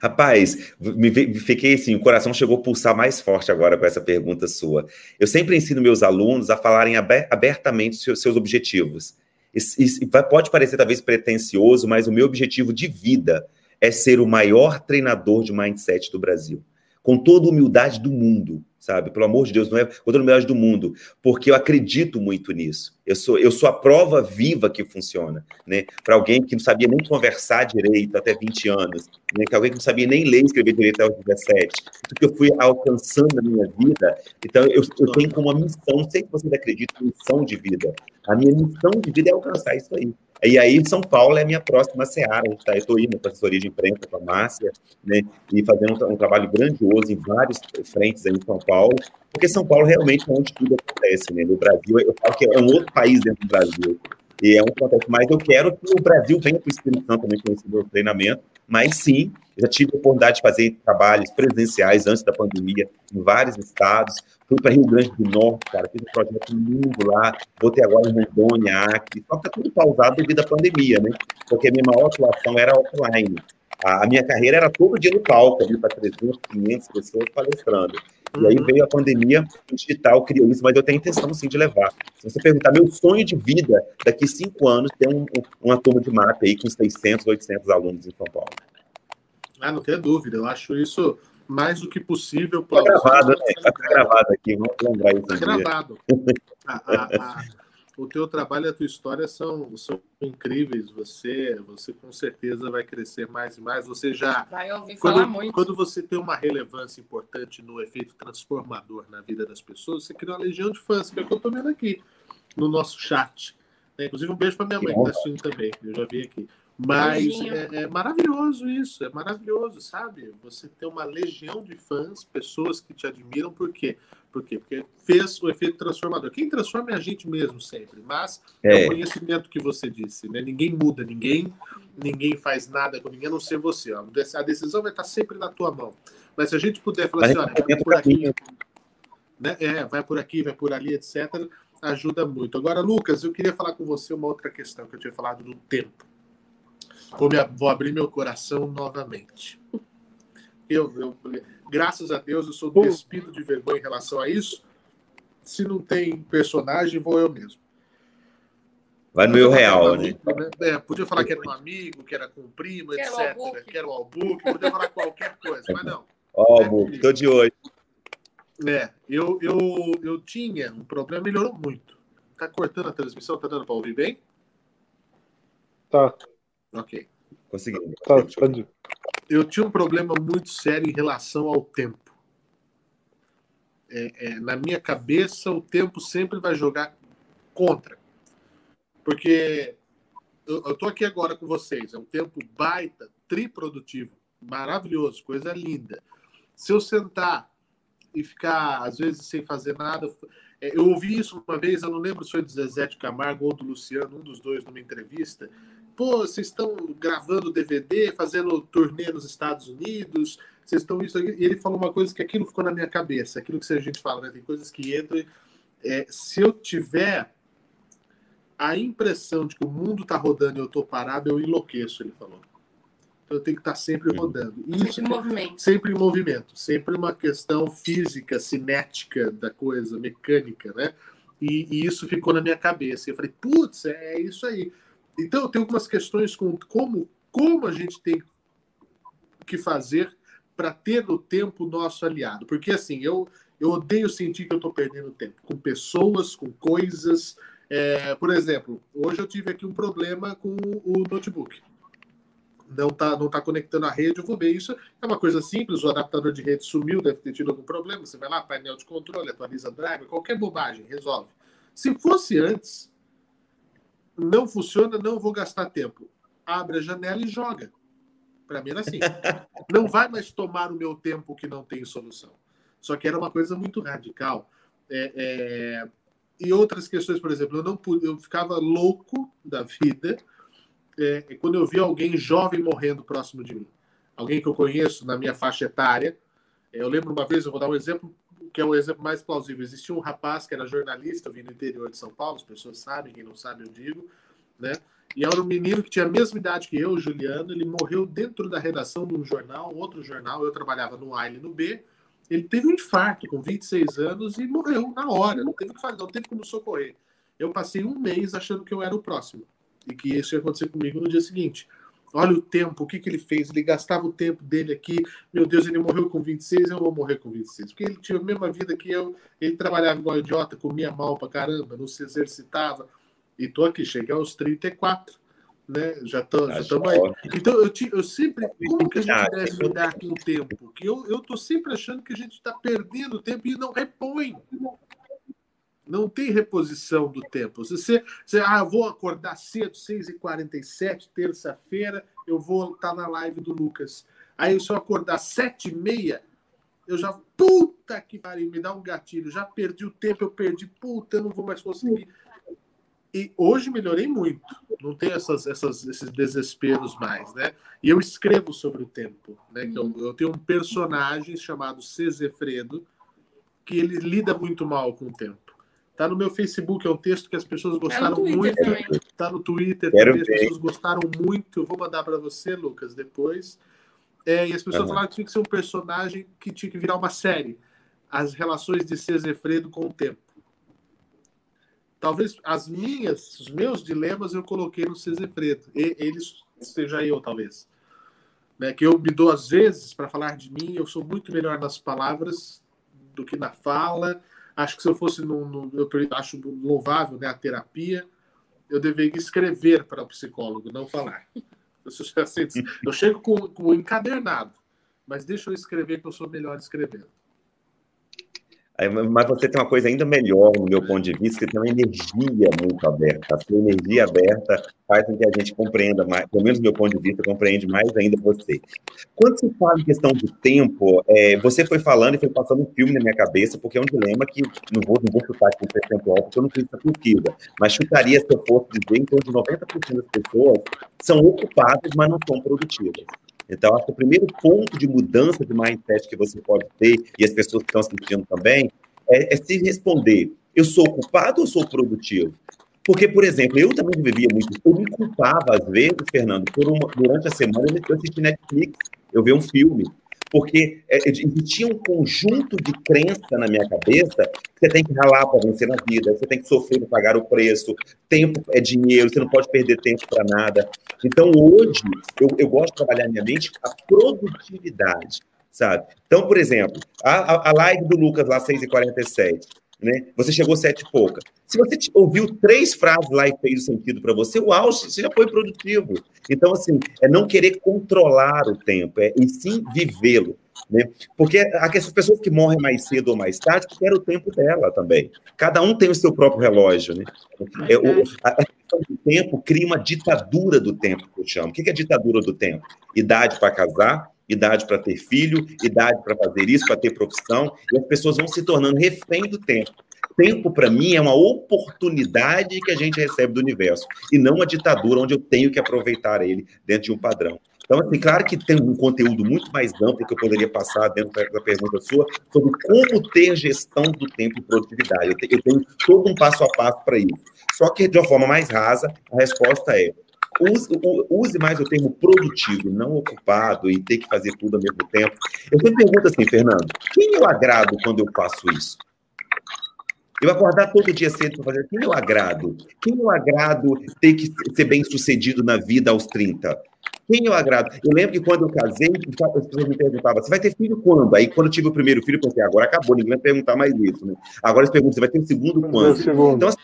Rapaz, me fiquei assim, o coração chegou a pulsar mais forte agora com essa pergunta sua. Eu sempre ensino meus alunos a falarem abertamente seus, objetivos. Isso pode parecer talvez pretencioso, mas o meu objetivo de vida é ser o maior treinador de mindset do Brasil com toda a humildade do mundo, sabe? Pelo amor de Deus, não é a humildade do mundo, porque eu acredito muito nisso. Eu sou, eu sou a prova viva que funciona, né? Para alguém que não sabia nem conversar direito até 20 anos, né? que alguém que não sabia nem ler e escrever direito até os 17, que eu fui alcançando na minha vida. Então, eu, eu tenho como uma missão, sei se vocês acreditam, missão de vida. A minha missão de vida é alcançar isso aí. E aí, São Paulo é a minha próxima seara. Tá, eu estou indo para assessoria de imprensa com a Márcia, né, e fazendo um, um, trabalho grandioso em vários frentes aí em São Paulo, porque São Paulo realmente é onde tudo acontece. Né? No Brasil, eu falo que é um outro país dentro do Brasil. E é um contexto, mas eu quero que o Brasil venha para o Espírito Santo também meu treinamento, mas sim, já tive a oportunidade de fazer trabalhos presenciais antes da pandemia em vários estados, Fui para Rio Grande do Norte, cara, fiz um projeto lindo lá, voltei agora em Rondônia, Acre, só que tá tudo pausado devido à pandemia, né? Porque a minha maior atuação era offline. A, minha carreira era todo dia no palco, ali para 300, 500 pessoas palestrando. E aí uhum. veio a pandemia, o digital criou isso, mas eu tenho intenção sim de levar. Se você perguntar, meu sonho de vida, daqui cinco anos, ter um, uma turma de mapa aí com 600, 800 alunos em São Paulo. Ah, não tenho dúvida. Eu acho isso mais do que possível. Está gravado, Está né? gravado aqui, vamos lembrar isso. Está gravado. [laughs] a, a, a, o teu trabalho e a tua história são, são incríveis. Você, você com certeza vai crescer mais e mais. Você já. Vai ouvir quando, falar muito. Quando você tem uma relevância importante no efeito transformador na vida das pessoas, você cria uma legião de fãs, que é o que eu estou vendo aqui no nosso chat. Inclusive, um beijo para minha mãe, que está assistindo também. Eu já vi aqui. Mas é, é, maravilhoso isso, é maravilhoso, sabe? Você ter uma legião de fãs, pessoas que te admiram, por quê? Por quê? Porque fez o efeito transformador. Quem transforma é a gente mesmo sempre, mas é, é o conhecimento que você disse, né? Ninguém muda, ninguém, ninguém faz nada com ninguém, a não ser você. Ó. A decisão vai estar sempre na tua mão. Mas se a gente puder falar assim, olha, vai por aqui, né? É, vai por aqui, vai por ali, etc., ajuda muito. Agora, Lucas, eu queria falar com você uma outra questão que eu tinha falado do tempo. Vou, me, vou abrir meu coração novamente. Eu, eu, graças a Deus, eu sou despido de vergonha em relação a isso. Se não tem personagem, vou eu mesmo. Vai no meu real, né? né? É, podia falar que era um amigo, que era com um primo, etc. Que era o Albuque, podia falar qualquer coisa, mas não. Ó, oh, Albuque, tô de olho. É, eu, eu, eu tinha um problema, melhorou muito. Tá cortando a transmissão, tá dando para ouvir bem? Tá. Ok. Consegui. Tá, pode. Eu tinha um problema muito sério em relação ao tempo. É, é, na minha cabeça, o tempo sempre vai jogar contra. Porque eu, estou aqui agora com vocês, é um tempo baita, triprodutivo, maravilhoso, coisa linda. Se eu sentar e ficar, às vezes, sem fazer nada. É, eu ouvi isso uma vez, eu não lembro se foi do Zezé de Camargo ou do Luciano, um dos dois, numa entrevista, pô, vocês estão gravando DVD, fazendo turnê nos Estados Unidos, vocês estão isso aqui. E ele falou uma coisa que aquilo ficou na minha cabeça, aquilo que a gente fala, né? Tem coisas que entram. É, se eu tiver a impressão de que o mundo está rodando e eu estou parado, eu enlouqueço, ele falou. Então eu tenho que estar sempre rodando. Isso, sempre em movimento. Sempre em movimento. Sempre uma questão física, cinética da coisa, mecânica, né? E, e isso ficou na minha cabeça. E eu falei, putz, é isso aí. Então, eu tenho algumas questões com como, como a gente tem que fazer para ter o tempo nosso aliado. Porque, assim, eu, eu odeio sentir que eu estou perdendo tempo com pessoas, com coisas. É, por exemplo, hoje eu tive aqui um problema com o notebook. Não está não tá conectando a rede, eu vou ver isso. É uma coisa simples, o adaptador de rede sumiu, deve ter tido algum problema. Você vai lá, painel de controle, atualiza driver, qualquer bobagem, resolve. Se fosse antes, não funciona, não vou gastar tempo. Abre a janela e joga. Para mim era assim. [laughs] Não vai mais tomar o meu tempo que não tem solução. Só que era uma coisa muito radical. É, é... E outras questões, por exemplo, eu não eu ficava louco da vida é, quando eu via alguém jovem morrendo próximo de mim. Alguém que eu conheço na minha faixa etária. Eu lembro uma vez, eu vou dar um exemplo que é o exemplo mais plausível. Existia um rapaz que era jornalista, vindo do interior de São Paulo, as pessoas sabem, quem não sabe eu digo, né? E era um menino que tinha a mesma idade que eu, Juliano, ele morreu dentro da redação de um jornal, outro jornal, eu trabalhava no A e no B, ele teve um infarto com 26 anos e morreu na hora, não teve que fazer, não teve como socorrer. Eu passei um mês achando que eu era o próximo e que isso ia acontecer comigo no dia seguinte. Olha o tempo, o que, que ele fez? Ele gastava o tempo dele aqui. Meu Deus, ele morreu com 26, eu vou morrer com 26. Porque ele tinha a mesma vida que eu. Ele trabalhava igual idiota, comia mal pra caramba, não se exercitava. E tô aqui, cheguei aos 34. Né? Já estamos já aí. Então, eu, te, eu sempre. Como que a gente deve lidar com o tempo? Que eu, eu tô sempre achando que a gente está perdendo tempo e não repõe. Não tem reposição do tempo. Se você, você ah, vou acordar cedo, 6h47, terça-feira, eu vou estar tá na live do Lucas. Aí, se eu acordar 7h30, eu já. Puta que pariu, me dá um gatilho. Já perdi o tempo, eu perdi. Puta, eu não vou mais conseguir. E hoje melhorei muito. Não tenho essas, essas, esses desesperos mais, né? E eu escrevo sobre o tempo. Né? Que eu, eu tenho um personagem chamado Cezefredo, que ele lida muito mal com o tempo. Tá no meu Facebook, é um texto que as pessoas é gostaram é muito. Também. Tá no Twitter Quero também, ver. as pessoas gostaram muito. Eu vou mandar para você, Lucas, depois. É, e as pessoas uhum. falaram que tinha que ser um personagem que tinha que virar uma série. As relações de Cezefredo com o tempo. Talvez as minhas, os meus dilemas eu coloquei no Cezefredo. E, eles seja eu, talvez. Né, que eu me dou às vezes para falar de mim, eu sou muito melhor nas palavras do que na fala Acho que se eu fosse no, no eu acho louvável né, a terapia, eu deveria escrever para o psicólogo, não falar. [laughs] Eu chego com, com encadernado, mas deixa eu escrever que eu sou melhor escrevendo. Mas você tem uma coisa ainda melhor, no meu ponto de vista, que tem uma energia muito aberta. A sua energia aberta faz com que a gente compreenda mais, pelo menos do meu ponto de vista, compreende mais ainda você. Quando se fala em questão de tempo, é, você foi falando e foi passando um filme na minha cabeça, porque é um dilema que não vou, não vou chutar aqui um percentual, porque eu não fiz essa pesquisa, mas chutaria se eu fosse dizer em torno de 90% das pessoas são ocupadas, mas não são produtivas. Então, acho que o primeiro ponto de mudança de mindset que você pode ter, e as pessoas estão assistindo também, é, é se responder: eu sou ocupado ou sou produtivo? Porque, por exemplo, eu também vivia muito. Eu me culpava, às vezes, Fernando, por uma, durante a semana eu assisti Netflix, eu ver um filme porque é, é, existia um conjunto de crença na minha cabeça que você tem que ralar para vencer na vida, você tem que sofrer para pagar o preço, tempo é dinheiro, você não pode perder tempo para nada. Então, hoje, eu, eu gosto de trabalhar minha mente a produtividade, sabe? Então, por exemplo, a, a live do Lucas lá, 6h47, né? Você chegou sete e pouca. Se você ouviu três frases lá e fez sentido para você, uau, você já foi produtivo. Então, assim, é não querer controlar o tempo, é e sim vivê-lo. Né? Porque essas pessoas que morrem mais cedo ou mais tarde querem o tempo dela também. Cada um tem o seu próprio relógio. Né? É, o, a, questão do tempo cria uma ditadura do tempo, que eu chamo. O que é ditadura do tempo? Idade para casar, idade para ter filho, idade para fazer isso, para ter profissão, e as pessoas vão se tornando refém do tempo. Tempo, para mim, é uma oportunidade que a gente recebe do universo, e não uma ditadura onde eu tenho que aproveitar ele dentro de um padrão. Então, assim, claro que tem um conteúdo muito mais amplo que eu poderia passar dentro da pergunta sua sobre como ter gestão do tempo e produtividade. Eu tenho todo um passo a passo para isso. Só que, de uma forma mais rasa, a resposta é use, use, mais o termo produtivo, não ocupado e ter que fazer tudo ao mesmo tempo. Eu sempre pergunto assim, Fernando, quem eu agrado quando eu faço isso? Eu acordar todo dia cedo para fazer, quem eu agrado? Quem eu agrado ter que ser bem sucedido na vida aos 30? Quem eu agrado? Eu lembro que quando eu casei, as pessoas me perguntavam, você vai ter filho quando? Aí quando eu tive o primeiro filho, eu pensei, agora acabou, ninguém vai perguntar mais isso, né? Agora eles perguntam, você vai ter o segundo quando? Então, assim,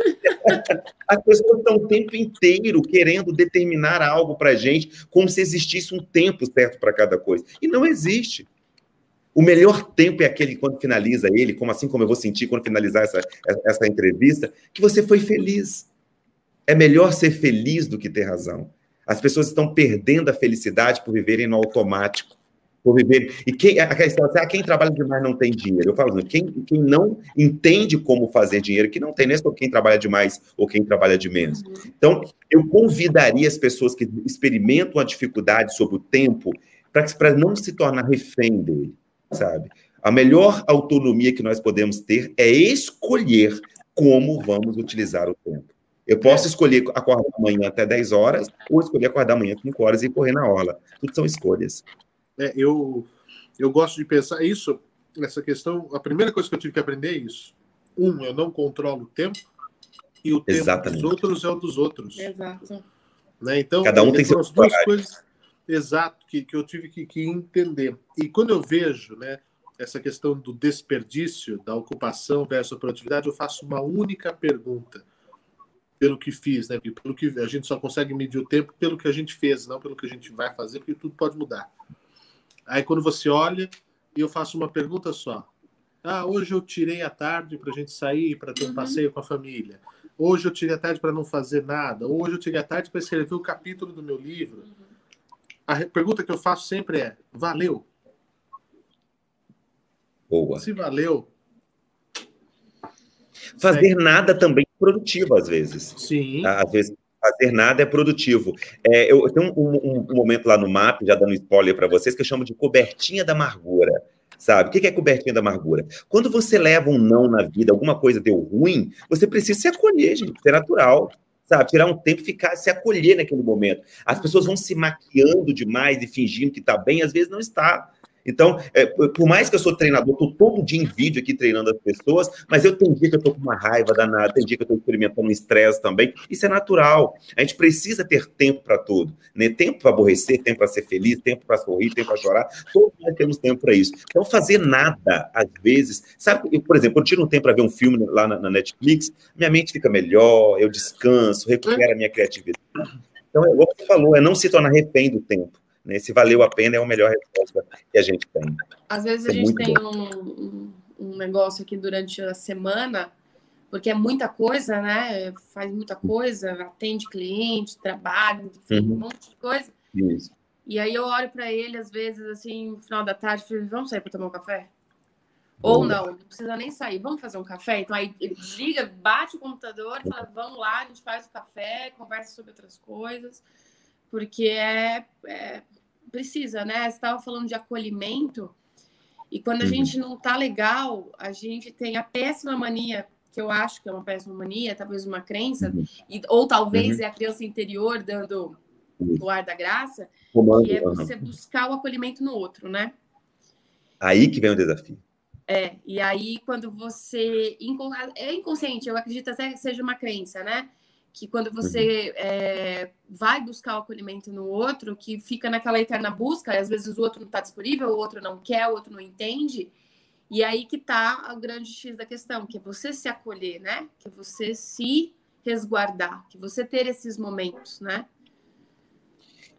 [laughs] as pessoas estão o tempo inteiro querendo determinar algo para gente, como se existisse um tempo certo para cada coisa. E não existe. O melhor tempo é aquele quando finaliza ele, como assim como eu vou sentir quando finalizar essa, essa entrevista, que você foi feliz. É melhor ser feliz do que ter razão. As pessoas estão perdendo a felicidade por viverem no automático por viver. E quem, a questão é, ah, quem trabalha demais não tem dinheiro. Eu falo, assim, quem, quem não entende como fazer dinheiro, que não tem nem só quem trabalha demais ou quem trabalha de menos. Uhum. Então, eu convidaria as pessoas que experimentam a dificuldade sobre o tempo para não se tornar refém dele, sabe? A melhor autonomia que nós podemos ter é escolher como vamos utilizar o tempo. Eu posso escolher acordar amanhã até 10 horas, ou escolher acordar amanhã 5 horas e correr na orla. Tudo são escolhas. É, eu, eu gosto de pensar isso, essa questão. A primeira coisa que eu tive que aprender é isso. Um, eu não controlo o tempo, e o tempo Exatamente. dos outros é o dos outros. Exato. Né? Então, Cada um tem são as duas coisas exato que, que eu tive que, que entender. E quando eu vejo né, essa questão do desperdício, da ocupação versus a produtividade, eu faço uma única pergunta pelo que fiz, né? Porque pelo que a gente só consegue medir o tempo pelo que a gente fez, não pelo que a gente vai fazer, porque tudo pode mudar. Aí quando você olha, eu faço uma pergunta só. Ah, hoje eu tirei a tarde para a gente sair para ter um uhum. passeio com a família. Hoje eu tirei a tarde para não fazer nada. Hoje eu tirei a tarde para escrever o capítulo do meu livro. A pergunta que eu faço sempre é: valeu? Boa. Se valeu. Fazer segue. nada também produtivo, às vezes. Sim. Às vezes, fazer nada é produtivo. É, eu tenho um, um, um, momento lá no mapa, já dando spoiler para vocês, que eu chamo de cobertinha da amargura. Sabe? O que é cobertinha da amargura? Quando você leva um não na vida, alguma coisa deu ruim, você precisa se acolher, gente. Isso é natural sabe? Tirar um tempo e ficar, se acolher naquele momento. As pessoas vão se maquiando demais e fingindo que está bem, às vezes não está. Então, é, por mais que eu sou treinador, estou todo dia em vídeo aqui treinando as pessoas, mas eu tenho dia que eu estou com uma raiva danada, tem dia que eu estou experimentando um estresse também. Isso é natural. A gente precisa ter tempo para tudo. Né? Tempo para aborrecer, tempo para ser feliz, tempo para sorrir, tempo para chorar. Todos nós temos tempo para isso. Então, fazer nada, às vezes. Sabe, eu, por exemplo, eu tiro um tempo para ver um filme lá na, na, Netflix, minha mente fica melhor, eu descanso, recupero a minha criatividade. Então, é igual você falou, é não se tornar refém do tempo. Né? Se valeu a pena, é a melhor resposta que a gente tem. Às vezes Isso a é gente tem um, um, negócio aqui durante a semana, porque é muita coisa, né? Faz muita coisa, atende cliente, trabalha, enfim, uhum. um monte de coisa. Isso. E aí eu olho para ele, às vezes, assim, no final da tarde, falo, vamos sair para tomar um café? Ou não, não precisa nem sair, vamos fazer um café? Então aí ele desliga, bate o computador, fala, vamos lá, a gente faz o café, conversa sobre outras coisas porque é, é precisa, né? Você estava falando de acolhimento, e quando a uhum. gente não tá legal, a gente tem a péssima mania, que eu acho que é uma péssima mania, talvez uma crença, uhum. e, ou talvez uhum. é a criança interior dando o ar da graça, que é você buscar o acolhimento no outro, né? Aí que vem o desafio. É, e aí quando você. É inconsciente, eu acredito até que seja uma crença, né? Que quando você uhum. é, vai buscar o acolhimento no outro, que fica naquela eterna busca, às vezes o outro não está disponível, o outro não quer, o outro não entende, e aí que está o grande X da questão, que é você se acolher, né? Que é você se resguardar, que você ter esses momentos, né?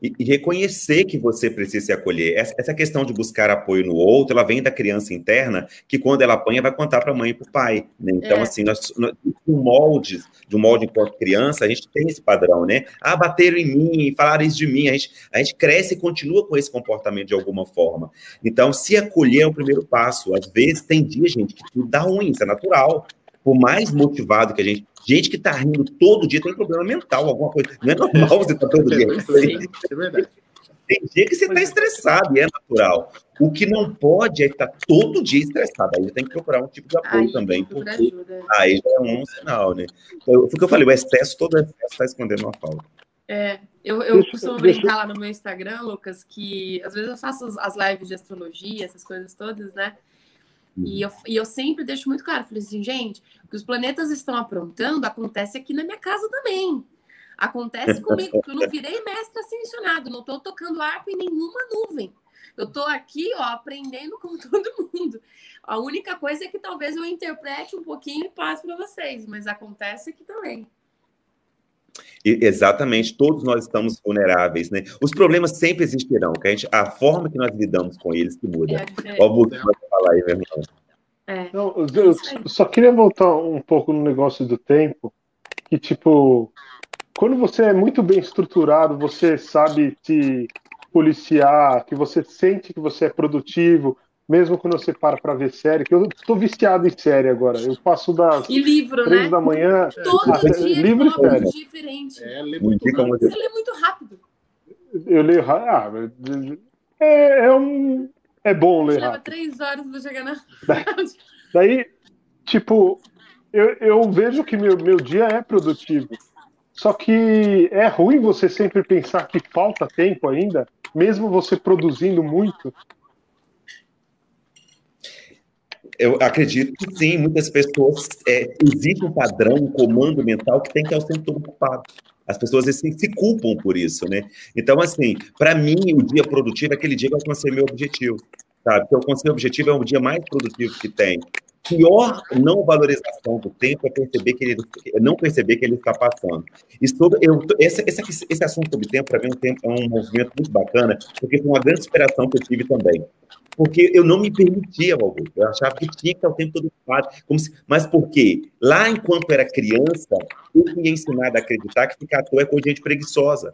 E, e, reconhecer que você precisa se acolher. Essa, essa, questão de buscar apoio no outro, ela vem da criança interna, que quando ela apanha, vai contar para a mãe e para o pai. Né? Então, é. assim, nós, nós, um molde, de um molde enquanto criança, a gente tem esse padrão, né? Ah, bateram em mim, falaram isso de mim. A gente, a gente cresce e continua com esse comportamento de alguma forma. Então, se acolher é o primeiro passo. Às vezes, tem dia, gente, que tudo dá ruim, isso é natural por mais motivado que a gente. Gente que tá rindo todo dia tem problema mental, alguma coisa. Não é normal você estar tá todo dia. [laughs] Sim, é verdade. Tem dia que você está estressado, e é natural. O que não pode é estar tá todo dia estressado. Aí você tem que procurar um tipo de apoio aí, também. Porque aí já é um sinal, né? Então, foi o que eu falei, o excesso, todo excesso está escondendo uma falta. É, eu, eu costumo brincar lá no meu Instagram, Lucas, que às vezes eu faço as lives de astrologia, essas coisas todas, né? E eu, e eu sempre deixo muito claro, falei assim, gente, o que os planetas estão aprontando acontece aqui na minha casa também. Acontece [laughs] comigo, porque eu não virei mestre ascensionado, não estou tocando arco em nenhuma nuvem. Eu estou aqui, ó, aprendendo com [laughs] todo mundo. A única coisa é que talvez eu interprete um pouquinho e passe para vocês, mas acontece aqui também. E, exatamente, todos nós estamos vulneráveis, né? Os problemas sempre existirão, que a, gente, a forma que nós lidamos com eles que muda. É, é, falar aí, meu irmão. É. Não, eu, só queria voltar um pouco no negócio do tempo, que tipo, quando você é muito bem estruturado, você sabe se policiar, que você sente que você é produtivo, mesmo quando você para para ver série, que eu estou viciado em série agora. Eu passo das e livro, três né? da manhã. Todo até, dia livro e série. diferente. É, lê muito você lê muito rápido. Eu leio rápido. Ah, é, é, um. É bom ler. Leva três horas para chegar na. Daí, tipo, eu, eu vejo que meu, meu dia é produtivo. Só que é ruim você sempre pensar que falta tempo ainda, mesmo você produzindo muito. eu acredito que sim, muitas pessoas. É, existe um padrão, um comando mental que tem que estar sempre todo ocupado. As pessoas assim, se culpam por isso, né? Então, assim, para mim, o dia produtivo é aquele dia que eu alcancei meu objetivo, sabe? Que eu alcancei o objetivo é o dia mais produtivo que tem. Pior não valorização do tempo é perceber que ele não perceber que ele está passando. E sobre eu, esse, esse, esse assunto sobre tempo, para mim, é um, tempo, é um movimento muito bacana, porque foi uma grande inspiração que eu tive também porque eu não me permitia, Augusto. Eu achava que tinha que estar o tempo todo ocupado. Como se... Mas por quê? Lá, enquanto era criança, eu fui ensinado a acreditar que ficar à toa é de gente preguiçosa.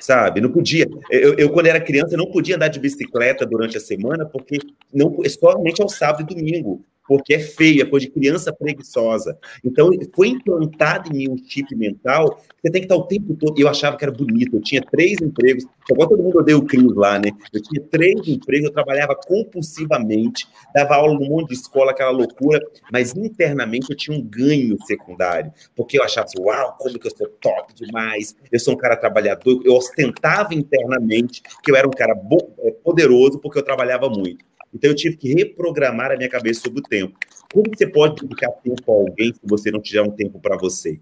Sabe? Não podia. Eu, eu, quando era criança, não podia andar de bicicleta durante a semana, porque não, somente ao sábado e domingo porque é feio, é coisa de criança preguiçosa. Então, foi implantado em mim um chip mental, você tem que estar o tempo todo. Eu achava que era bonito, eu tinha três empregos, agora todo mundo odeia o Cris lá, né? Eu tinha três empregos, eu trabalhava compulsivamente, dava aula num monte de escola, aquela loucura, mas internamente eu tinha um ganho secundário, porque eu achava assim, uau, como que eu sou top demais, eu sou um cara trabalhador, eu ostentava internamente que eu era um cara é, poderoso porque eu trabalhava muito. Então eu tive que reprogramar a minha cabeça sobre o tempo. Como você pode dedicar tempo a alguém se você não tiver um tempo para você?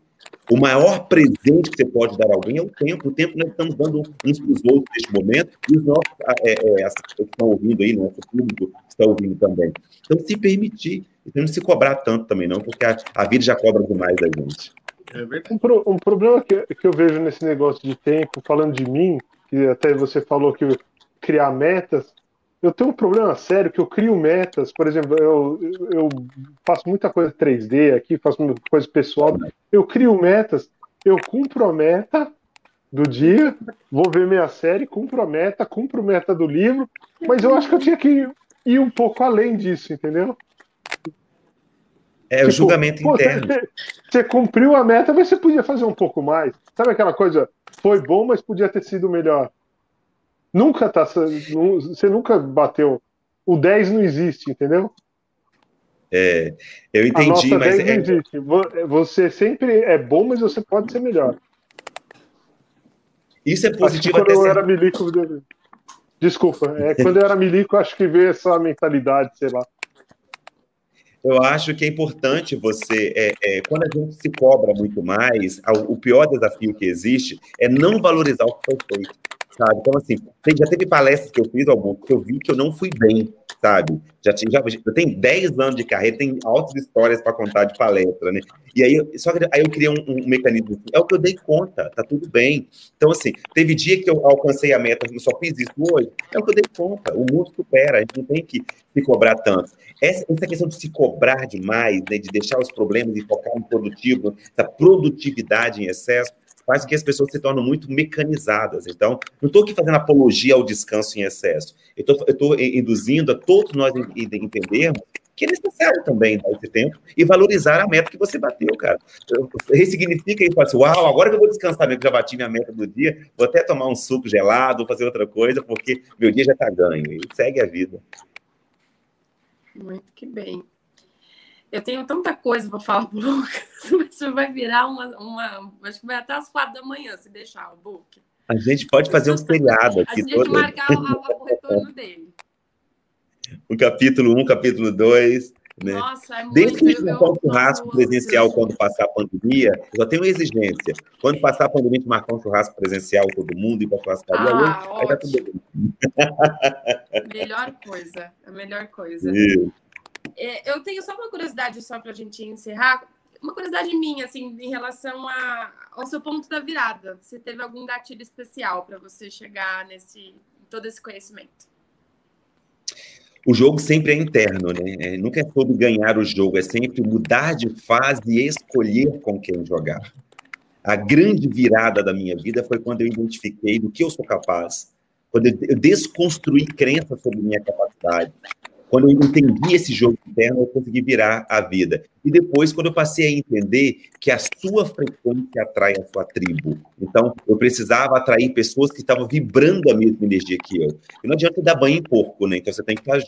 O maior presente que você pode dar a alguém é o tempo. O tempo nós estamos dando uns para os outros neste momento, e os nossos é, é, que estão ouvindo aí, nosso público está ouvindo também. Então, se permitir, e não se cobrar tanto também, não, porque a, a vida já cobra demais da gente. É um, pro, um problema que, que eu vejo nesse negócio de tempo, falando de mim, que até você falou que criar metas, eu tenho um problema sério que eu crio metas, por exemplo, eu, eu faço muita coisa 3D aqui, faço muita coisa pessoal, eu crio metas, eu cumpro a meta do dia, vou ver minha série, cumpro a meta, cumpro a meta do livro, mas eu acho que eu tinha que ir um pouco além disso, entendeu? É tipo, o julgamento pô, interno. Você, você cumpriu a meta, mas você podia fazer um pouco mais. Sabe aquela coisa, foi bom, mas podia ter sido melhor. Nunca tá. Você nunca bateu. O 10 não existe, entendeu? É, eu entendi, mas. 10 é... não existe. Você sempre é bom, mas você pode ser melhor. Isso é positivo quando eu era milico. Desculpa, é, [laughs] quando eu era milico, acho que veio essa mentalidade, sei lá. Eu acho que é importante você, é, é, quando a gente se cobra muito mais, o pior desafio que existe é não valorizar o que foi feito sabe? Então, assim, já teve palestras que eu fiz, algum, que eu vi que eu não fui bem, sabe? Já, tinha, já eu tenho 10 anos de carreira, tem altas histórias para contar de palestra, né? E aí, só que aí eu criei um, um, mecanismo, assim, é o que eu dei conta, tá tudo bem. Então, assim, teve dia que eu alcancei a meta, eu só fiz isso hoje, é o que eu dei conta, o mundo supera, a gente não tem que se cobrar tanto. Essa, essa questão de se cobrar demais, né, de deixar os problemas e focar no produtivo, essa produtividade em excesso, faz com que as pessoas se tornem muito mecanizadas. Então, não estou aqui fazendo apologia ao descanso em excesso. Eu estou induzindo a todos nós entendermos que é necessário também dar esse tempo e valorizar a meta que você bateu, cara. Ressignifica e fala assim, uau, agora que eu vou descansar mesmo, já bati minha meta do dia, vou até tomar um suco gelado, fazer outra coisa, porque meu dia já está ganho. E segue a vida. Muito que bem. Eu tenho tanta coisa para falar pro [laughs] Lucas, mas vai virar uma, uma. Acho que vai até as quatro da manhã, se deixar o book. A gente pode fazer um seriado aqui. A gente todo... marcar o, o retorno dele. O capítulo 1, um, capítulo 2. Né? Nossa, é muito, Desde que a gente marcar um churrasco presencial quando passar a pandemia, eu só tenho uma exigência. Quando passar a pandemia, a gente marcar um churrasco presencial, todo mundo, ir para a churrascaria, ah, aí, aí tá tudo bem. Melhor coisa, a melhor coisa. Isso. É, eu tenho só uma curiosidade, só para a gente encerrar. Uma curiosidade minha, assim, em relação a, ao seu ponto da virada. Você teve algum gatilho especial para você chegar nesse todo esse conhecimento? O jogo sempre é interno, né? É, nunca é sobre ganhar o jogo, é sempre mudar de fase e escolher com quem jogar. A grande virada da minha vida foi quando eu identifiquei do que eu sou capaz, quando eu desconstruí crenças sobre minha capacidade, quando eu entendi esse jogo interno, eu consegui virar a vida. E depois, quando eu passei a entender que a sua frequência atrai a sua tribo. Então, eu precisava atrair pessoas que estavam vibrando a mesma energia que eu. E não adianta dar banho em porco, né? Então, você tem que estar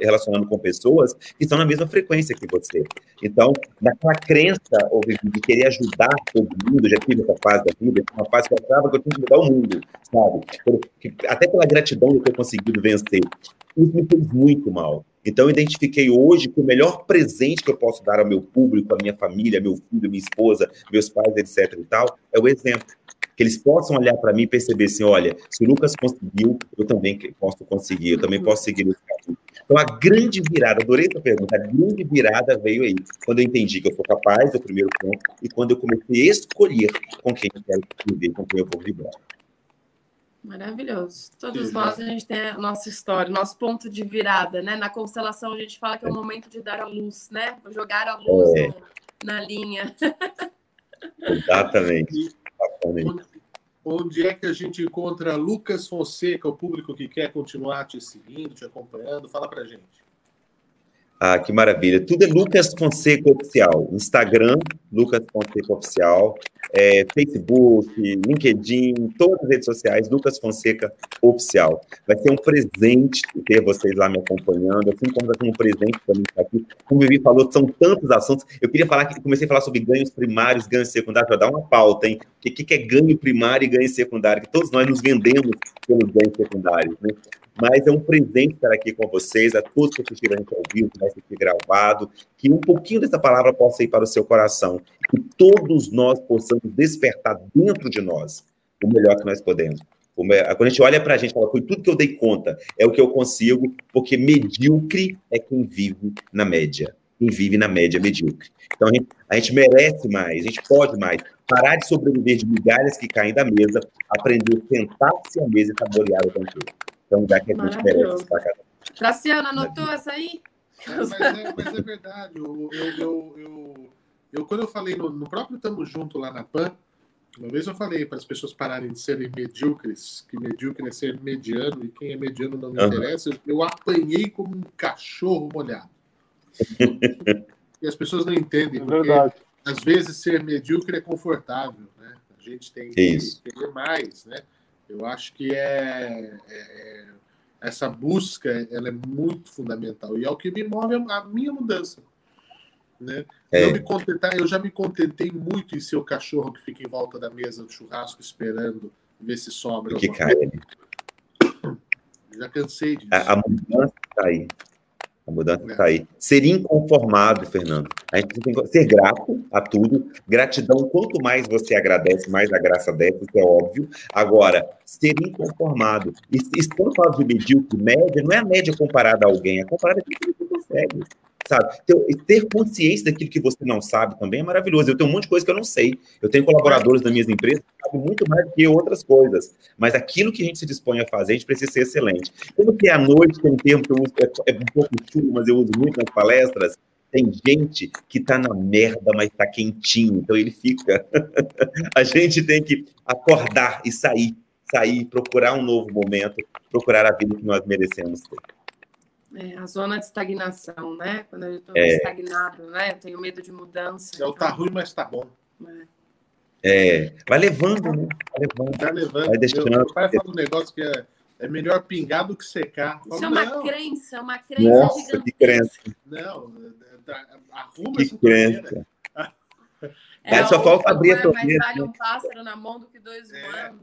relacionando com pessoas que estão na mesma frequência que você. Então, naquela crença de querer ajudar todo mundo, já tive essa fase da vida, uma fase que eu achava que eu tinha que mudar o mundo, sabe? Até pela gratidão de ter conseguido vencer. Isso me fez muito mal. Então, eu identifiquei hoje que o melhor presente que eu posso dar ao meu público, à minha família, meu filho, minha esposa, meus pais, etc. e tal, é o exemplo. Que eles possam olhar para mim e perceber assim: olha, se o Lucas conseguiu, eu também posso conseguir, eu também posso seguir esse caminho. Então, a grande virada, adorei essa pergunta, a grande virada veio aí, quando eu entendi que eu sou capaz, é o primeiro ponto, e quando eu comecei a escolher com quem eu quero viver, com quem eu vou vibrar. Maravilhoso. Todos nós, a gente tem a nossa história, nosso ponto de virada, né? Na constelação, a gente fala que é o momento de dar a luz, né? Jogar a luz é. na linha. Exatamente. Exatamente. Onde é que a gente encontra Lucas Fonseca, o público que quer continuar te seguindo, te acompanhando? Fala pra gente. Ah, que maravilha. Tudo é Lucas Fonseca Oficial. Instagram, Lucas Fonseca Oficial. É, Facebook, LinkedIn, todas as redes sociais, Lucas Fonseca Oficial. Vai ser um presente ter vocês lá me acompanhando, assim como vai ser um presente para mim estar aqui. Como o Vivi falou, são tantos assuntos. Eu queria falar que comecei a falar sobre ganhos primários, ganhos secundários, para dar uma pauta, hein? O que, que é ganho primário e ganho secundário? Que todos nós nos vendemos pelos ganhos secundários, né? Mas é um presente estar aqui com vocês, a todos que assistiram a ao vivo, que vai ser gravado, que um pouquinho dessa palavra possa ir para o seu coração, que todos nós possamos despertar dentro de nós o melhor que nós podemos. Quando a gente olha para a gente fala, foi tudo que eu dei conta, é o que eu consigo, porque medíocre é quem vive na média. Quem vive na média medíocre. Então a gente, a gente merece mais, a gente pode mais. Parar de sobreviver de migalhas que caem da mesa, aprender a sentar-se à mesa e saborear o banquete. Então, já que a gente merece estar cada Graciana, anotou essa aí? É, mas, é, mas, é, verdade. Eu, eu, eu, eu, quando eu falei no, no próprio Tamo Junto lá na PAN, uma vez eu falei para as pessoas pararem de serem medíocres, que medíocre é ser mediano e quem é mediano não me uhum. interessa. Eu apanhei como um cachorro molhado. [laughs] e as pessoas não entendem, é porque às vezes ser medíocre é confortável, né? A gente tem que Isso. ter mais, né? Eu acho que é, é, é, essa busca ela é muito fundamental e é o que me move a, minha mudança. Né? É. Eu, me contentar, eu já me contentei muito em ser o cachorro que fica em volta da mesa do churrasco esperando ver se sobra. Que cai. Já cansei disso. A, a mudança está aí. A mudança está aí. Ser inconformado, Fernando. A gente tem que ser grato a tudo. Gratidão, quanto mais você agradece, mais a graça desce, isso é óbvio. Agora, ser inconformado. E, e quando fala de medíocre, média, não é a média comparada a alguém, é comparada a quem você consegue sabe? Ter, ter, consciência daquilo que você não sabe também é maravilhoso. Eu tenho um monte de coisa que eu não sei. Eu tenho colaboradores das minhas empresas que sabem muito mais do que outras coisas. Mas aquilo que a gente se dispõe a fazer, a gente precisa ser excelente. Como que é à noite, tem um termo que eu uso, é, é um pouco chulo, mas eu uso muito nas palestras, tem gente que tá na merda, mas tá quentinho, então ele fica. [laughs] a gente tem que acordar e sair, sair, procurar um novo momento, procurar a vida que nós merecemos ter. É, a zona de estagnação, né? Quando eu estou é. estagnado, né? Eu tenho medo de mudança. É, então... tá ruim, mas tá bom. É. é. vai levando, né? Vai levando. Vai levando. Vai deixando. Meu, pai fala um negócio que é, é melhor pingar do que secar. Isso é uma não. crença, é uma crença Nossa, gigantesca. que crença. Não, arruma que essa crença. [laughs] É, só falta abrir a torneira. Mais vale um pássaro na mão do que dois é. voando.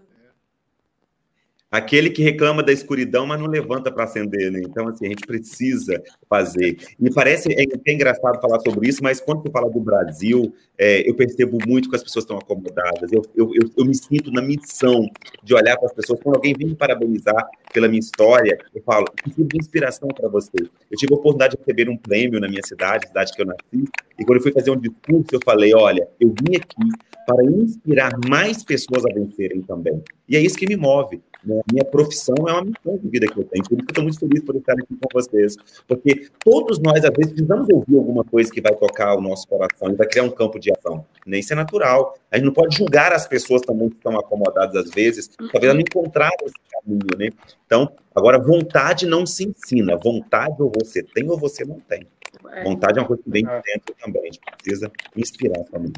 Aquele que reclama da escuridão, mas não levanta para acender, né? Então, assim, a gente precisa fazer. E parece é, é engraçado falar sobre isso, mas quando você fala do Brasil, é, eu percebo muito que as pessoas estão acomodadas. Eu, eu, eu, eu me sinto na missão de olhar para as pessoas. Quando alguém vem me parabenizar pela minha história, eu falo, tipo de inspiração para você. Eu tive a oportunidade de receber um prêmio na minha cidade, cidade que eu nasci, e quando eu fui fazer um discurso, eu falei, olha, eu vim aqui para inspirar mais pessoas a vencerem também. E é isso que me move. Né? Minha profissão é uma missão de vida que eu tenho. Por isso que eu estou muito feliz por estar aqui com vocês. Porque todos nós, às vezes, precisamos ouvir alguma coisa que vai tocar o nosso coração e vai criar um campo de ação. Né? Isso é natural. A gente não pode julgar as pessoas também que estão acomodadas, às vezes, talvez não encontraram esse caminho. Né? Então, agora, vontade não se ensina. Vontade ou você tem ou você não tem. É. Vontade é uma coisa que vem de dentro também. A gente precisa inspirar também.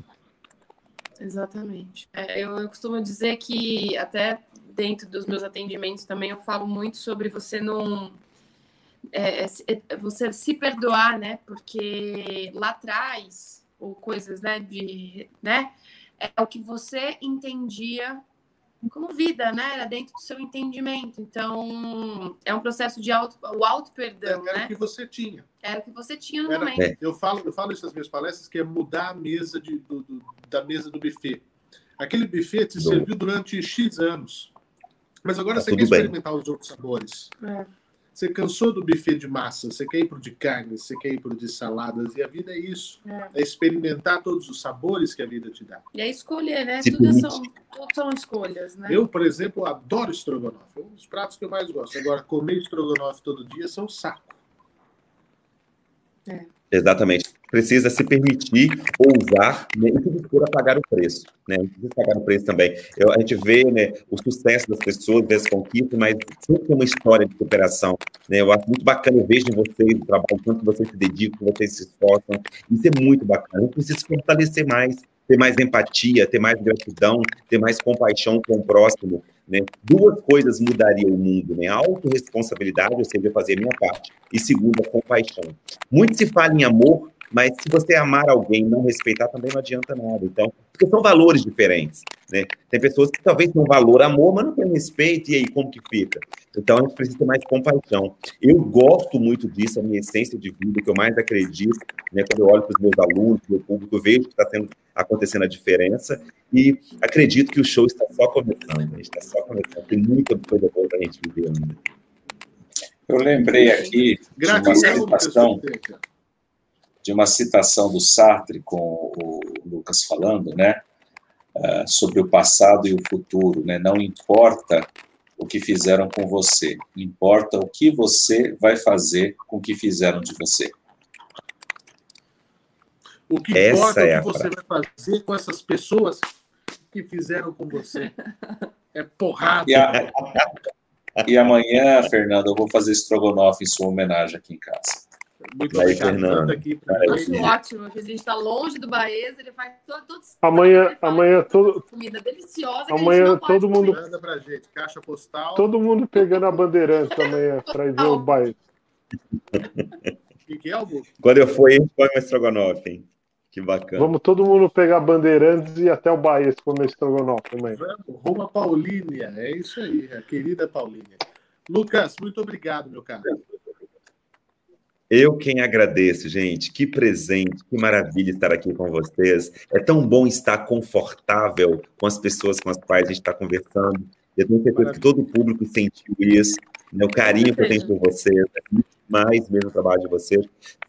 Exatamente. É, eu, eu, costumo dizer que até dentro dos meus atendimentos também eu falo muito sobre você não é, é, é, você se perdoar, né? Porque lá atrás ou coisas, né? De, né? É o que você entendia como vida, né? Era dentro do seu entendimento. Então, é um processo de auto, o auto perdão, Era né? o que você tinha. Era o que você tinha no Era- momento. É. Eu falo, eu falo isso nas minhas palestras, que é mudar a mesa de- do- do- da mesa do buffet. Aquele buffet te serviu durante X anos. Mas agora Tá você quer bem. experimentar os outros sabores. É. Você cansou do buffet de massa, você quer ir pro de carne, você quer ir pro de saladas, e a vida é isso. É. É experimentar todos os sabores que a vida te dá. E aí escolher, né? Se Tudo permite. são, tudo são escolhas, né? Eu, por exemplo, adoro estrogonofe. É um dos pratos que eu mais gosto. Agora, comer estrogonofe todo dia são saco. Exatamente. Precisa se permitir ousar né, e se dispor a pagar o preço. Né? Precisa pagar o preço também. Eu- a gente vê né, o sucesso das pessoas, vê as conquistas, mas sempre tem uma história de superação. Né? Eu acho muito bacana, eu vejo em vocês o trabalho, quanto vocês se dedicam, vocês se esforçam. Isso é muito bacana. A gente precisa se fortalecer mais, ter mais empatia, ter mais gratidão, ter mais compaixão com o próximo. Né? Duas coisas mudariam o mundo, né? A autorresponsabilidade, ou seja, fazer a minha parte, e segundo, a compaixão. Muito se fala em amor, mas se você amar alguém e não respeitar, também não adianta nada. Então, porque são valores diferentes, né? Tem pessoas que talvez tenham valor amor, mas não tem respeito, e aí como que fica? Então, a gente precisa ter mais compaixão. Eu gosto muito disso, a minha essência de vida, que eu mais acredito, né? Quando eu olho para os meus alunos, meu público, eu vejo que está tendo, acontecendo a diferença, e acredito que o show está só começando, gente, está só começando. Tem muita coisa boa para a gente viver ainda. Eu lembrei aqui de uma citação. De uma citação do Sartre com o Lucas falando, né, ah, sobre o passado e o futuro, né? Não importa o que fizeram com você, importa o que você vai fazer com o que fizeram de você. O que Essa importa é é o que você vai fazer com essas pessoas que fizeram com você. É porrada. E, a- [laughs] e amanhã, Fernando, eu vou fazer estrogonofe em sua homenagem aqui em casa. Muito Aí, obrigado. Fernando. Aqui Aí, Acho gente. ótimo, que a gente está longe do Baez, ele faz todo, todo Amanhã, amanhã todo, comida deliciosa que a gente amanhã todo mundo. Manda pra gente. Caixa postal. todo mundo pegando a bandeirante amanhã [laughs] para ir ver o baile. O que, que é, Albu? Quando eu for, a gente põe uma estrogonofe, hein? Que bacana. Vamos todo mundo pegar bandeirantes e ir até o Bahia comer estrogonofe amanhã. Vamos, Roma Paulínia. É isso aí, a querida Paulínia. Lucas, muito obrigado, meu cara. Eu quem agradeço, gente. Que presente, que maravilha estar aqui com vocês. É tão bom estar confortável com as pessoas com as quais a gente está conversando. Eu tenho certeza que todo o público sentiu isso, né? o carinho que eu tenho por vocês, é mais mesmo o trabalho de vocês.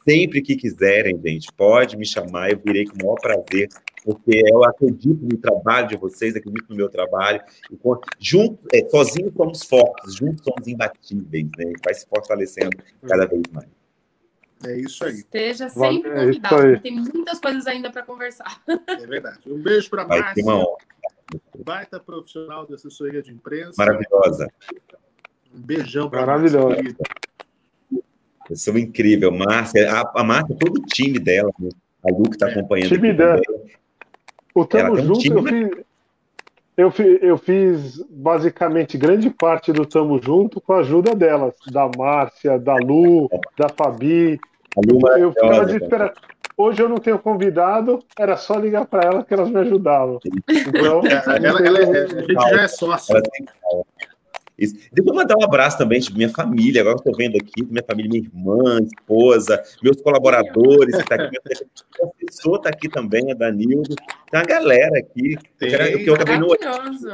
Sempre que quiserem, gente, pode me chamar, eu virei com o maior prazer, porque eu acredito no trabalho de vocês, acredito no meu trabalho. E com- junto, é, sozinhos somos fortes, juntos somos imbatíveis, né? Vai se fortalecendo cada vez mais. É isso aí, Esteja sempre é isso convidado, tem muitas coisas ainda para conversar. [laughs] é verdade. Um beijo para uma Márcia, baita profissional de assessoria de imprensa. Maravilhosa. Um beijão para Maravilhosa. Pessoa incrível. Márcia, a, a Márcia, todo o time dela, né? a Lu que está acompanhando. Time dela. O Ela Tamo um Junto, time, eu fiz, eu, fi- eu fiz basicamente grande parte do Tamo Junto com a ajuda delas, da Márcia, da Lu, da Fabi. Lu Eu ficava desesperado. Hoje eu não tenho convidado, era só ligar para ela que elas me ajudavam. Então, Ela, ela- ela- a gente já é sócio. Tem. Isso. Depois mandar um abraço também de minha família, agora que eu estou vendo aqui, minha família, minha irmã, esposa, meus colaboradores, que tá aqui, meu professor está aqui também, a Danildo, tem uma galera aqui. Eu, quero- que eu acabei não Maravilhoso.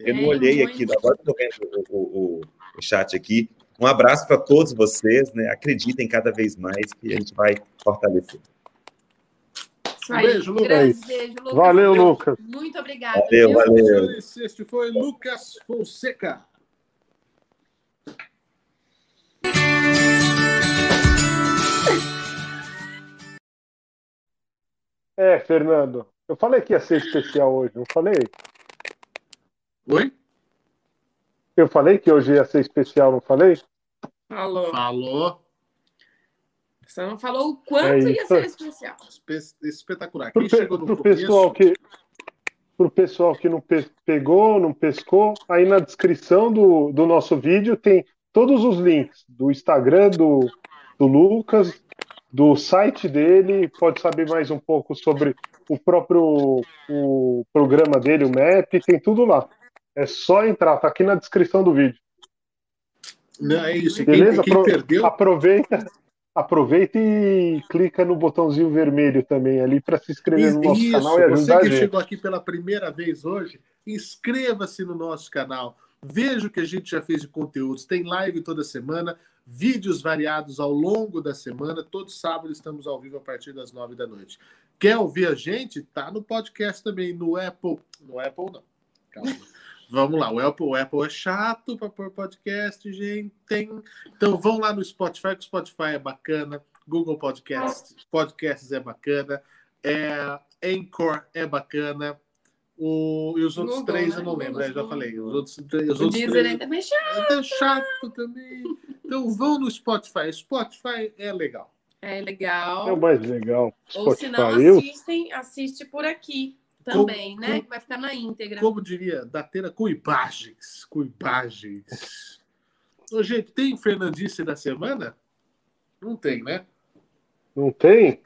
Eu não Tem olhei muito. aqui, agora que estou vendo o, o- o chat aqui. Um abraço para todos vocês, né? Acreditem cada vez mais que a gente vai fortalecer. Aí. Beijo, Lucas. Beijo, Lucas. valeu, Lucas. Muito obrigada. Valeu, valeu. Este foi Lucas Fonseca. É, Fernando, eu falei que ia ser especial hoje, não falei? Oi? Eu falei que hoje ia ser especial, não falei? Falou. Falou. Você não falou o quanto É ia ser especial. Espe- Espetacular. Pro, Quem pe- chegou no pro começo, pessoal que pro pessoal que não pe- pegou, não pescou, aí na descrição do, do nosso vídeo tem todos os links do Instagram do, do Lucas, do site dele, pode saber mais um pouco sobre o próprio o programa dele, o MAP, tem tudo lá. É só entrar, tá aqui na descrição do vídeo. Não, é isso. Beleza? Quem, quem perdeu. Aproveita, aproveita e clica no botãozinho vermelho também ali para se inscrever no nosso isso, canal e ajudar você a que chegou aqui pela primeira vez hoje, inscreva-se no nosso canal. Veja o que a gente já fez de conteúdos. Tem live toda semana, vídeos variados ao longo da semana. Todo sábado estamos ao vivo a partir das nove da noite. Quer ouvir a gente? Tá no podcast também, no Apple. No Apple, não. Calma. [laughs] Vamos lá, o Apple, o Apple é chato para pôr podcast, gente. Tem... Então vão lá no Spotify, que o Spotify é bacana. Google Podcasts, Podcasts é bacana. É, Anchor é bacana. O, e os outros Google, três né? eu não lembro, né? já Google. falei. Os outros, os O outros Deezer três é meio chato. é chato também. [laughs] Então vão no Spotify. Spotify é legal. É É legal. o mais legal. Ou se não, Spotify. Assistem, assiste por aqui também, Como- né? Que vai ficar na íntegra. Como diria, Datena com imagens. Com imagens. Ô, gente, tem Fernandice da semana? Não tem, né? não tem? O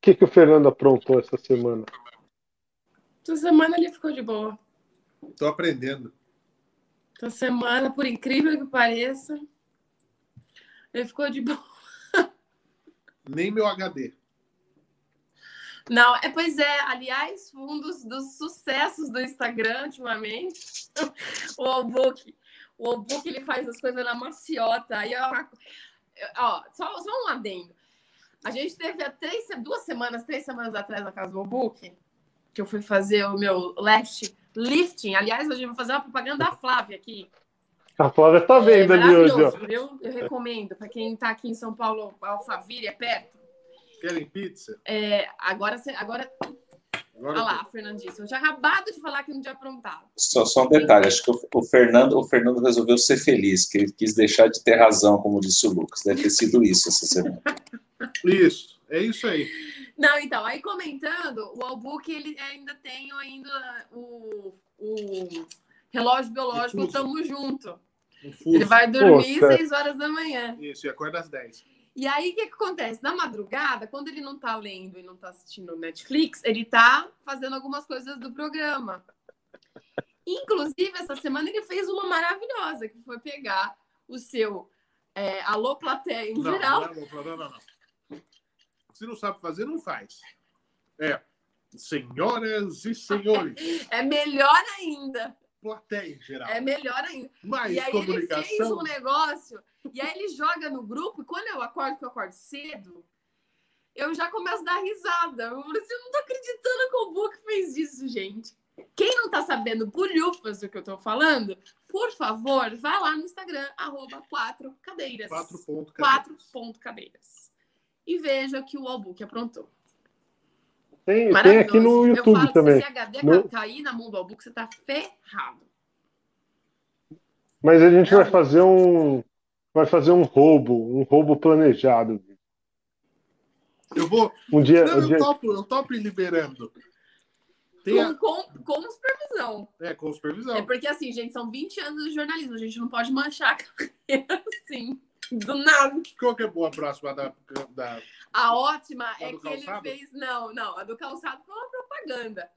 que, que o Fernando aprontou essa semana? Essa semana ele ficou de boa. Tô aprendendo. Essa semana, por incrível que pareça, ele ficou de boa. Nem meu HD. Não, é, pois é, aliás, um dos, dos sucessos do Instagram ultimamente, [laughs] o Albook. O Albook, ele faz as coisas na maciota. Aí, ó, ó, só, só um adendo. A gente teve há três, duas semanas, três semanas atrás na casa do Albook, que eu fui fazer o meu left lifting. Aliás, hoje eu vou fazer uma propaganda da Flávia aqui. A Flávia tá É vendo ali hoje, ó. viu? Eu recomendo. Para quem está aqui em São Paulo, Alphaville é perto. Querem pizza? É, agora, você- agora Agora Olha lá, Fernandíssimo. Eu tinha acabado de falar que não tinha aprontado. Só, só um detalhe, acho que o, o Fernando, o Fernando resolveu ser feliz, que ele quis deixar de ter razão, como disse o Lucas. Deve ter sido isso essa semana. Isso, é isso aí. Não, então, aí comentando, o Albuque, ele ainda tem ainda o, o relógio biológico. Tamo Junto. Ele vai dormir Pô, 6 horas da manhã. Isso, e acorda às 10. E aí, o que, que acontece? Na madrugada, quando ele não tá lendo e não tá assistindo Netflix, ele tá fazendo algumas coisas do programa. Inclusive, essa semana ele fez uma maravilhosa, que foi pegar o seu é, Alô Plateia em Não, geral. não, não, não, não, não. Se não sabe fazer, não faz. É. Senhoras e senhores, [laughs] É melhor ainda. Plateia em geral. É melhor ainda. Mais e aí ele fez comunicação. um negócio, e aí ele joga no grupo, e quando eu acordo, que eu acordo cedo, eu já começo a dar risada. Eu falo assim, eu não tô acreditando que o Book fez isso, gente. Quem não tá sabendo bolhufas do que eu tô falando, por favor, vai lá no Instagram, arroba quatro cadeiras. Quatro pontos. Quatro ponto cadeiras. E veja que o Albuque aprontou. Tem, tem aqui no Eu YouTube falo, também. se esse HD No- cair na mão do Albuque, você tá ferrado. Mas a gente Não. vai fazer um. Vai fazer um roubo, um roubo planejado. Eu vou. Um dia. Não, um dia eu topo, eu topo ir liberando. Tem a... Com, com, com supervisão. É, com supervisão. É porque, assim, gente, são 20 anos de jornalismo. A gente não pode manchar a [laughs] carreira assim, do nada. Qual que é boa a próxima da. da... A ótima A é que ele calçado? fez. Não, não, a do calçado foi uma propaganda.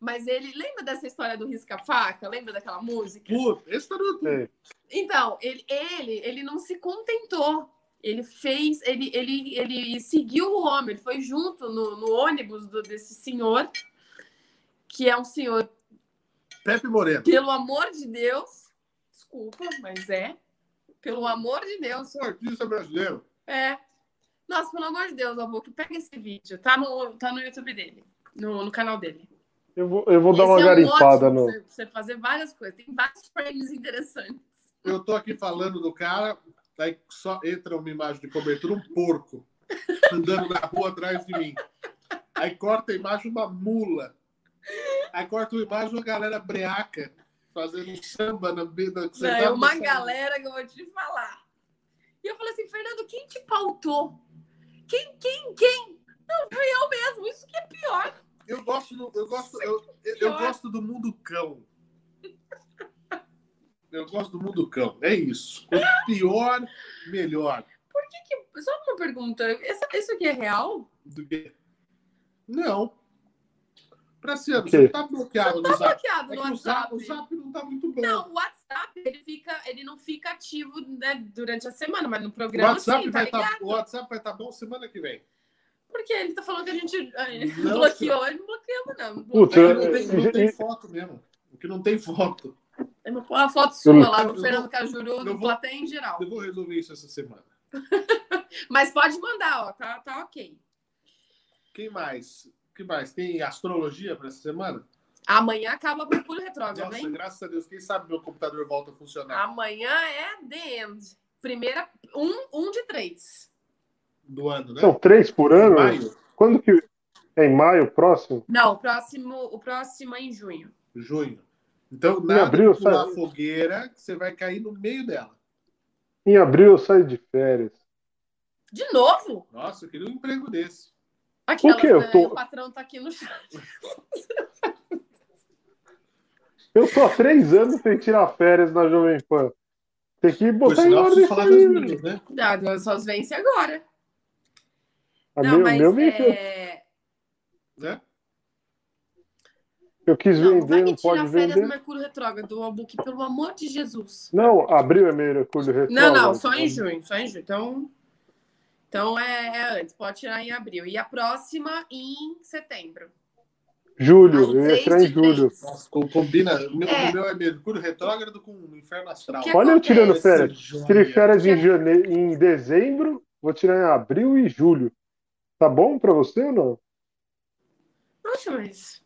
Mas ele. Lembra dessa história do risca-faca? Lembra daquela música? Putz, esse tá no. É. Então, ele, ele, ele não se contentou. Ele fez, ele, ele, ele seguiu o homem, ele foi junto no, no ônibus do- desse senhor, que é um senhor, Pepe Moreno. pelo amor de Deus, desculpa, mas é, pelo amor de Deus, Um artista brasileiro. é. Nossa, pelo amor de Deus, Albuque, pega esse vídeo, tá no, tá no YouTube dele, no, no canal dele. eu vou, eu vou dar uma é um garimpada no. você, você fazer várias coisas, tem vários frames interessantes. Eu tô aqui falando do cara, aí só entra uma imagem de cobertura, um porco andando na rua atrás de mim. Aí corta a imagem uma mula. Aí corta a imagem uma galera breaca fazendo samba na beira Não, é uma galera que eu vou te falar. E eu falei assim, Fernando, quem te pautou? Quem, quem, quem? Não, fui eu mesmo. Isso que é pior. Eu gosto do, eu gosto, eu, eu, eu gosto do mundo cão. Eu gosto do mundo cão. É isso. Quanto [laughs] pior, melhor. Só uma pergunta. Isso aqui é real? Do que... Não. Praciano, O você tá bloqueado no tá zap. bloqueado É no o zap, WhatsApp. o zap não tá muito bom. Não, o WhatsApp ele fica, ele não fica ativo né, durante a semana, mas no o programa WhatsApp sim, tá vai tá, ligado? o WhatsApp vai estar bom semana que vem. Porque ele tá falando que a gente eh, Não, [laughs] bloqueou, ele não bloqueou, não. Que não tem, não tem foto mesmo. O que não tem foto. Eu vou pôr uma foto sua Eu- lá do Fernando vou- Cajuru, eu do vou- Plateia em geral. Eu vou resolver isso essa semana. [laughs] Mas pode mandar, ó, tá, tá ok. Quem mais? Que mais? Tem astrologia para essa semana? Amanhã acaba o Mercúrio Retrógrado, Nossa, hein? graças a Deus. Quem sabe meu computador volta a funcionar Amanhã é The End. Primeira, um, um de três. do ano, né? São três por ano? Maio, Quando que. É em maio próximo? Não, o próximo, o próximo é em junho. junho. Então, nada abril, de pular sabe? fogueira, que você vai cair no meio dela. Em abril eu saio de férias. De novo? Nossa, eu queria um emprego desse. Aquelas, O quê? Eu né? tô- O patrão tá aqui no chat. Eu tô há três anos sem tirar férias na Jovem Pan. Tem que Por botar em ordem falar das minhas, né? Ah, só vence agora. A não, meu, mas meu é... Eu quis não, não vai vender, me não tirar pode férias vender. no Mercúrio Retrógrado, Albuque, pelo amor de Jesus. Não, abril é Mercúrio Não, retrógrado. não, só em junho, só em junho. Então, então é, é antes, pode tirar em abril. E a próxima em setembro. Julho, eu ia entrar em julho. Nossa, co- combina. O meu, É. o meu é Mercúrio retrógrado com o inferno astral. Que Olha eu tirando férias. Tirei férias em, janeiro, em dezembro, vou tirar em abril e julho. Tá bom pra você ou não? Nossa, mas.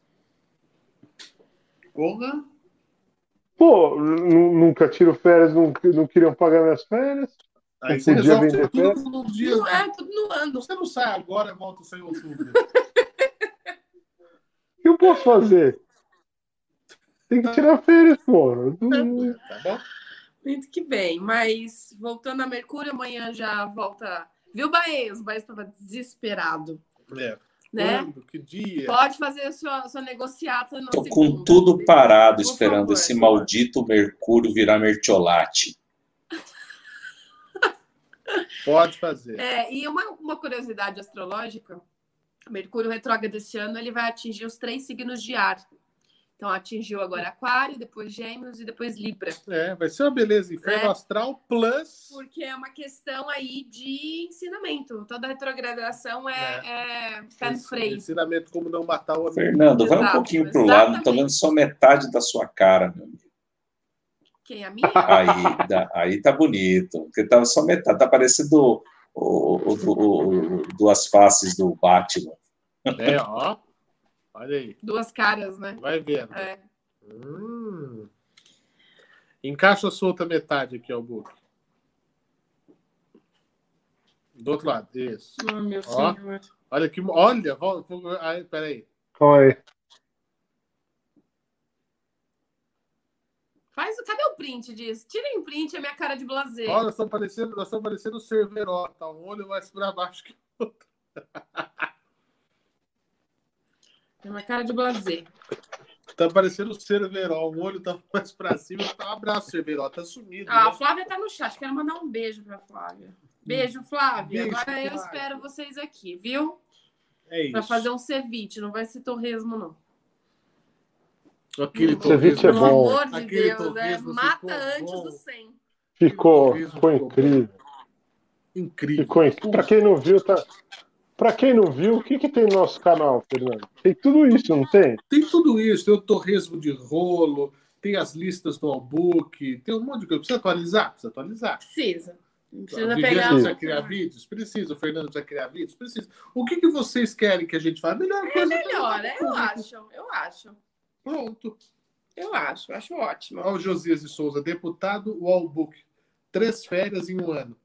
Porra. Pô, nu- nunca tiro férias, não, não queriam pagar minhas férias. Aí você podia resolve tudo num dia. Não é, tudo no ano. Você não sai agora, volta só em outubro. O que eu posso fazer? Tem que tirar férias, pô. Não- tá bom? Muito que bem. Mas voltando a Mercúrio, amanhã já volta. Viu, Baez? O Baez estava desesperado. É. Né? Quando? Que dia? Pode fazer a sua, sua negociata segundo. com tudo parado Por esperando favor. esse maldito Mercúrio virar mertiolate. Pode fazer. É, e uma, uma curiosidade astrológica: Mercúrio retrógrado esse ano ele vai atingir os três signos de ar. Então atingiu agora Aquário, depois Gêmeos e depois Libra. É, vai ser uma beleza. Inferno É. astral plus. Porque é uma questão aí de ensinamento. Toda retrogradação é, é pé no freio. Ensinamento como não matar o amigo. Fernando, vai um Exato, pouquinho pro lado, não tô exatamente. vendo só metade da sua cara, meu amigo. Quem? A minha? [laughs] Aí, dá- aí tá bonito. Porque tava só metade, tá parecendo o, o, o- duas faces do Batman. É, ó. Olha aí. Duas caras, né? Vai vendo. É. Hum. Encaixa a sua outra metade aqui, ó, book. Do outro lado, isso. Oh, meu Ó. senhor. Olha que. Olha. Aí, peraí. Calma aí. Faz o. Cadê o print disso? Tirem o print, é minha cara de blazer. Olha, nós estamos parecendo, nós estamos parecendo o Cerveró, tá? Um olho mais pra baixo que o outro. [laughs] É minha cara de blazer. Tá parecendo o Cerveró, um olho tá mais pra cima. Tá, um abraço, Cerveró, tá sumido. Ah, a né? Flávia tá no chat. Quero mandar um beijo pra Flávia. Beijo, Flávia. Beijo, Agora eu Flávia. espero vocês aqui, viu? É isso. Pra fazer um ceviche. Não vai ser torresmo, não. Aquele Ceviche é Pelo bom. amor de Aquele Deus, é, torresmo mata ficou antes bom. do 100. Ficou, ficou incrível. Incrível. Ficou incrível. Pra quem não viu, tá. Pra quem não viu, o que, que tem no nosso canal, Fernando? Tem tudo isso, não tem? Tem tudo isso, tem o torresmo de rolo, tem as listas do Albook, tem um monte de coisa. Precisa atualizar? Precisa atualizar. Precisa. Não A precisa pegar. precisa criar vídeos? Precisa. O Fernando precisa criar vídeos? Precisa. O que, que vocês querem que a gente faça? Melhor coisa. É melhor, né? Eu acho. Eu acho. Pronto. Eu acho. Acho ótimo. Olha o Josias de Souza, deputado Wallbook. Três férias em um ano.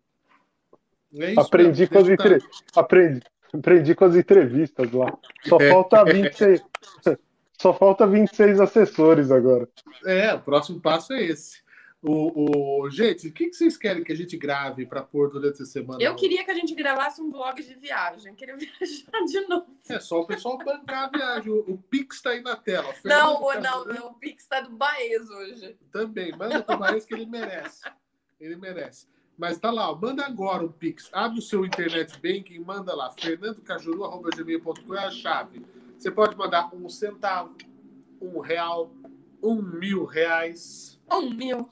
É isso Aprendi com, entre... aprendi, aprendi com as entrevistas lá. Só É. falta 26. [laughs] Só falta 26 assessores agora. É, o próximo passo é esse. O, o... Gente, o que, que vocês querem que a gente grave para pôr durante a semana? Eu queria que a gente gravasse um vlog de viagem. Queria [laughs] viajar de novo. É só o pessoal bancar a viagem. O, o Pix está aí na tela. Não, tá- não, não, o Pix tá do Baez hoje. Também. Manda para o Maísa que ele merece. Ele merece. Mas tá lá, ó, manda agora o Pix. Abre o seu internet banking, manda lá. fernandocajuru.gmail.com é a chave. Você pode mandar um centavo, um real, um mil reais. Um mil.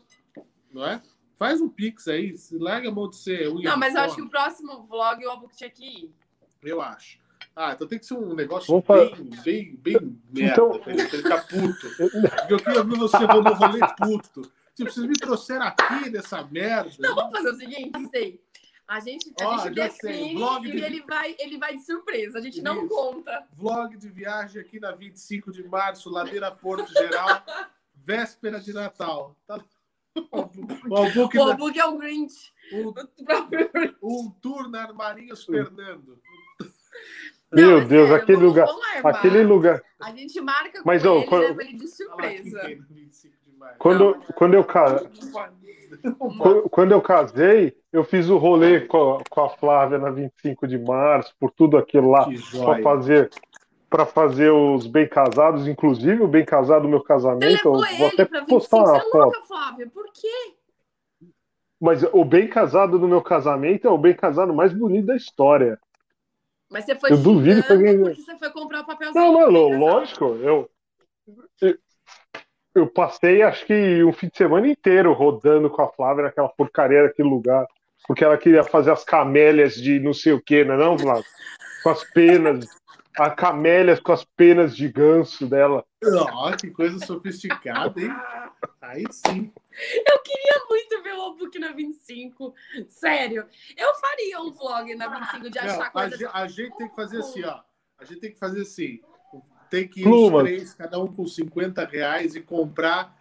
Não é? Faz um pix aí, larga a mão de ser Não, mas eu acho que o próximo vlog o Albuquerque tinha que ir. Eu acho. Ah, então tem que ser um negócio Vamos bem, bem, bem merda, Então- pra ele ficar puto. [laughs] Porque eu queria ver você no rolê puto. Tipo, vocês me trouxeram aqui nessa merda. Não, vamos fazer o seguinte, sei. A gente, a Ó, gente já sei, define vlog e de- ele vai, ele vai de surpresa. A gente não Isso. conta. Vlog de viagem aqui na 25 de março, Ladeira Porto Geral, véspera de Natal. Tá... O Albuque O Albuquerque é o Grinch. um, O próprio Grinch. um tour na Armarinhos Fernando. Meu Não, Deus, sério, aquele lugar-. Aquele lugar. A gente marca com Mas, ele ô, e quando- leva ele de surpresa. 25 de março. Quando, quando, eu, quando, quando eu casei, eu fiz o rolê com a, com a Flávia na 25 de março, por tudo aquilo lá, para fazer para fazer os bem casados, inclusive o bem casado do meu casamento. Eu vou até pra 25, postar você uma é foto. louca, Flávia? Por quê? Mas o bem casado do meu casamento é o bem casado mais bonito da história. Mas você foi Eu duvido que alguém- porque você foi comprar o papelzinho. Não, não, casado. lógico. Eu, eu, eu passei acho que um fim de semana inteiro rodando com a Flávia naquela porcaria daquele lugar. Porque ela queria fazer as camélias de não sei o que, não é não, Flávia? Com as penas. A camélias com as penas de ganso dela. Ó, que coisa sofisticada, hein? Aí sim. Eu queria muito ver o Albuquerque na 25. Sério. Eu faria um vlog na 25 de Não, achar a, coisas. ge- a gente tem que fazer assim, ó. A gente tem que fazer assim. Tem que ir Plumas. os três, cada um com 50 reais e comprar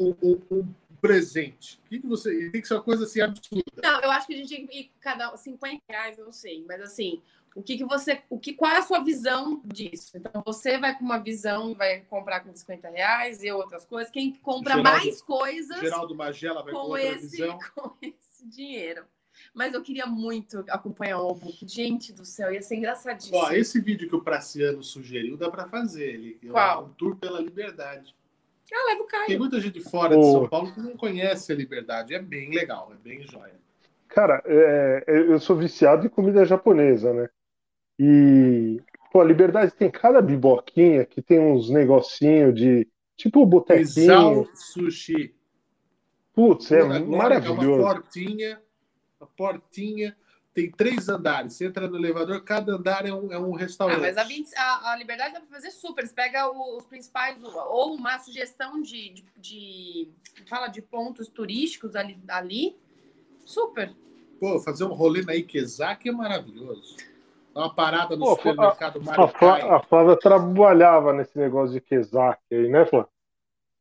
um, um- um presente. O que, que você. Tem que ser uma coisa assim absurda. Não, eu acho que a gente tinha que ir cada 50 reais, eu não sei. Mas assim, o que, que você. O que, qual é a sua visão disso? Então, você vai com uma visão, vai comprar com 50 reais e outras coisas. Quem compra Geraldo- mais coisas Geraldo Magela vai com, com outra esse, visão. [laughs] com esse dinheiro. Mas eu queria muito acompanhar o Albuquerque. Gente do céu, ia ser engraçadíssimo. Ó, esse vídeo que o Praciano sugeriu dá para fazer. Ele, Qual? Um tour pela liberdade. Ah, leva o Tem Caio. muita gente fora de Ô. São Paulo que não conhece a liberdade. É bem legal, é bem jóia. Cara, é, eu sou viciado em comida japonesa, né? E, pô, a Liberdade tem cada biboquinha que tem uns negocinhos de. Tipo o botequinho. Isal Sushi. Putz, é Agora É uma maravilhoso. portinha, a portinha tem três andares. Você entra no elevador, cada andar é um, é um Ah, restaurante. mas a, 20 a, a liberdade dá pra fazer super. Você pega o- os principais, ou uma sugestão de, de, de- fala de pontos turísticos ali, ali. Super. Pô, fazer um rolê na Ikezaki é maravilhoso. Uma parada no Pô, supermercado A, Maricai. Flá- a Flávia trabalhava nesse negócio de Kezak aí, né, Flávia?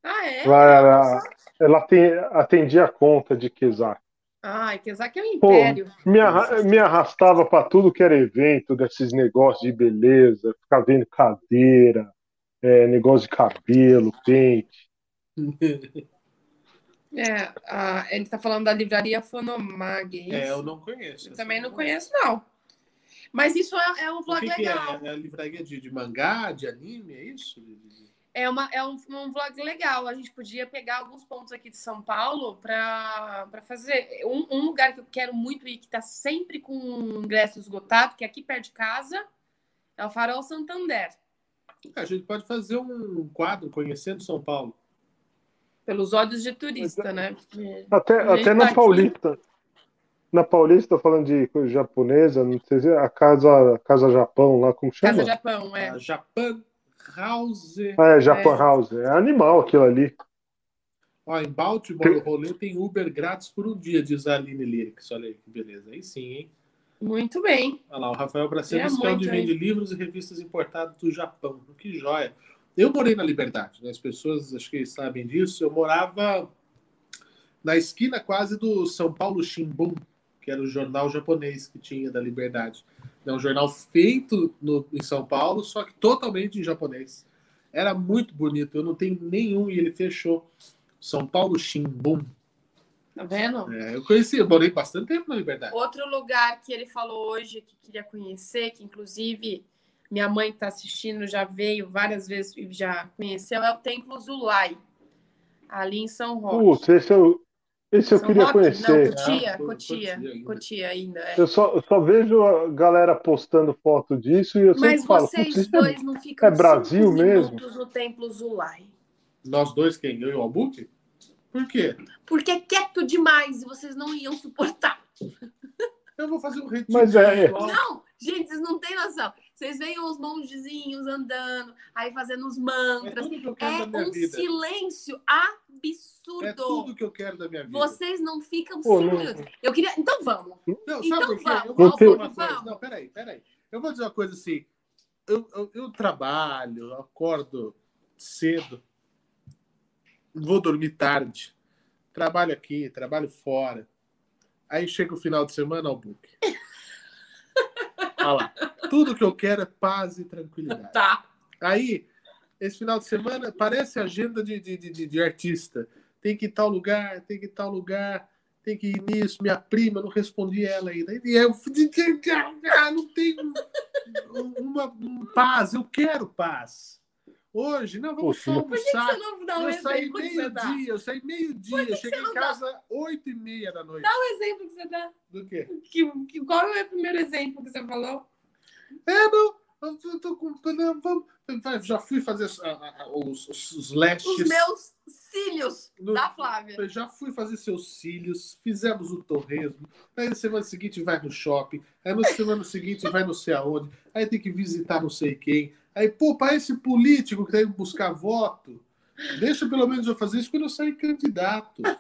Ah, é? Ela, ela, ela tem, atendia a conta de Kezak. Ai, Kezak é um Pô, império. Me, arra- me arrastava pra tudo que era evento desses negócios de beleza, ficar vendo cadeira, é, negócio de cabelo, pente. [laughs] É, a- ele tá falando da livraria Fonomag. é É, eu não conheço. Eu também não conheço, não. Mas isso é, é um O vlog que, que é? legal. É a livraria de, de mangá, de anime, é isso? É, uma, é um, um vlog legal. A gente podia pegar alguns pontos aqui de São Paulo para fazer. Um, um lugar que eu quero muito ir, que está sempre com ingresso esgotado, que é aqui perto de casa, é o Farol Santander. A gente pode fazer um quadro conhecendo São Paulo. Pelos olhos de turista, né? Porque- Até, até tá na aqui. Na Paulista, falando de coisa japonesa, não sei se é a Casa, casa Japão lá, como chama? Casa Japão, é. A Japan House. Ah, é Japan É. House. É animal aquilo ali. Ó, em Baltimore, o rolê tem Uber grátis por um dia, diz a Aline Lyrics. Olha aí que beleza. Aí sim, hein? Muito bem. Olha lá, o Rafael Bracelo É vende livros e revistas importadas do Japão. Que joia. Eu morei na Liberdade, né? as pessoas acho que sabem disso. Eu morava na esquina quase do São Paulo Shimbun, que era o jornal japonês que tinha da Liberdade. É um jornal feito no, em São Paulo, só que totalmente em japonês. Era muito bonito. Eu não tenho nenhum e ele fechou. São Paulo Shimbun. Tá vendo? É, eu conheci, eu morei bastante tempo na Liberdade. Outro lugar que ele falou hoje que queria conhecer, que inclusive minha mãe que está assistindo já veio várias vezes e já conheceu, é o Templo Zulai, ali em São Roque. Putz, esse eu, Esse eu São queria Roque? conhecer. Não, Cotia, Ah, Cotia, Cotia ainda. Cotia ainda. é. Eu só, eu só vejo a galera postando foto disso e eu Mas sempre falo, vocês "Putz, isso é dois não ficam é Brasil cinco mesmo? minutos no Templo Zulai. Nós dois, quem? Eu e o Albuque? Por quê? Porque é quieto demais e vocês não iam suportar. Eu vou fazer um retiro. Mas é- espiritual. Não, gente, vocês não têm noção. Vocês veem os mongezinhos andando, aí fazendo os É mantras. tudo que eu quero É da minha um vida. silêncio absurdo. É tudo que eu quero da minha vida. Vocês não ficam Pô, cinco não- minutos. Eu queria. Então vamos. Não, sabe Então por quê? vamos, Eu vou dizer vamos, uma coisa. vamos. Não, peraí, peraí. Eu vou dizer uma coisa assim. Eu, eu, eu trabalho, eu acordo cedo, vou dormir tarde, trabalho aqui, trabalho fora. Aí chega o final de semana ao book. [laughs] Olha lá. Tudo que eu quero é paz e tranquilidade. Tá. Aí, esse final de semana, parece agenda de, de, de, de artista. Tem que ir tal lugar, tem que ir tal lugar, tem que ir nisso. Minha prima, não respondi ela ainda. E eu ah, não tenho uma, uma paz, eu quero paz. Hoje, não, vamos Poxa, só mas Por que, que almoçar. você não dá um Eu saí exemplo dá? meio-dia, eu saí meio-dia, eu cheguei em casa oito e meia da noite. Dá um exemplo que você dá. Do quê? Que, que- qual é o primeiro exemplo que você falou? É, não, eu tô, com. já fui fazer os, os, os lestes. Os meus cílios No- da Flávia. Já fui fazer seus cílios, fizemos o torresmo. Aí na semana seguinte vai no shopping. Aí na semana seguinte vai não sei aonde. Aí tem que visitar não sei quem. Aí, pô, para esse político que tá indo buscar voto, deixa pelo menos eu fazer isso quando eu sair candidato. [laughs]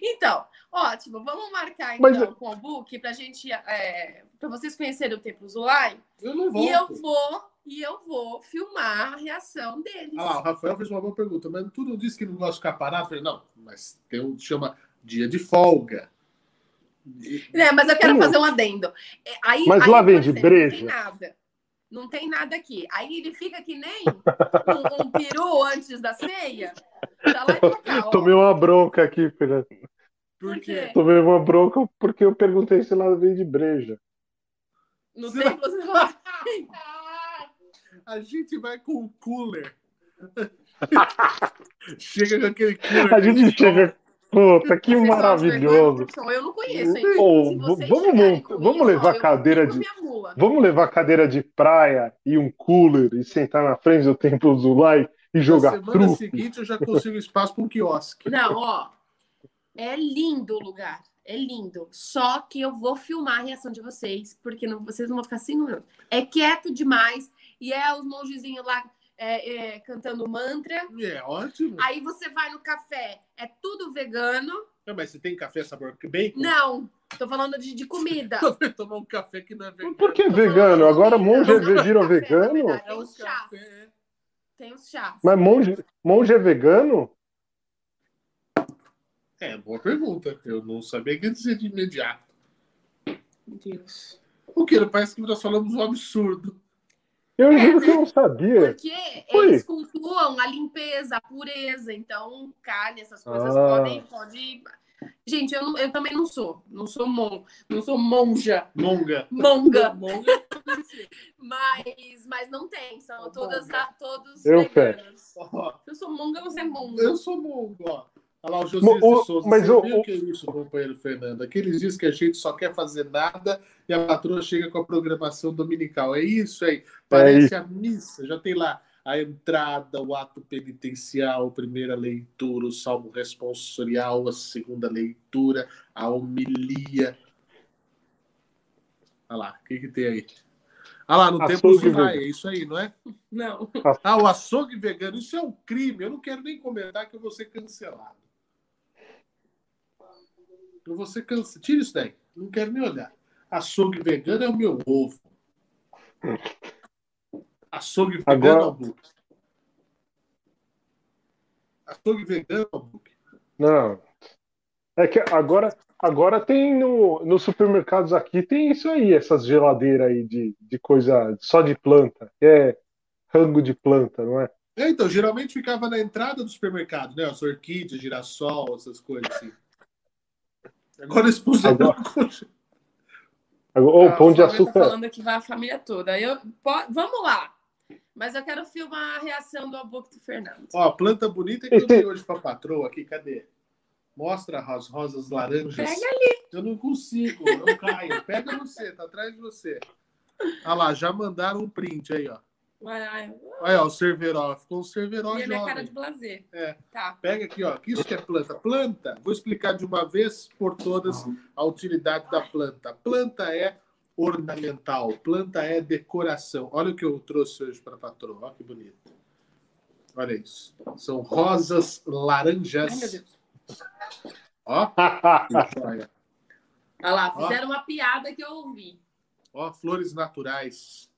Então, ótimo. Vamos marcar Mas- então com o book pra gente. É, pra vocês conhecerem o Templo Zulai. Eu não volto. E eu vou, e eu vou filmar a reação deles. Ah lá, o Rafael fez uma boa pergunta, mas tu não disse que não gosta de ficar parado? Eu falei, não, mas tem um chama dia de folga. É, mas eu quero Sim. fazer um adendo. É, Aí, Mas aí, lá vende exemplo, breja? Não tem nada. Não tem nada aqui. Aí ele fica que nem um, um peru antes da ceia. Tá lá e cá. Tomei uma bronca aqui, Fernando. Por quê? Tomei uma bronca porque eu perguntei se lá vem de breja. No Será- templo Zulai. A gente vai com o cooler. [laughs] Chega com aquele cooler. A gente chega. Puta, que Vocês maravilhoso. Eu não conheço, hein? Se vocês vamos vamos isso, levar ó, cadeira de-. Vamos levar cadeira de praia e um cooler e sentar na frente do Templo Zulai e Na jogar semana truco. seguinte eu já consigo espaço para um quiosque. Não, ó. É lindo o lugar. É lindo. Só que eu vou filmar a reação de vocês, porque não- vocês não vão ficar cinco minutos. É quieto demais. E é os mongezinhos lá é, é, cantando mantra. É ótimo. Aí você vai no café, é tudo vegano. Não, mas você tem café sabor bacon? Não, tô falando de, de comida. [laughs] Tomar um café que não é vegano. Por que vegano? Agora monge não, virou vegano? É Tem os chás. café. Tem os chás. Mas monge, monge é vegano? É, boa pergunta. Eu não sabia que dizer de imediato. Meu Deus. O que? Parece que nós falamos um absurdo. Eu É, juro que eu não sabia. Porque Foi. eles cultuam a limpeza, a pureza. Então, carne, essas coisas Ah. podem. Pode... Gente, eu, não- eu também não sou. Não sou mon, não sou monja. Monga. Monga. Monga. Mas, mas não tem. São todas, Monga. a- todos Eu veganos. Eu sou monga, você é monga. Eu sou mongo, ó. Olha lá o José o- de Souza. mas o- o- que é isso, companheiro Fernando? Aqueles dias que a gente só quer fazer nada e a patroa chega com a programação dominical. É isso aí. Parece a missa. Já tem lá a entrada, o ato penitencial, a primeira leitura, o salmo responsorial, a segunda leitura, a homilia. Olha lá, o que, que tem aí? Olha lá, no Açougue Templo Zulai, vegano. é isso aí, não é? Não. Ah, o açougue vegano, isso é um crime. Eu não quero nem comentar que eu vou ser cancelado. Eu vou ser cancelado. Tira isso daí. Não quero nem olhar. Açougue vegano é o meu ovo. Açougue vegano Agora- é o book. Açougue vegano é o. Não. É que agora, agora tem no, nos supermercados aqui, tem isso aí, essas geladeiras aí de, de coisa só de planta. É rango de planta, não é? É, então, geralmente ficava na entrada do supermercado, né? As orquídeas, girassol, essas coisas assim. Agora puseram Agora- Ou Ah, pão o de Tá açúcar. falando que vai a família toda. Eu, po- vamos lá. Mas eu quero filmar a reação do Albuquerque do Fernando. Ó, planta bonita que eu dei hoje pra patroa aqui, cadê? Mostra as rosas laranjas. Pega ali. Eu não consigo, não caio. Pega você, tá atrás de você. Olha lá, já mandaram um print aí, ó. Ai, Olha, ó, o Cerveró. Ficou um Cerveró E a minha jovem. cara de blazer. É. Tá. Pega aqui, ó. Que isso que é planta? Planta. Vou explicar de uma vez por todas a utilidade da planta. Planta é ornamental. Planta é decoração. Olha o que eu trouxe hoje para a patroa. Olha que bonito. Olha isso. São rosas Ai, meu laranjas. Deus. Ó, que joia. Olha lá, Ó. fizeram uma piada que eu ouvi. Ó, flores naturais.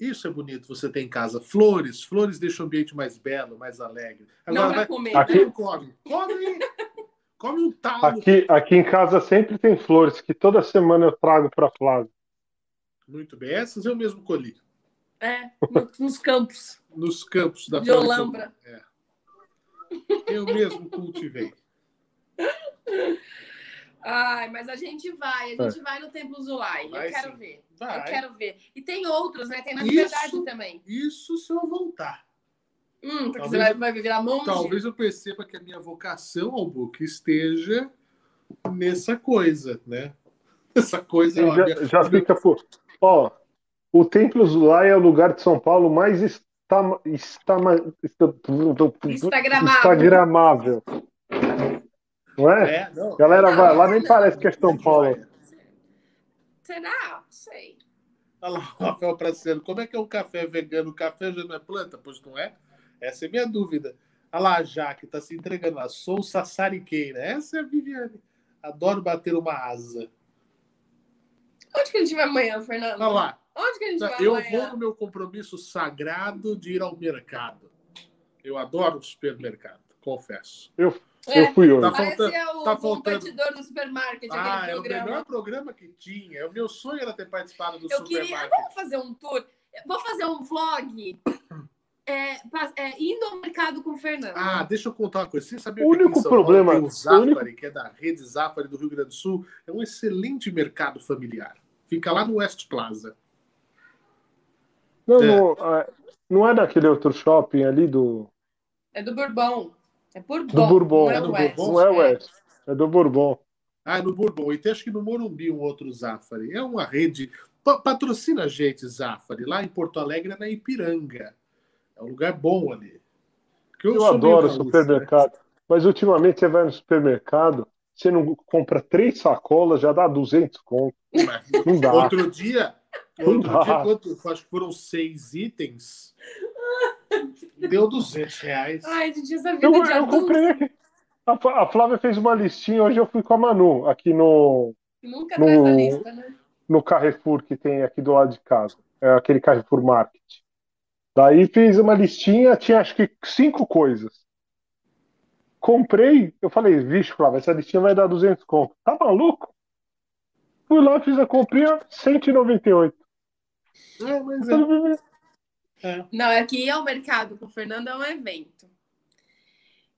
Isso é bonito você ter em casa. Flores. Flores deixam o ambiente mais belo, mais alegre. Não Agora pra vai... comer. Aqui- Não come. Come. Come um talo. Aqui, aqui em casa sempre tem flores que toda semana eu trago para Flávia. Muito bem. Essas eu mesmo colhi. É, no- nos campos Nos campos da de. Olambra. Eu mesmo cultivei. Ai, mas a gente vai, a gente vai no Templo Zulai. Vai eu quero sim. ver. Vai. Eu quero ver. E tem outros, né? Tem na Isso. Liberdade também. Isso se eu voltar. Hum, porque Talvez você vai, vai virar monge. Talvez eu perceba que a minha vocação ao book esteja nessa coisa, né? [laughs] Essa coisa. já, minha- já fica por. Ó, o Templo Zulai é o lugar de São Paulo mais está, está, Instagramável. instagramável. Não é? É, não. Galera vai lá, nem parece que é São Paulo. Será? Não sei. Olha lá, o Rafael Praceiro, como é que é um café vegano? O café já não é planta? Pois não é? Essa é minha dúvida. Olha lá a Jaque, tá se entregando lá. Sou sassariqueira. Essa é a Viviane. Adoro bater uma asa. Onde que a gente vai amanhã, Fernando? Olha lá. Onde que a gente vai Eu amanhã? vou no meu compromisso sagrado de ir ao mercado. Eu adoro o supermercado, confesso. Eu, É, eu fui hoje. Tá faltando- é o tá faltando- competidor do supermarket, Ah, é o programa. melhor programa que tinha. O meu sonho era ter participado do Eu queria. supermarket. Vamos fazer um tour. Vou fazer um vlog. É, é, indo ao mercado com o Fernando. Ah, deixa eu contar uma coisa. Você sabia O que único Paulo problema- tem o Zafari, único- que é da rede Zafari do Rio Grande do Sul, é um excelente mercado familiar. Fica lá no West Plaza. Não, É. não, é, não é daquele outro shopping ali do, É do Bourbon. É Bourbon. do Bourbon. Não é, É do West. Bourbon? Não é o West. É do Bourbon. Ah, é no Bourbon. E tem acho que no Morumbi um outro Zafari. É uma rede. Pa- patrocina a gente, Zafari. Lá em Porto Alegre é na Ipiranga. É um lugar bom ali. Que Eu, meio adoro supermercado. Mas ultimamente você vai no supermercado, você não compra três sacolas, já dá 200 conto. né? Mas Não dá. Outro dia, outro Não dia dá. quanto, acho que foram seis itens. Deu 200 reais. Ai, gente, essa vida Eu, de eu comprei. A, Flá- a Flávia fez uma listinha, hoje eu fui com a Manu, aqui no, nunca No- traz a lista, né? no Carrefour que tem aqui do lado de casa. É aquele Carrefour Market. Daí fiz uma listinha, tinha acho que cinco coisas. Comprei, eu falei, vixe, Flávia, essa listinha vai dar 200 conto. Tá maluco? Fui lá, fiz a comprinha, 198. É, mas é. É. Não, é que ir ao mercado com o Fernando é um evento.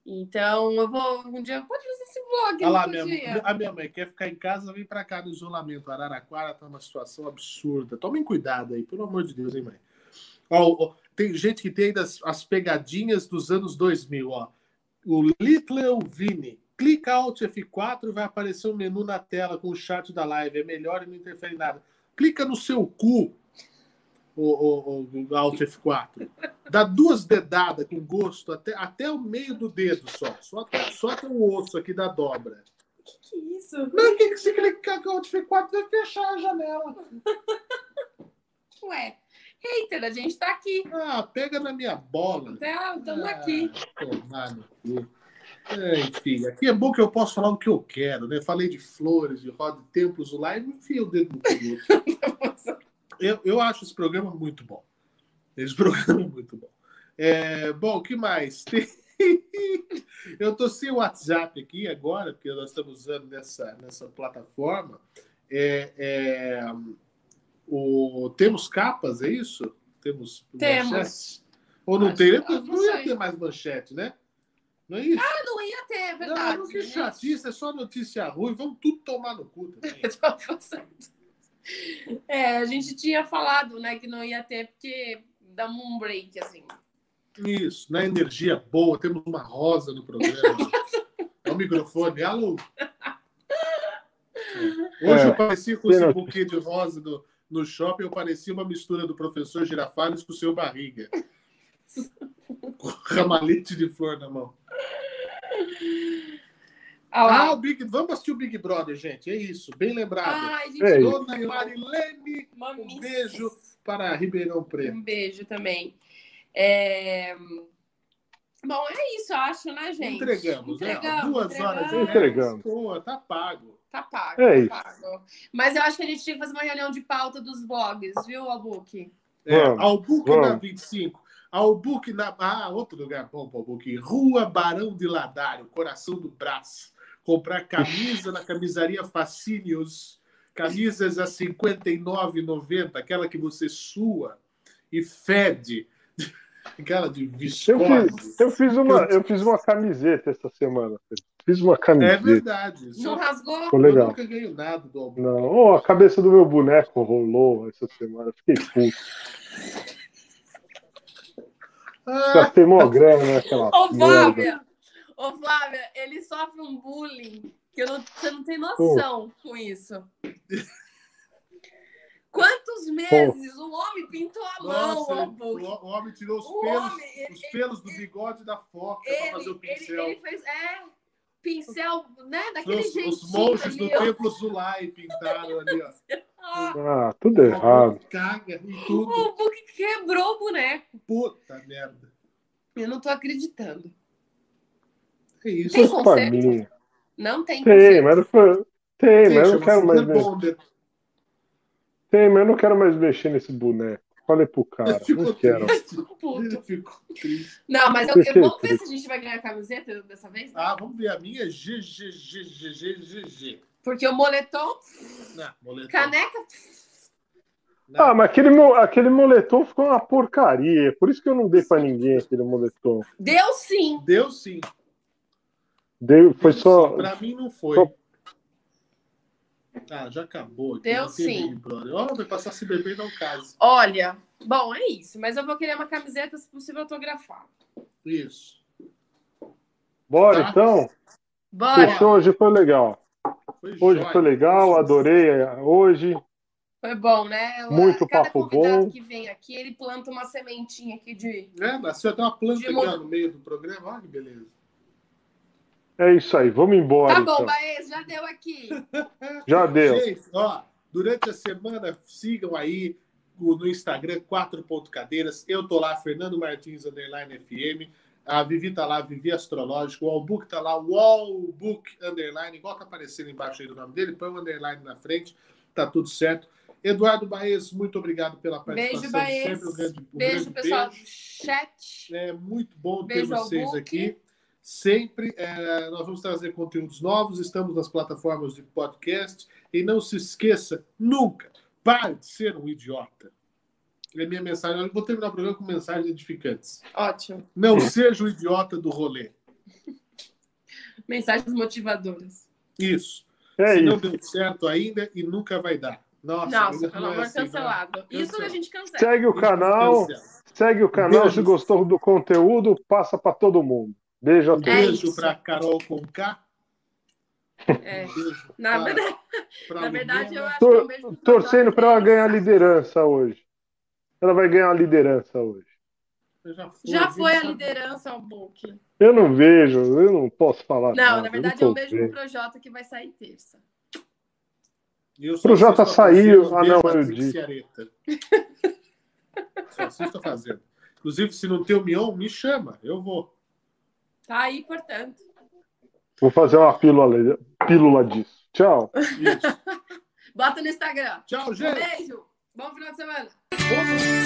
Então, eu vou um dia. Pode fazer esse vlog Olha lá, minha, dia. a minha mãe quer ficar em casa, vem pra cá no isolamento. Araraquara tá uma situação absurda. Tomem cuidado aí, pelo amor de Deus, hein, mãe? Ó, ó, tem gente que tem ainda as, as pegadinhas dos anos 2000, ó. O Little Vini. Clica Alt F4 vai aparecer um menu na tela com o chat da live. É melhor e não interfere em nada. Clica no seu cu, o, o, o Alt F4. Dá duas dedadas com gosto até, até o meio do dedo só. Só até, só até o osso aqui da dobra. Que isso? Não, o que, que você clicar com o Alt F4 vai fechar a janela. Ué, hater, a gente tá aqui. Ah, pega na minha bola. Estamos Ah, aqui. Tomar no cu. É, enfim, aqui é bom que eu posso falar o que eu quero, né? Falei de flores, de roda de templos lá e me enfia o dedo no cu. [laughs] Eu, eu acho esse programa muito bom. Esse [laughs] programa é muito bom. É, bom, o que mais? Tem... [laughs] Eu tô sem o WhatsApp aqui agora, porque nós estamos usando nessa, nessa plataforma. É, é, o, temos capas, é isso? Temos Temos. manchetes? Ou não Acho- tem? não Não ia ter mais manchete, né? Não é isso? Ah, não ia ter, é verdade. Não, que né? chatice, é só notícia ruim. Vamos tudo tomar no cu também. [laughs] É, a gente tinha falado, né, que não ia ter, porque dá um break, assim. Isso, na energia boa, temos uma rosa no programa. [laughs] É o microfone. Alô? Hoje É, eu parecia com esse no- buquê de rosa do, no shopping, eu parecia uma mistura do professor Girafales com o seu barriga. [laughs] Com ramalhete de flor na mão. Ah. Ah, o Big... vamos assistir o Big Brother, gente. É isso, bem lembrado. Ai, gente, É. Dona Marilene, um beijo para Ribeirão Preto. Um beijo também. É, Bom, é isso, eu acho, né, gente? Entregamos, né? Entregamos, Duas horas e Entregamos. Pô, tá pago. Tá pago, É tá pago. Mas eu acho que a gente tinha que fazer uma reunião de pauta dos blogs, viu, Albuque? É, Albuque na 25. Albuque na. Ah, outro lugar bom para Albuque. Rua Barão de Ladário, coração do braço. Comprar camisa na camisaria Facínios. Camisas a R$ 59,90. Aquela que você sua e fede. [laughs] Aquela de Eu viscose. fiz, eu fiz uma, eu fiz uma camiseta essa semana. Fiz uma É camiseta. verdade. Não rasgou? Ficou Eu legal. nunca ganho nada do Albuque. Não, oh, a cabeça do meu boneco rolou essa semana. Fiquei puto. Ah, Gastei mó grana naquela Ô, merda. Ô, Flávia, ele sofre um bullying que eu não, você não tem noção com isso. Quantos meses o homem pintou a mão, nossa, Albuque? o, o homem tirou os O pelos, homem, ele- os pelos do bigode da foca para fazer o Ele, ele, pincel. ele fez. É, pincel, né? Daquele Os, jeitinho. os monges do ali, ó. templo Zulai pintaram ali, ó. [laughs] Ah, tudo errado. Caga em o tudo. Albuque quebrou o boneco. Puta merda. Eu não tô acreditando. É isso. Tem minha. Não tem Tem, mas não foi. Tem, mas eu não quero mais mexer. Tem, mas eu não quero mais mexer nesse boneco. Falei pro cara, não quero. Não, mas eu, eu- vamos ver se a gente vai ganhar a camiseta dessa vez. Ah, vamos ver a minha GGGGGG. Porque o moletom, Não, moletom. caneca. Não. Ah, mas aquele, aquele moletom ficou uma porcaria. Por isso que eu não dei pra ninguém aquele moletom. Deu sim. Deu sim. Dei, foi Deu só. Pra mim não foi. só- Ah, já acabou. aqui, Deu sim. Ó, vai passar se beber não caso. Olha, bom, é isso. Mas eu vou querer uma camiseta, se possível, autografada. Isso. Bora Tá. então. Bora. Fechou, hoje foi legal. Foi Hoje jóia. foi legal, adorei eh, hoje. Foi bom, né? Muito Cada papo bom. que vem aqui, ele planta uma sementinha aqui de. É, nasceu até uma planta De no meio do programa. Olha que beleza. É isso aí, vamos embora Tá bom, então. Baez, já deu aqui. [laughs] Já deu. Gente, ó, durante a semana, sigam aí no Instagram, 4.cadeiras. Eu tô lá, Fernando Martins, underline FM. A Vivi tá lá, Vivi Astrológico. O Allbook tá lá, Wallbook, underline, igual tá aparecendo embaixo aí do nome dele. Põe o underline na frente, tá tudo certo. Eduardo Baez, muito obrigado pela participação. Beijo, Baez. Sempre um grande, um Beijo, grande pessoal do beijo. chat. É muito bom ter Beijo ao vocês Book. aqui. Sempre é, nós vamos trazer conteúdos novos, estamos nas plataformas de podcast. E não se esqueça, nunca, pare de ser um idiota. É minha mensagem. Eu vou terminar o programa com mensagens edificantes. Ótimo. Não seja o idiota do rolê. [laughs] Mensagens motivadoras. Isso. É se não isso. deu certo ainda e nunca vai dar. Nossa, Nossa, pelo não é amor, assim, não. cancelado. Isso Cancela. a gente cancela. Segue o canal, segue o canal. Beijo. Se gostou do conteúdo, passa pra todo mundo. Beijo a Um todos. É beijo para Carol com K. É. Um beijo Na para- verdade, para na verdade, eu acho que é um Tor- beijo pro Torcendo Projota pra ela ganhar liderança hoje. Ela vai ganhar a liderança hoje. Já foi, Já viu? foi a liderança ao book. Eu não vejo, eu não posso falar. Não, nada, na eu verdade é um beijo vendo. pro Projota que vai sair terça. Eu só Pro Jota assisto a saiu. Ah, não, eu disse. Ciareta. Só assisto a fazenda. Inclusive, se não tem o Mion, me chama. Eu vou. Tá aí, portanto. Vou fazer uma pílula, pílula disso. Tchau. [laughs] Bota no Instagram. Tchau, Um gente. beijo. Bom final de semana. Vamos.